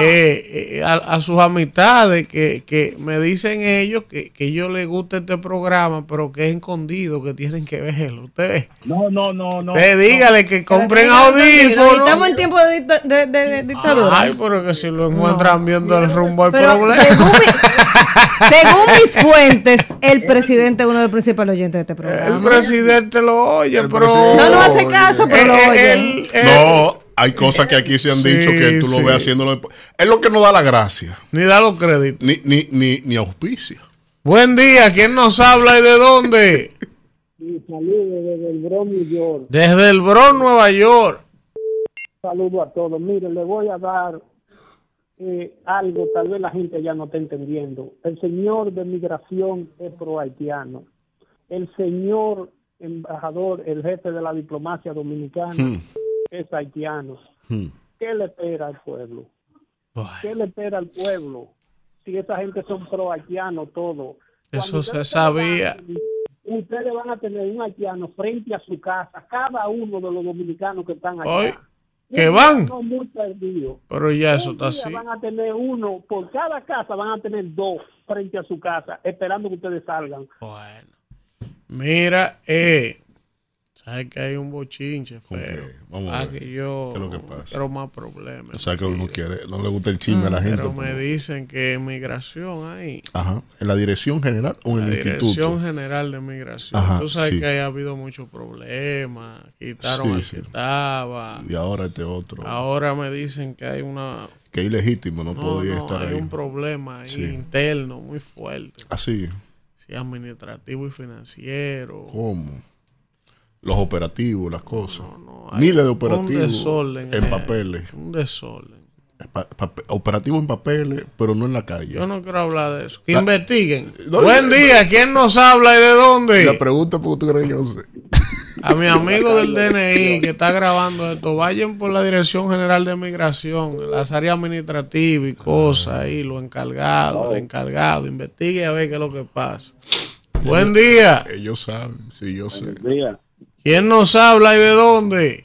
Eh, eh, a, a sus amistades que, que me dicen ellos que, que ellos les gusta este programa, pero que es escondido, que tienen que verlo. Usted, No, no, no, no. dígale que compren Estamos audífonos. en tiempo de, dicta- de- de- de dictadura. Ay, pero que si lo encuentran viendo el rumbo al problema. según, mi- según mis fuentes, el presidente es uno de los principales oyentes de este programa. El presidente lo oye, pero. No nos hace caso, pero lo Eh, eh, oye. él- él- No, hay cosas que aquí se han Sí, dicho que tú sí. lo ves haciéndolo. Es lo que no da la gracia. Ni da los créditos. Ni, ni, ni, ni auspicia. Buen día, ¿quién nos habla y de dónde? Saludos desde el Bronx, New York. Desde el Bronx, Nueva York. Saludo a todos. Mire, le voy a dar eh, algo, tal vez la gente ya no está entendiendo. El señor de migración es pro haitiano. El señor embajador, el jefe de la diplomacia dominicana, Hmm. Es haitiano. ¿Qué le espera al pueblo? ¿Qué le espera al pueblo? Si esa gente son pro haitianos, todo. Eso se sabía. Ustedes van a tener un haitiano frente a su casa, cada uno de los dominicanos que están allá. Hoy, que van. Muy. Pero ya eso está así. Van a tener uno, por cada casa van a tener dos frente a su casa, esperando que ustedes salgan. Mira, eh, sabes que hay un bochinche feo. Vamos a Ah, ver. que yo ¿Qué es lo que pasa? quiero más problemas. O sea que uno quiere, no le gusta el chisme a la gente. Pero me dicen que migración ahí. Ajá. ¿En la dirección general o en La el instituto? Dirección General de Migración. Ajá, Tú sabes sí. que ha habido muchos problemas. Quitaron Sí, al sí. que estaba. Y ahora este otro. Ahora me dicen que hay una. Que es ilegítimo, no, No, podía no, estar hay ahí. un problema ahí interno muy fuerte. Así. Sí, administrativo y financiero. ¿Cómo? Los operativos, las cosas. Miles de un operativos desorden, en eh, papeles. Un desorden. Pa- pa- operativo en papeles, pero no en la calle. Yo no quiero hablar de eso. Que La- investiguen. No, Buen yo- día. ¿Quién nos habla y de dónde? La pregunta es porque tú crees que yo sé. A mi amigo del DNI que está grabando esto, vayan por la Dirección General de Migración, las áreas administrativas y cosas ahí, los encargados, el encargado, investigue a ver qué es lo que pasa. Buen día. Ellos saben, sí, yo sé. día. ¿Quién nos habla y de dónde?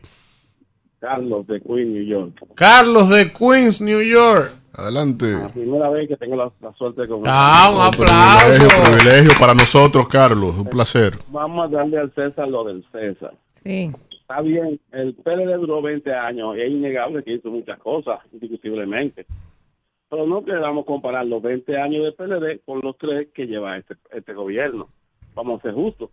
Carlos de Queen, New York. Carlos de Queens, New York. Adelante. La primera vez que tengo la, la suerte de conocer. Ah, un Privilegio, aplauso. privilegio para nosotros, Carlos. Un placer. Vamos a darle al César lo del César. Sí. Está bien, el PLD duró 20 años y es innegable que hizo muchas cosas, indiscutiblemente. Pero no queramos comparar los 20 años de PLD con los tres que lleva este, este gobierno. Vamos a ser justos.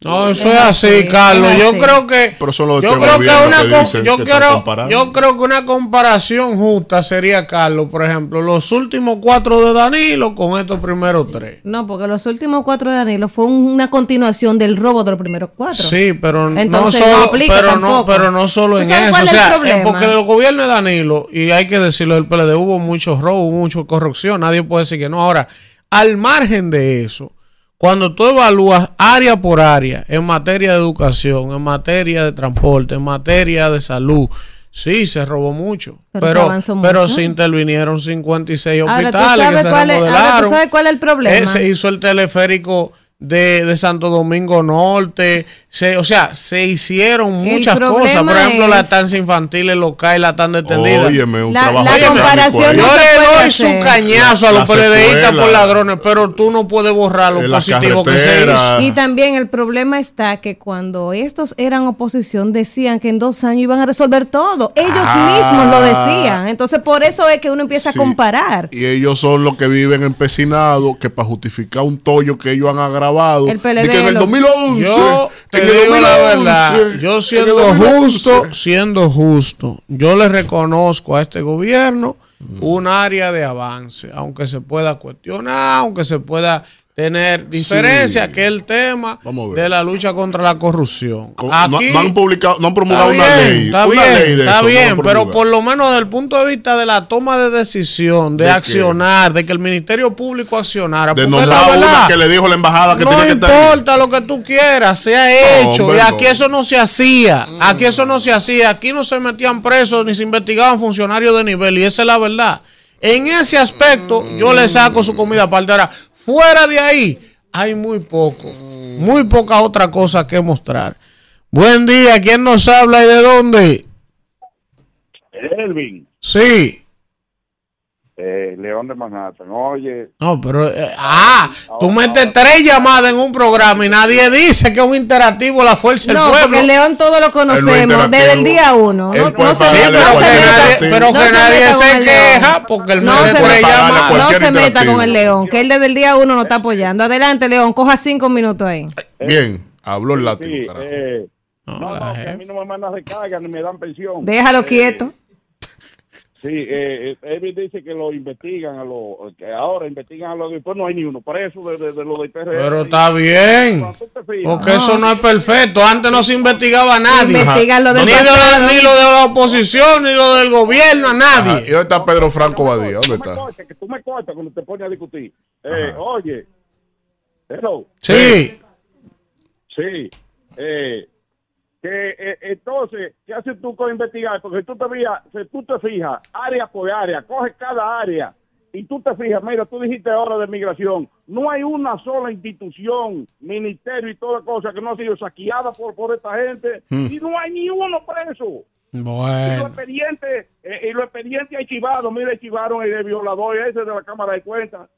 No, eso es así, Carlos. Yo creo que Pero yo creo que una que co- dicen yo quiero yo creo que una comparación justa sería Carlos, por ejemplo, los últimos cuatro de Danilo con estos primeros tres. No, porque los últimos cuatro de Danilo fue una continuación del robo de los primeros cuatro. Sí, pero no Entonces, solo, no aplica pero no, tampoco. pero no solo ¿Tú en eso, cuál o es el sea, problema? es porque el gobierno de Danilo y hay que decirlo del PLD hubo muchos robos, hubo mucha corrupción, nadie puede decir que no. Ahora, al margen de eso, cuando tú evalúas área por área en materia de educación, en materia de transporte, en materia de salud, sí, se robó mucho. Pero Pero, pero, se intervinieron 56 Ahora, ¿tú hospitales que se cuál es- ahora, ¿tú remodelaron. sabes cuál es el problema? Eh, se hizo el teleférico de, de Santo Domingo Norte. Se, o sea, se hicieron El muchas cosas. Por ejemplo, la es- estancia infantil en local, la tan detendida. Óyeme, un La- trabajo la comparación ahí. no Yo le doy hacer. su cañazo a los La PLDistas secuela. por ladrones, pero tú no puedes borrar lo la positivo que se hizo. Y también el problema está que cuando estos eran oposición decían que en dos años iban a resolver todo. Ellos Ah. mismos lo decían. Entonces por eso es que uno empieza Sí. a comparar. Y ellos son los que viven empecinados que para justificar un tollo que ellos han agravado. El PLD de que en el lo- 2011. Yo te en el digo la 2011, verdad, yo siendo 2011. justo, siendo justo, yo le reconozco a este gobierno un área de avance, aunque se pueda cuestionar, aunque se pueda tener diferencia, Sí. que el tema de la lucha contra la corrupción. Aquí, no, no han publicado, no han Está promulgado bien, una ley. está una bien, ley de está eso, no bien, pero por lo menos desde el punto de vista de la toma de decisión, de, ¿De qué? accionar, de que el Ministerio Público accionara, de nombrar la una verdad, que le dijo la embajada que no tiene que estar importa lo que tú quieras, se ha No, hecho. hombre, y aquí no. eso no se hacía. Aquí eso no se hacía. Aquí no se metían presos ni se investigaban funcionarios de nivel. Y esa es la verdad. En ese aspecto, yo le saco su comida aparte. Ahora, fuera de ahí, hay muy poco. Muy poca otra cosa que mostrar. Buen día. ¿Quién nos habla y de dónde? Elvin, Sí. Eh, León de Manhattan. Oye, No, pero. eh, ah, tú metes tres llamadas en un programa y nadie dice que es un interactivo la fuerza del No, porque el León todos lo conocemos desde el día uno. No, no se meta, a no se meta- interactivo. Pero no que nadie se con el León. queja porque él no se meta, no se meta con el León, que él desde el día uno nos está apoyando. Adelante, León, coja cinco minutos ahí. Bien, habló el latino, sí, eh, no, no, que a mí no me mandan recarga ni me dan pensión. Déjalo Eh, quieto. Sí, eh, eh, dice que lo investigan a los, que ahora investigan a los, después no hay ni uno preso de, de, de lo de IPR. Pero está bien. Porque eso no es perfecto. Antes no se investigaba a nadie. Lo del ni, de ni lo de la oposición, ni lo del gobierno, a Ajá. nadie. ¿Y dónde está Pedro Franco Badía? ¿Dónde está? Corta, que tú me cortas cuando te pones a discutir. Eh, oye, hello. Sí. Sí. Eh, que eh, entonces, ¿qué haces tú con investigar? Porque si tú te fijas, si tú te fijas, área por área, coge cada área y tú te fijas, mira, tú dijiste ahora de migración, no hay una sola institución, ministerio y toda cosa que no ha sido saqueada por, por esta gente Hmm. y no hay ni uno preso. Y los Bueno. expedientes, eh, y los expedientes archivados, mira, archivaron el de violador ese de la Cámara de Cuentas.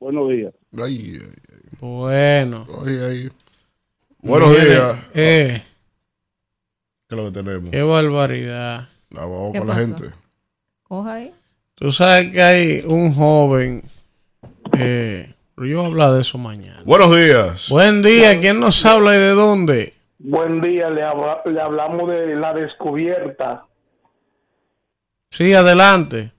Buenos días. Ay, ay, ay. Bueno. Ay, ay. Buenos días. Eh, ¿Qué es lo que tenemos? qué barbaridad. Vamos ¿Qué con la gente. Coja ahí. Tú sabes que hay un joven. Eh, pero yo voy a hablar de eso mañana. Buenos días. Buen día. ¿Quién nos habla y de dónde? Buen día, le, habla- le hablamos de la descubierta. Sí, adelante.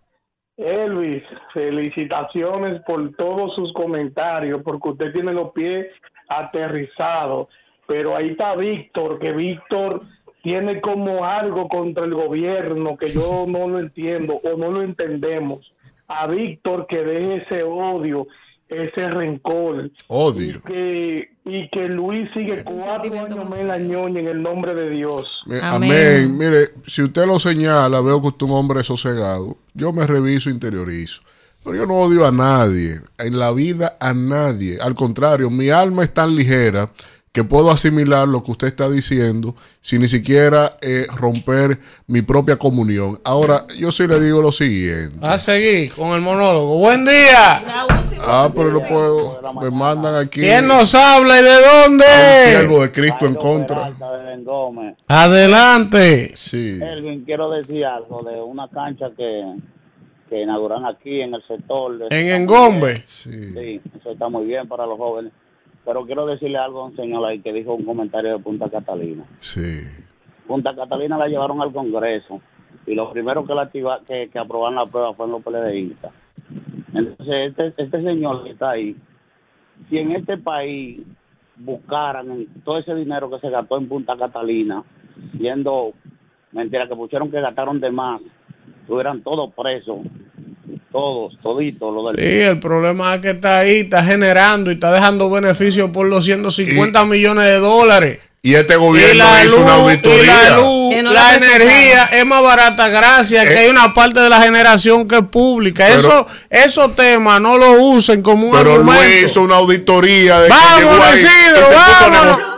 Elvis, felicitaciones por todos sus comentarios, porque usted tiene los pies aterrizados. Pero ahí está Víctor, que Víctor tiene como algo contra el gobierno que yo no lo entiendo o no lo entendemos. A Víctor que deje ese odio, ese rencor. Odio. Y que, y que Luis sigue cuatro años más en la ñoña en el nombre de Dios. Amén. Mire, si usted lo señala, veo que usted es un hombre sosegado. Yo me reviso, interiorizo. Pero yo no odio a nadie. En la vida a nadie. Al contrario, mi alma es tan ligera que puedo asimilar lo que usted está diciendo sin ni siquiera eh, romper mi propia comunión. Ahora, yo sí le digo lo siguiente. A seguir con el monólogo. Buen día. Ah, pero no puedo. Me mandan aquí. ¿Quién nos habla y de dónde? Siervo de Cristo en contra. Adelante. Sí. Elvin, quiero decir algo de una cancha que, que inauguran aquí en el sector. de- En Engombe. Sí. Sí, eso está muy bien para los jóvenes. Pero quiero decirle algo a un señor ahí que dijo un comentario de Punta Catalina. Sí. Punta Catalina la llevaron al Congreso y lo primero que, la activa, que, que aprobaron la prueba fue en los PLDistas. Entonces, este, este señor que está ahí, si en este país buscaran todo ese dinero que se gastó en Punta Catalina, siendo mentira que pusieron que gastaron de más, estuvieran todos presos, todos, toditos, lo del Sí, el problema es que está ahí, está generando y está dejando beneficios por los 150 millones de dólares. Y este gobierno Y la hizo luz, una y auditoría. la luz, Que no la energía es más barata gracias que Eh. hay una parte de la generación que es pública. Pero- Eso, esos temas no los usen como un Pero argumento. Hizo una auditoría de que Vámonos, llegó ahí, Isidro, que se puso.